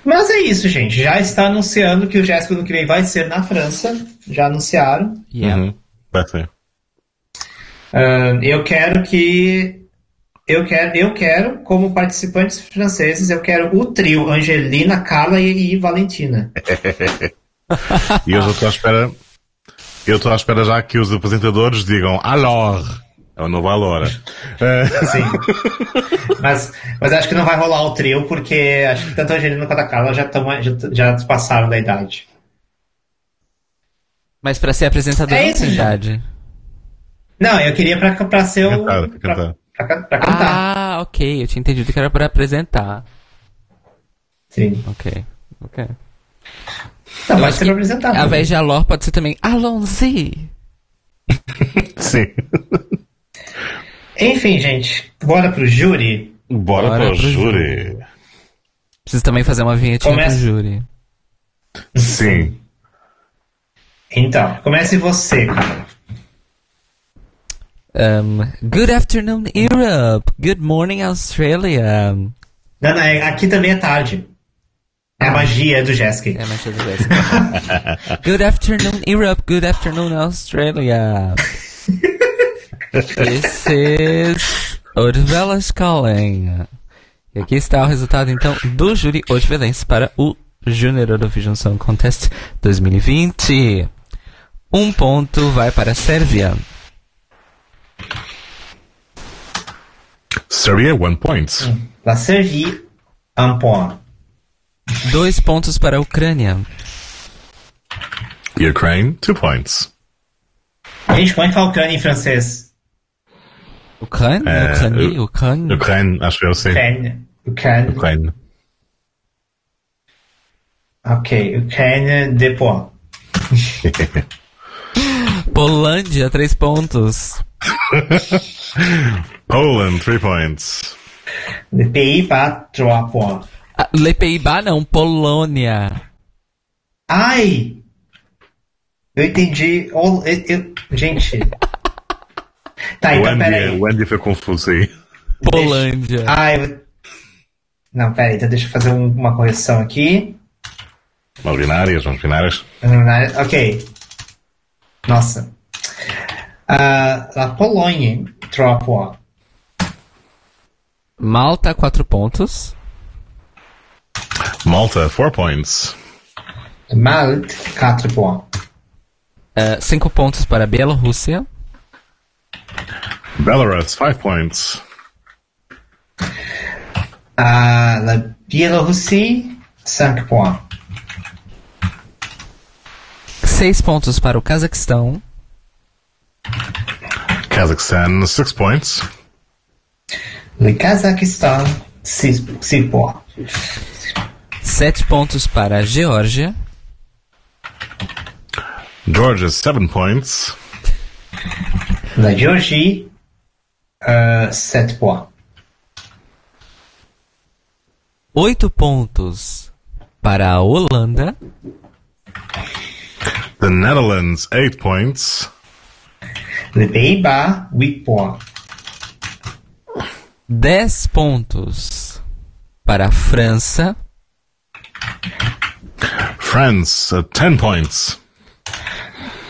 Mas é isso, gente. Já está anunciando que o Jéssica no que vem vai ser na França. Já anunciaram. Yeah. Uhum. Vai ser. Ah, eu quero que. Eu quero, eu quero, como participantes franceses, eu quero o trio Angelina, Carla e, e Valentina. E eu já estou à espera. Eu estou à espera já que os apresentadores digam alors. É o novo Alora. É, Sim. mas, mas acho que não vai rolar o trio, porque acho que tanto a Angelina quanto a Carla já, tão, já, já passaram da idade. Mas pra ser apresentador É não isso, tem idade. Não, eu queria pra, pra ser o. Cantar, pra pra, cantar. pra can- pra cantar. Ah, ok. Eu tinha entendido que era pra apresentar. Sim. Ok. Ok. Não, Eu pode ser que apresentado. Ao invés de Alor, pode ser também Alonzi. sim. Enfim, gente, bora pro júri. Bora, Bora pro pro júri. Preciso também fazer uma vinhetinha Começa. pro júri. Sim. Então, comece você, cara. Um, good afternoon, Europe. Good morning, Australia. Não, não, é- aqui também é tarde. É a magia do Jéssica. É, mas tudo bem. Good afternoon, Europe. Good afternoon, Australia. This is Odvelas calling. E aqui está o resultado, então, do júri Odvelense para o Junior Eurovision Song Contest 2020. Um ponto vai para a Sérvia. Serbia, one point. La Servie, un point. Dois pontos para a Ucrânia. Ukraine, two points. Gente, como é que fala Ucrânia em francês? Ucrânia? É, Ucrânia? Ucrânia? Ukraine, acho que eu sei. Ucrânia. Ucrânia. Ukraine. Ok, Ucrânia, deux points. Polândia, três pontos. Poland, three points. Le Pays-Bas, trois points. Ah, Le Pays-Bas não, Polônia. Ai! Eu entendi. Eu- eu- gente. Tá, então Wendy, peraí. Wendy foi confuso aí. Polândia. Ai, eu... Não, peraí, então deixa eu fazer um- uma correção aqui. Mãos binárias, mãos binárias. Ok. Nossa. Uh, a Polônia Tropa. Malta, 4 pontos. Malta, 4 points. Malta 4 pontos. É, 5 uh, pontos para Bielorrússia. Belarus, 5 points. Uh, a Bielorrússia, 5 pontos. 6 pontos para o Cazaquistão. Cazaquistão, 6 points. Le Cazaquistão, 6 pontos. 7 pontos para a Geórgia. Georgia, 7 points. La Georgie, 7 uh, Oito 8 pontos para a Holanda. The Netherlands, eight points. Les Pays-Bas, 8 points. Dez pontos para a França. France, uh, ten points.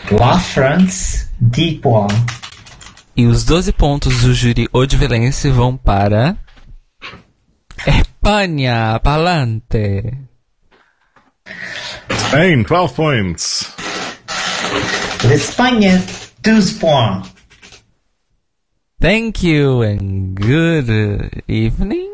La France, 10 points. E os 12 pontos do júri odivelense vão para. Espanha, palante. Spain, twelve points. L'Espagne, 12 points. Thank you and good evening.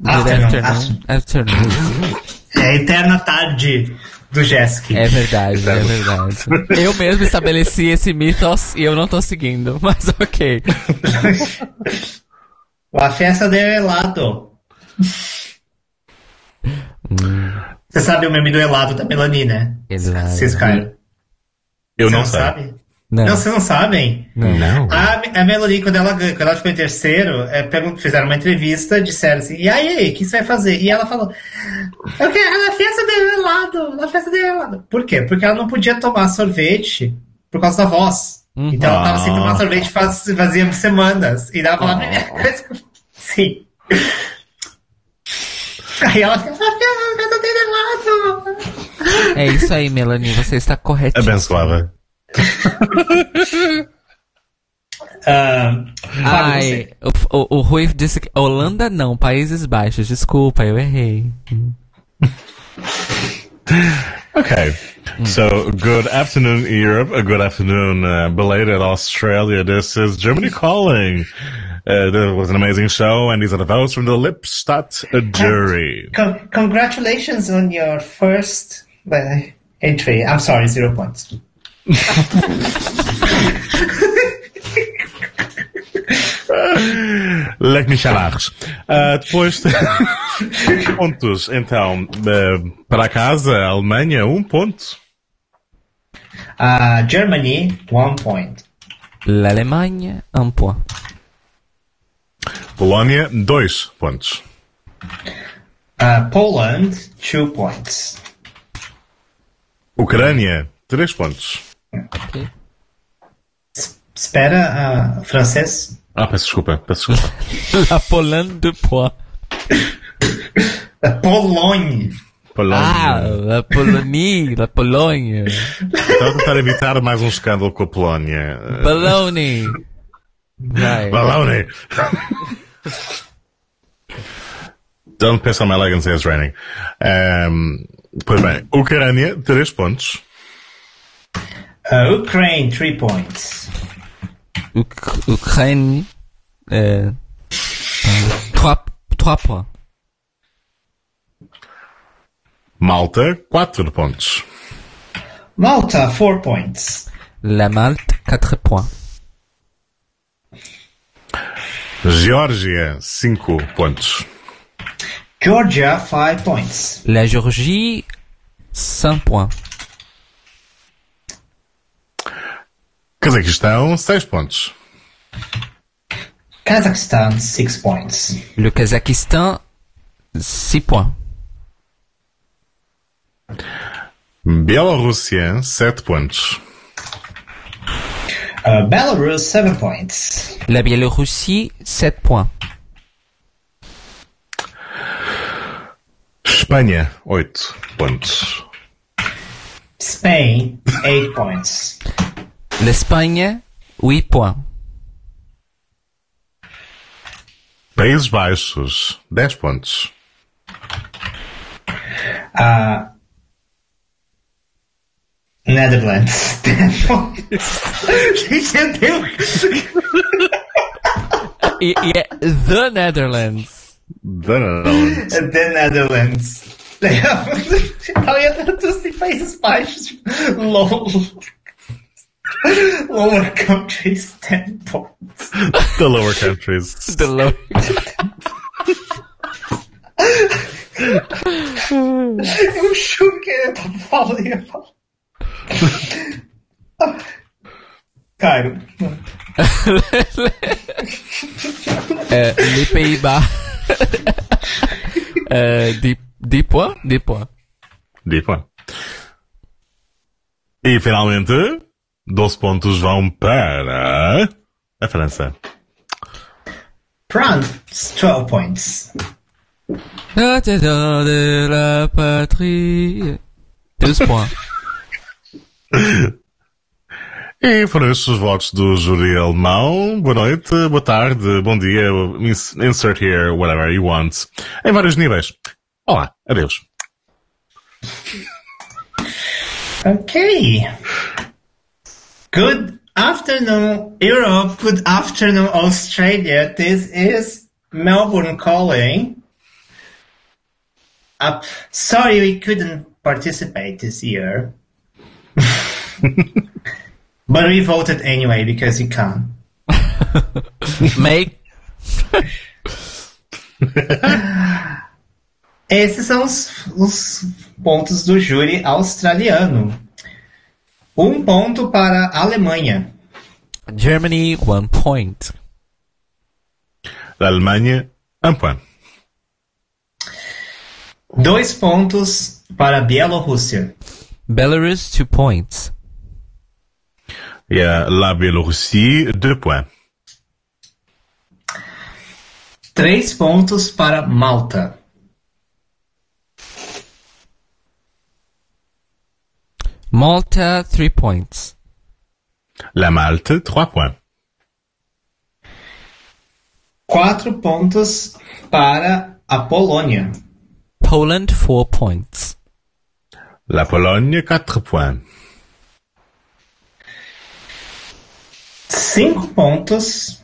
Good Afternoon. afternoon. Afternoon. É a eterna tarde do Jéssica. É verdade, é verdade. Eu mesmo estabeleci esse mitos e eu não tô seguindo, mas ok. La festa del helado. Você sabe o meme do helado da Melanie, né? Helado. Vocês caíram. Eu não não sei. sabe? Não. Não, vocês não sabem? Não. A, a Melanie, quando ela, quando ela ficou em terceiro, é, fizeram uma entrevista, disseram assim, e aí, o que você vai fazer? E ela falou, eu quero na festa do helado, na festa do helado. Por quê? Porque ela não podia tomar sorvete por causa da voz. Uhum. Então ela tava sem Ah. tomar sorvete faz, fazia semanas. E dava lá primeira coisa. Sim. Aí ela fica, na festa do helado. É isso aí, Melanie, você está correto. Abençoada. Fala Ai, o, o, o Rui disse que Holanda não, Países Baixos. Desculpa, eu errei. Okay. So, good afternoon, Europe. A good afternoon, uh, belated Australia. This is Germany calling. Uh, was an amazing show, and these are the votes from the Lipstadt jury. Con- congratulations on your first entry. I'm sorry, zero points. Leque Michalares. Uh, depois, pontos, então, uh, para casa, Alemanha, um ponto. Uh, Germany, one point. L'Allemagne, un point. Polónia, dois pontos. Uh, Poland, two points. Ucrânia, três pontos. Espera, uh, francês. Ah, peço desculpa, peço desculpa. La Pologne, deux points. Uh, Polônia. Polónia. Ah, la Polonie, la Pologne. Estava a tentar evitar mais um escândalo com a Polónia. Baloney. Vai. Baloney. Don't piss on my leg and say it's raining. Um, pois bem, Ucrânia, três pontos. Uh, Ukraine, three points. Uk- Ukraine, euh, trois, trois points. Malta, quatro pontos. Malta, four points. La Malte, quatre points. Geórgia, cinco pontos. Georgia, five points. La Géorgie, cinq points. Cazaquistão, seis pontos. Kazakhstan, six points. Le Kazakhstan, six points. Bielorrússia, sete pontos. Uh, Belarus, seven points. La Biélorussie, sept points. Espanha, oito pontos. Spain, eight points. L'Espagne, huit points. Países Baixos, dez pontos. Uh, Netherlands, ten points. Gente, eu tenho... E, e é The Netherlands. Netherlands. The Netherlands. Eu ia traduzir Países Baixos. tipo, Low... Lower countries, ten points. The lower countries. The low. Eu juro que eu tava falando. ia falar. Cairo. Euh, les Pays-Bas. euh, des, des points? Des points. Deep E finalmente, 12 pontos vão para a França. France, 12 points. La tête de la patrie. 12 points. E foram estes os votos do júri alemão. Boa noite, boa tarde, bom dia, ins- insert here, whatever you want. Em vários níveis. Olá, adeus. Okay. Good afternoon, Europe. Good afternoon, Australia. This is Melbourne calling. Sorry we couldn't participate this year. but we voted anyway because you can. Make Esses são os, os pontos do júri australiano. Um ponto para a Alemanha. Germany, one point. Da Alemanha, um point. Dois pontos para a Bielorrússia. Belarus, two points. E a La Biélorussie, deux points. Três pontos para Malta. Malta, three points. La Malte, trois points. Quatro pontos para a Polônia. Poland, four points. La Pologne, 4 points. Cinco pontos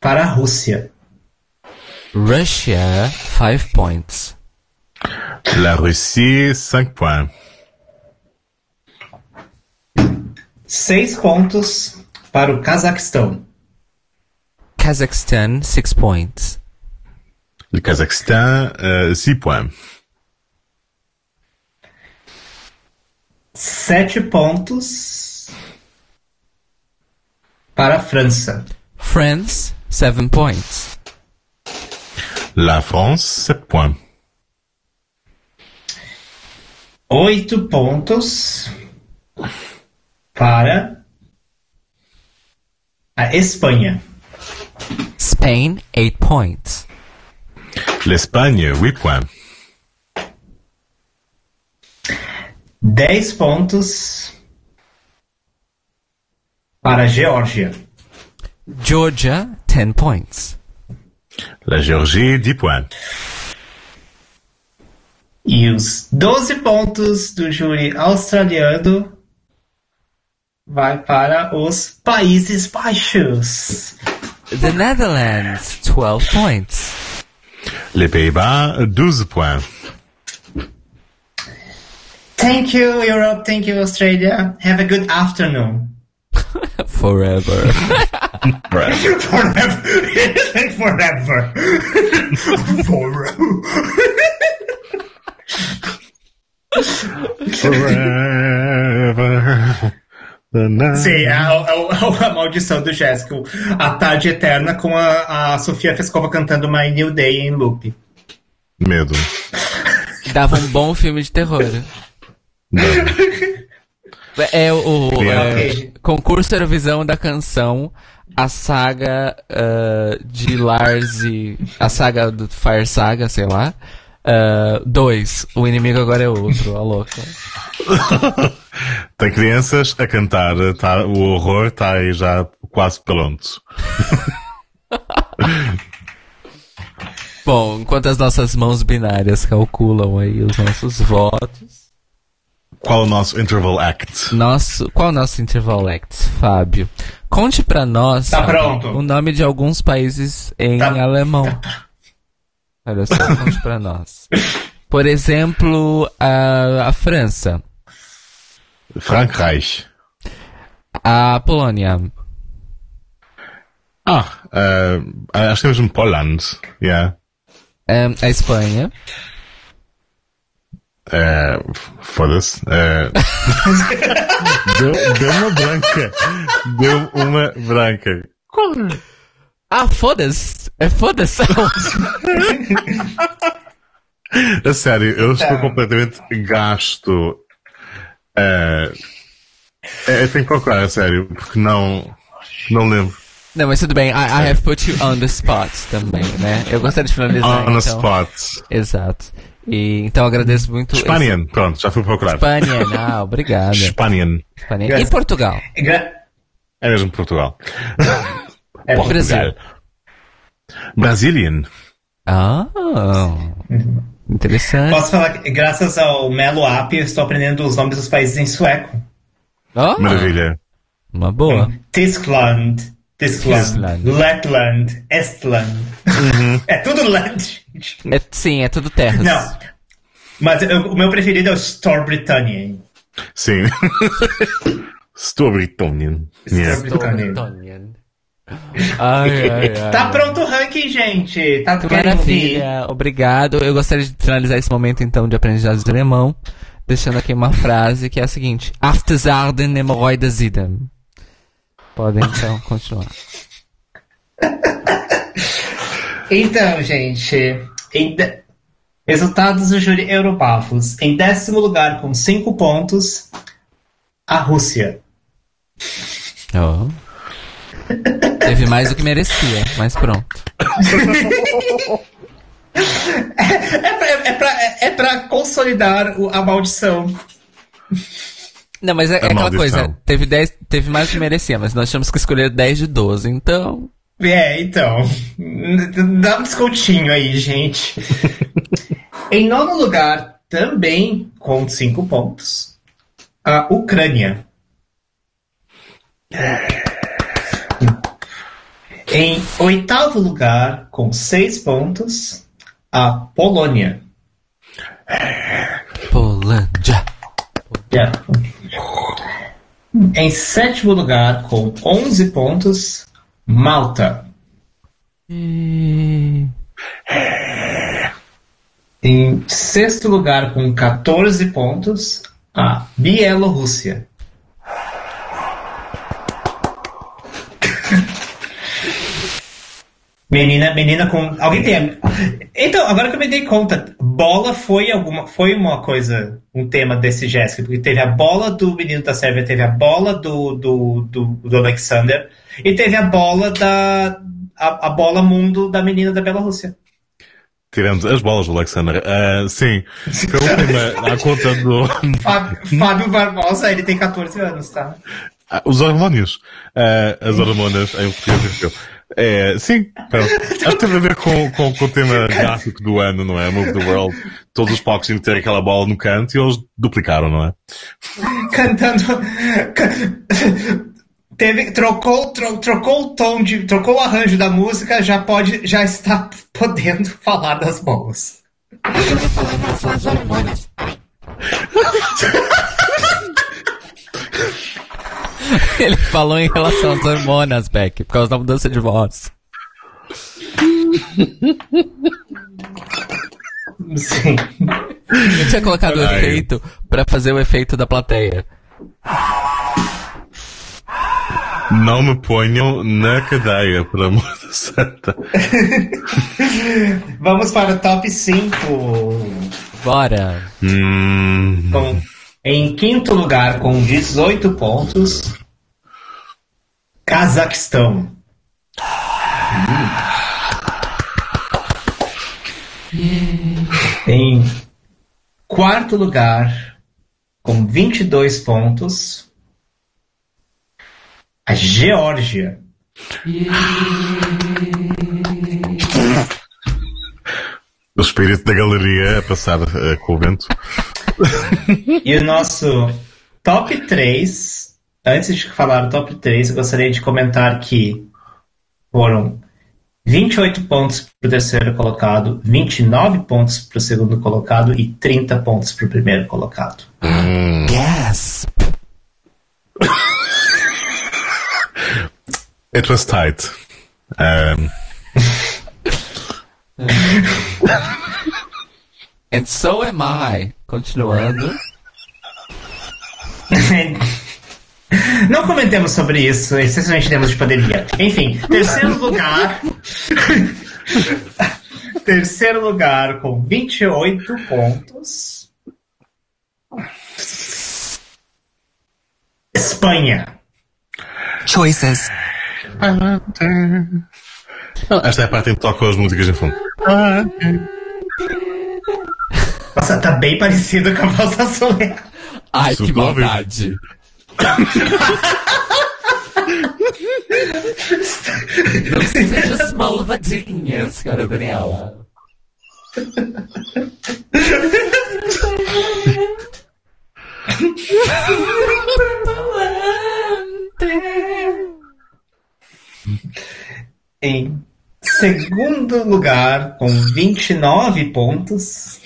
para a Rússia. Russia, 5 points. La Russie, 5 points. Seis pontos para o Cazaquistão. Kazakhstan, 6 points. Le Kazakhstan, 6 points. Sete pontos para a França. France, 7 points. La France, 7 points. Oito pontos para a Espanha. Spain, 8 points. L'Espagne, 8 points. Dez pontos para a Geórgia. Georgia, 10 points. La Géorgie, 10 points. E os 12 pontos do júri australiano vai para os Países Baixos. The Netherlands, 12 points. Les Pays-Bas, 12 points. Thank you, Europe. Thank you, Australia. Have a good afternoon. Forever. Forever. Forever. Forever. Forever. Sim, é a, a- a maldição do Jéssica. A tarde eterna com a, a Sofia Fescova cantando My New Day em loop. Medo. Dava um bom filme de terror. É o, o, Yeah. é, concurso Eurovisão da canção, a saga ah, de Lars e. A saga do Fire Saga, sei lá. 2. o inimigo agora é outro, a louca. Tem crianças a cantar, tá, o horror está aí já quase pronto. Bom, enquanto as nossas mãos binárias calculam aí os nossos votos. Qual o nosso interval act? Nosso, qual é o nosso interval act, Fábio? Conte pra nós Tá o nome de alguns países em Tá- alemão. Olha só, conte pra nós. Por exemplo, a, a França, Frankreich. a Polônia, Ah, eh, acho que temos um Poland. Yeah. em, a Espanha, Eh, Foda-se. Eh, deu, deu uma branca. Deu uma branca. Ah, foda-se! É foda-se! A sério, eu estou Tá. completamente gasto. Eh, eu tenho que procurar, a sério, porque não. Não lembro. Não, mas tudo bem, I, I have put you on the spot também, né? Eu gostaria de finalizar, On the então. spot. Exato. E, então agradeço muito... Spanian, pronto, já fui procurar. Espanha, ah, obrigado. Spanian. E Portugal? É mesmo Portugal. É, Portugal. Brasil. Brazilian. Ah, interessante. Posso falar que, graças ao Melo App, eu estou aprendendo os nomes dos países em sueco. Oh, Maravilha. uma boa. Tiskland, Tiskland, Tiskland. Letland, Estland. É tudo land. É, sim, é tudo terras. Não. Mas eu- o meu preferido é o Storbritannia. Sim. Storbritannian. Yeah. Storbritannia. Tonian. Ai, ai, ai. Tá pronto o ranking, gente. Tá querendo ouvir? maravilha, obrigado. Eu gostaria de finalizar esse momento então de aprendizagem de alemão, deixando aqui uma frase que é a seguinte: Aftersarden hemorroides idem. Podem então continuar. Então, gente, em de- resultados do júri Europafos. Em décimo lugar, com cinco pontos, a Rússia. Oh. Teve mais do que merecia, mas pronto. É pra, é pra, é pra consolidar o- a maldição. Não, mas é, é aquela maldição. coisa, teve 10, teve mais do que merecia, mas nós tínhamos que escolher 10 de 12, então. É, então. Dá um descontinho aí, gente. em nono lugar, também com cinco pontos, a Ucrânia. Em oitavo lugar, com seis pontos, a Polônia. Polândia. Yeah. Em sétimo lugar, com 11 pontos, Malta. Hum, Em sexto lugar, com 14 pontos, a Bielorrússia. Menina, menina com. Alguém tem. Então, agora que eu me dei conta, bola foi alguma. Foi uma coisa, um tema desse Jéssica, porque teve a bola do menino da Sérvia, teve a bola do, do, do, do Alexander, e teve a bola da. A, a bola mundo da menina da Bielorrússia. Tiramos as bolas do Alexander. Ah, sim, foi a última à conta do. Fábio, Fábio Barbosa, ele tem 14 anos, tá? Ah, os hormônios. Ah, as hormonas em português eu. É, sim, pronto. Acho que teve a ver com, com, com o tema gráfico do ano, não é? Move the World. Todos os palcos tinham que ter aquela bola no canto e eles duplicaram, não é? Cantando. Teve, trocou, tro- trocou o tom de. trocou o arranjo da música, já pode. já está podendo falar das bolas. Ele falou em relação às hormonas, Beck, por causa da mudança de voz. Sim. Eu tinha colocado o efeito pra fazer o efeito da plateia. Não me ponham na cadeia, por amor da santa. Vamos para o top 5. Bora. Hum, Com, em quinto lugar, com 18 pontos, Cazaquistão. Em quarto lugar, com 22 pontos, a Geórgia. o espírito da galeria a passar eh, com o vento. E o nosso top 3, antes de falar o top 3, eu gostaria de comentar que foram 28 pontos para o terceiro colocado, 29 pontos para o segundo colocado e 30 pontos para o primeiro colocado. Yes. It was tight. Um, And so am I. Continuando. Não comentemos sobre isso, especialmente em termos de pandemia. Enfim, terceiro lugar. terceiro lugar com 28 pontos. Espanha. Choices. esta é a parte em que tocam as músicas em fundo. Nossa, tá bem parecido com a vossa Soler. Ai, Isso que maldade. Não seja malvadinha, senhora Daniela. Em segundo lugar, com 29 pontos,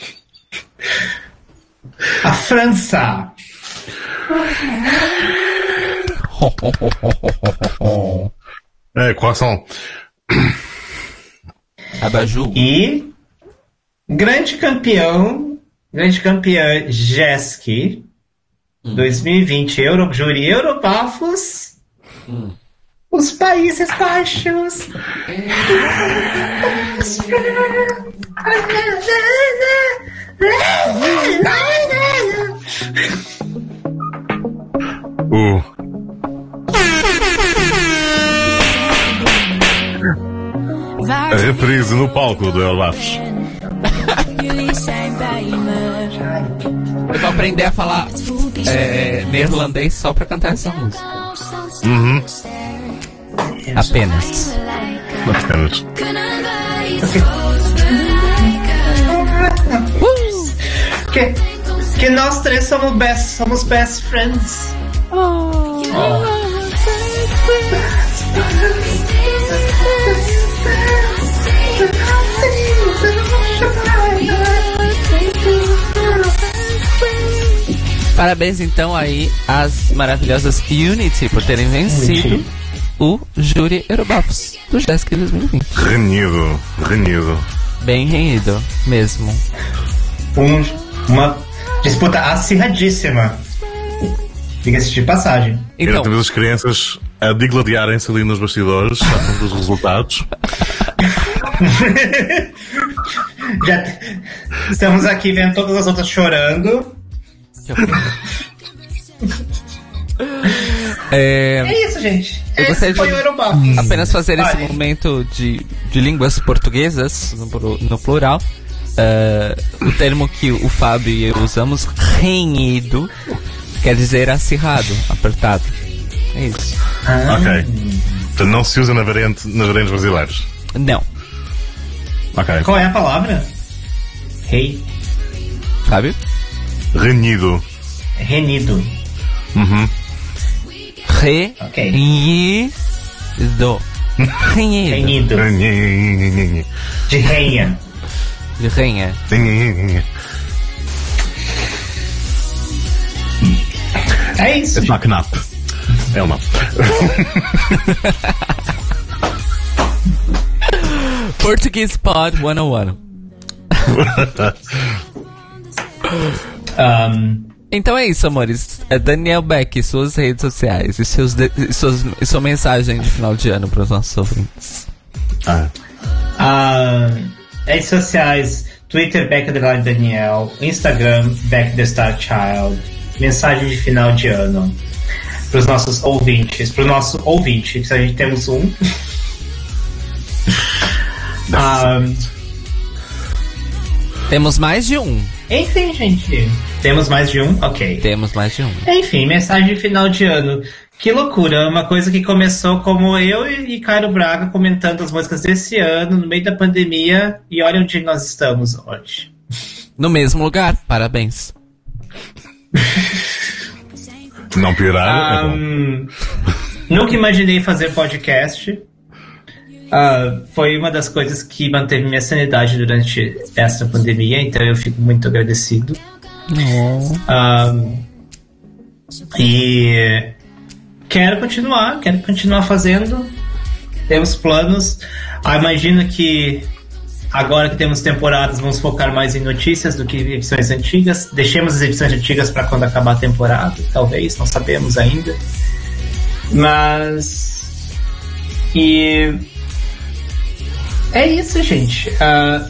a França. É, croissant. Abaju. E grande campeão, grande campeã Jeski 2020 Euro, júri Europafos. Os Países Baixos. Uh, a reprise no palco do Elbafos. Eu vou aprender a falar é, neerlandês só pra cantar essa música. Apenas. Apenas. Que, que nós três somos best, somos best friends. Parabéns então aí às maravilhosas Unity por terem vencido o júri Eurobafos do Jessica 2020. Renhido, renhido. Bem renhido mesmo. Um, uma disputa acirradíssima. Diga-se de passagem. Então, Então, temos as crianças a digladiarem-se ali nos bastidores, já com os resultados. Já t- estamos aqui vendo todas as outras chorando. é, É isso, gente. Eu Esse gostaria de- foi o Eurobafos. apenas fazer esse momento de, de línguas portuguesas, no, no plural. É, o termo que o Fábio e eu usamos, renhido, quer dizer acirrado, apertado. É isso. Ah, Ok. Portanto, não se usa na variante, nas variantes brasileiras. Não. Ok. Qual é a palavra? Rei. Fábio? Renhido. Renido. Uhum. Re. Ok. Renhido. Renhido. Renido. Renhido. De renha. De renha. É isso. It's not knapp. É uma. Portuguese Pod 101. Um, Então é isso, amores. É Daniel Beck, suas redes sociais e, seus de- e suas, e sua mensagem de final de ano para os nossos ouvintes. Ah. ah, redes sociais, Twitter, Beck Daniel, Instagram, Beck The Star Child, mensagem de final de ano para os nossos ouvintes, para o nosso ouvinte, que a gente temos um. Ah, Temos mais de um. enfim, gente, temos mais de um? Ok. Temos mais de um. Enfim, mensagem de final de ano. Que loucura, uma coisa que começou como eu e Cairo Braga comentando as músicas desse ano, no meio da pandemia, e olha onde nós estamos hoje. No mesmo lugar, parabéns. Não piorar. é bom. Ahn, nunca imaginei fazer podcast. Ah, foi uma das coisas que manteve minha sanidade durante essa pandemia, então eu fico muito agradecido. Ahn, e quero continuar, quero continuar fazendo. Temos planos. Ah, imagino que agora que temos temporadas, vamos focar mais em notícias do que em edições antigas. Deixemos as edições antigas para quando acabar a temporada, talvez, não sabemos ainda. Mas. E. É isso, gente. Ah,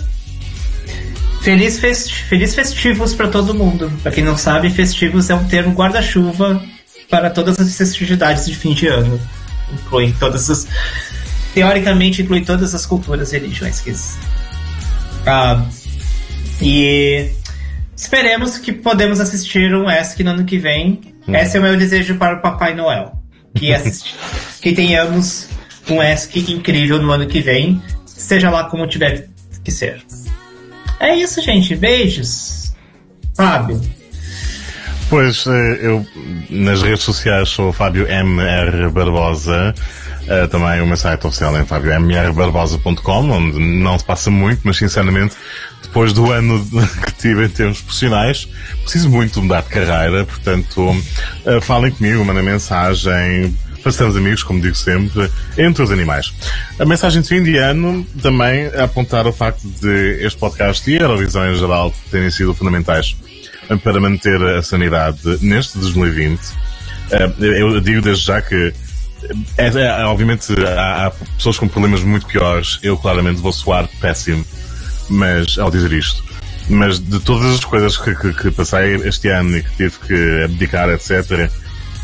feliz, festi feliz festivos para todo mundo. Para quem não sabe, festivos é um termo guarda-chuva para todas as festividades de fim de ano. Inclui todas as. Teoricamente, inclui todas as culturas e religiões que existem. Ah, e esperemos que podemos assistir um ESC no ano que vem. Esse é o meu desejo para o Papai Noel. Que, que tenhamos um ESC incrível no ano que vem, seja lá como tiver que ser. É isso, gente. Beijos. Fábio. Pois, eh, eu nas redes sociais sou o Fábio MR Barbosa. Eh, também o meu site oficial é fábiomrbarbosa.com, onde não se passa muito, mas sinceramente, depois do ano que tive em termos profissionais, preciso muito mudar de carreira, portanto, eh, falem comigo, mandem mensagem, façamos amigos, como digo sempre, entre os animais. A mensagem de fim de ano também é apontar o facto de este podcast e a Eurovisão em geral terem sido fundamentais para manter a sanidade neste 2020. Eh, Eu digo desde já que, é, é, obviamente, há, há pessoas com problemas muito piores. Eu claramente vou soar péssimo, mas ao dizer isto. Mas de todas as coisas que, que, que passei este ano e que tive que abdicar, etc.,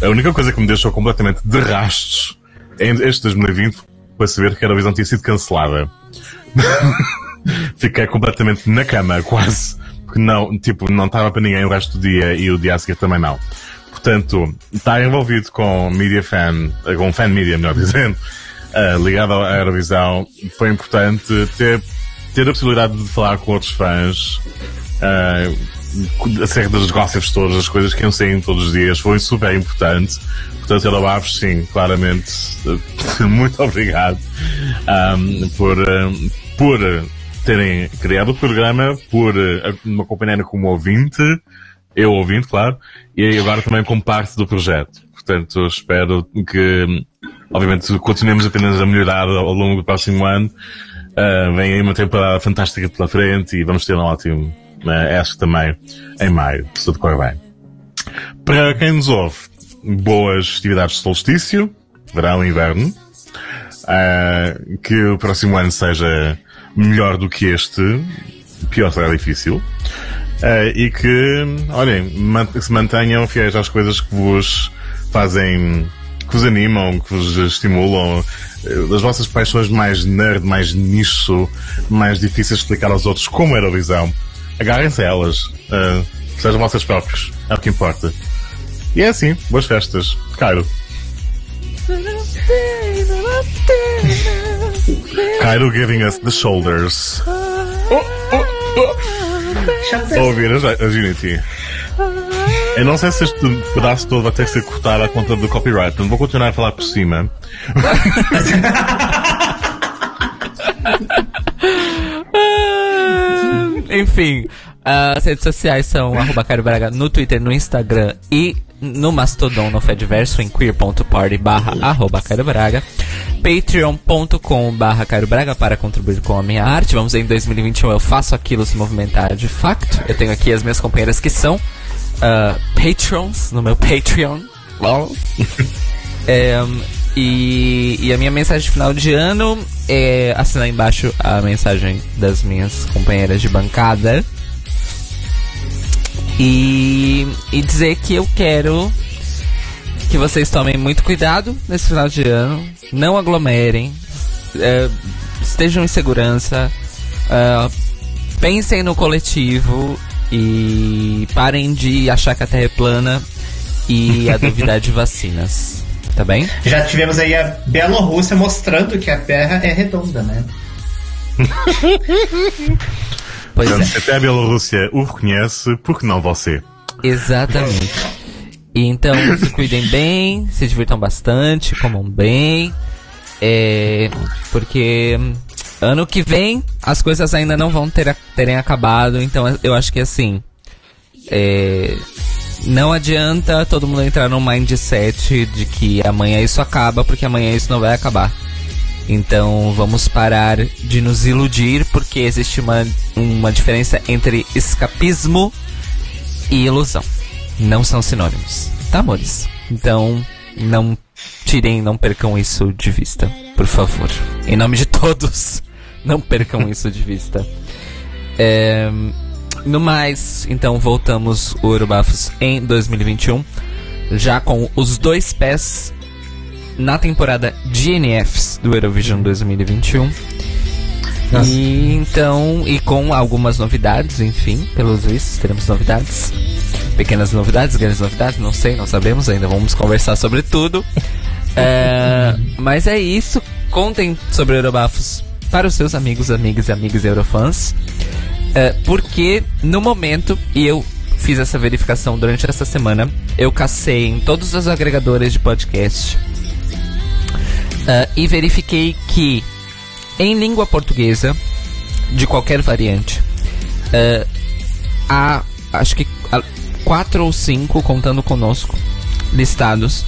a única coisa que me deixou completamente de rastos em este 2020 foi saber que a Eurovisão tinha sido cancelada. Fiquei completamente na cama, quase. Porque não, tipo, não estava para ninguém o resto do dia e o dia a seguir também não. Portanto, estar envolvido com media fan, com fan media, melhor dizendo, uh, ligado à Eurovisão, foi importante ter, ter a possibilidade de falar com outros fãs, uh, acerca dos gossips todas, as coisas que eu sei todos os dias, foi super importante. Portanto, Eurobafos, sim, claramente, muito obrigado um, por, um, por terem criado o programa, por me acompanharem como ouvinte, eu ouvinte, claro, e agora também como parte do projeto. Portanto, espero que, obviamente, continuemos apenas a melhorar ao longo do próximo ano. Uh, vem aí uma temporada fantástica pela frente e vamos ter um ótimo uh, acho que também em maio, se tudo correr bem. Para quem nos ouve, boas festividades de solstício, verão e inverno. Uh, que o próximo ano seja melhor do que este, pior será difícil. Uh, e que, olhem, se mantenham fiéis às coisas que vos fazem, que vos animam, que vos estimulam, uh, das vossas paixões mais nerd, mais nicho, mais difíceis de explicar aos outros, como a Eurovisão. Agarrem-se a elas, uh, sejam vocês próprios, é o que importa. E é assim, boas festas. Cairo. Cairo giving us the shoulders. Oh, oh, oh. Ouvir as, as Unity. Eu não sei se este pedaço todo vai ter que ser cortado à conta do copyright, então vou continuar a falar por cima. Enfim, as redes sociais são arroba Cairo Braga no Twitter, no Instagram e no Mastodon, no Fediverso, em queer.party barra arroba Cairo Braga. Patreon.com barra Cairo Braga para contribuir com a minha arte. Vamos ver, em 2021 eu faço aquilo se movimentar de facto. Eu tenho aqui as minhas companheiras que são uh, patrons no meu Patreon. é, e, e, a minha mensagem de final de ano é assinar embaixo a mensagem das minhas companheiras de bancada. E, e dizer que eu quero que vocês tomem muito cuidado nesse final de ano, não aglomerem, é, estejam em segurança, é, pensem no coletivo e parem de achar que a Terra é plana e a duvidar de vacinas. Tá bem? Já tivemos aí a Bielorrússia mostrando que a Terra é redonda, né? Pois é. até a Bielorrússia o reconhece, porque não você? Exatamente. E então, se cuidem bem, se divirtam bastante, comam bem. É, porque ano que vem as coisas ainda não vão ter, terem acabado, então eu acho que assim. É, não adianta todo mundo entrar num mindset de que amanhã isso acaba, porque amanhã isso não vai acabar. Então vamos parar de nos iludir, porque existe uma, uma diferença entre escapismo e ilusão. Não são sinônimos, tá, amores? Então não tirem, não percam isso de vista, por favor. Em nome de todos, não percam isso de vista. É, no mais, então voltamos o Urubafos em 2021, já com os dois pés na temporada de NFs do Eurovision 2021. Nossa. E então, e com algumas novidades, enfim, pelos vistos, teremos novidades. Pequenas novidades, grandes novidades, não sei, não sabemos ainda, vamos conversar sobre tudo. é, mas é isso, contem sobre Eurobafos para os seus amigos, amigas e amigos Eurofans. É, porque no momento, e eu fiz essa verificação durante essa semana, eu cacei em todos os agregadores de podcast Uh, e verifiquei que em língua portuguesa, de qualquer variante, uh, há acho que quatro ou cinco, contando conosco, listados,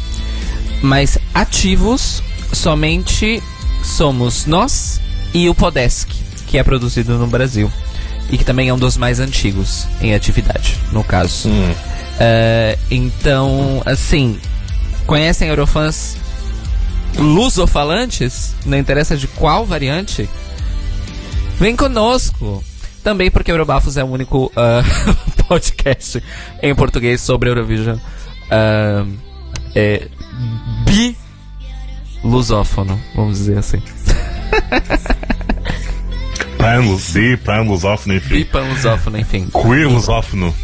mas ativos somente somos nós e o Podesk, que é produzido no Brasil e que também é um dos mais antigos em atividade, no caso. Hum. Uh, então, assim, conhecem Eurofans lusofalantes, não interessa de qual variante, vem conosco. Também porque Eurobafos é o único uh, podcast em português sobre Eurovision uh, é, bi lusófono, vamos dizer assim. Pan-lus, bi, pan-lusófono, enfim. Bi, pan-lusófono, enfim. Queer-lusófono.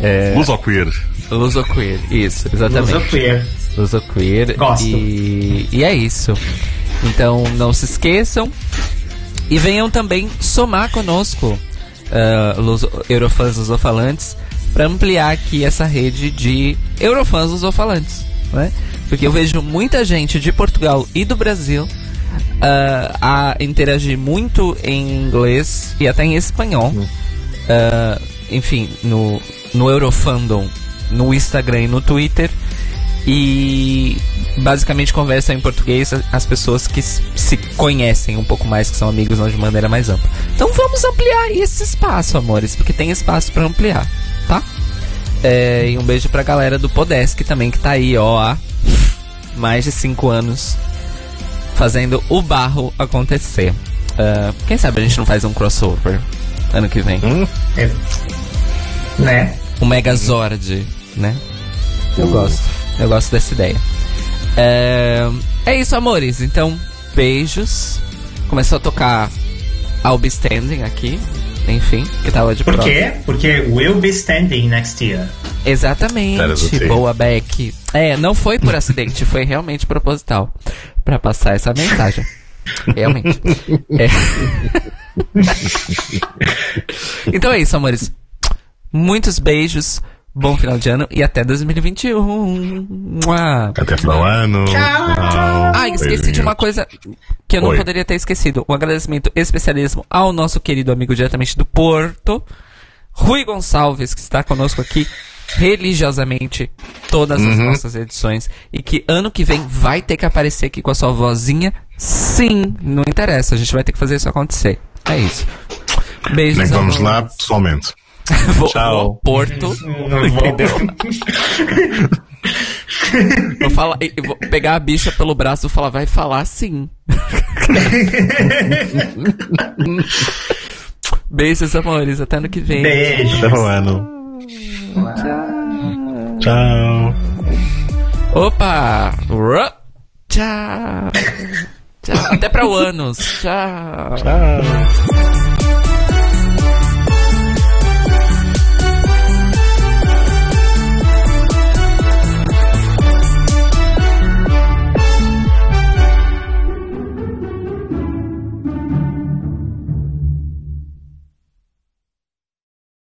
É... Lusoqueer. Lusoqueer, isso, exatamente. Lusoqueer. Lusoqueer. Gosto. E, e é isso. Então não se esqueçam. E venham também somar conosco. uh, los, Eurofãs Lusofalantes para ampliar aqui essa rede de Eurofãs Lusofalantes, né? Porque eu vejo muita gente de Portugal e do Brasil uh, a interagir muito em inglês e até em espanhol. Uh, enfim, no, no Eurofandom, no Instagram e no Twitter. E basicamente conversam em português as pessoas que se conhecem um pouco mais, que são amigos não de maneira mais ampla. Então vamos ampliar esse espaço, amores, porque tem espaço para ampliar, tá? É, e um beijo pra galera do Podesk também, que tá aí, ó, há mais de 5 anos fazendo o barro acontecer. Uh, quem sabe a gente não faz um crossover ano que vem? Hum? É. Né? Um Megazord, né? Eu gosto. Eu gosto dessa ideia. É, é isso, amores. Então, beijos. Começou a tocar I'll Be Standing aqui. Enfim, que tava de Por prova. quê? Porque we'll be standing next year. Exatamente. Boa, Beck. É, não foi por acidente, foi realmente proposital. Pra passar essa mensagem. Realmente. É. então é isso, amores. Muitos beijos. Bom final de ano e até 2021. Mua. Até final do ano. Tchau. Ah, esqueci de uma coisa que eu não Oi. poderia ter esquecido. Um agradecimento especialíssimo ao nosso querido amigo diretamente do Porto, Rui Gonçalves, que está conosco aqui religiosamente todas as Uhum. nossas edições e que ano que vem vai ter que aparecer aqui com a sua vozinha. Sim, não interessa, a gente vai ter que fazer isso acontecer. É isso. Beijos. Vamos lá pessoalmente. Vou, Tchau. vou ao Porto. Não vou. Vou, falar, vou pegar a bicha pelo braço e vou falar, vai falar sim. Beijos, amores. Até ano que vem. Beijo. Até o ano. Tchau. Opa! Ru- Tchau. Tchau. Até para o anos. Tchau. Tchau.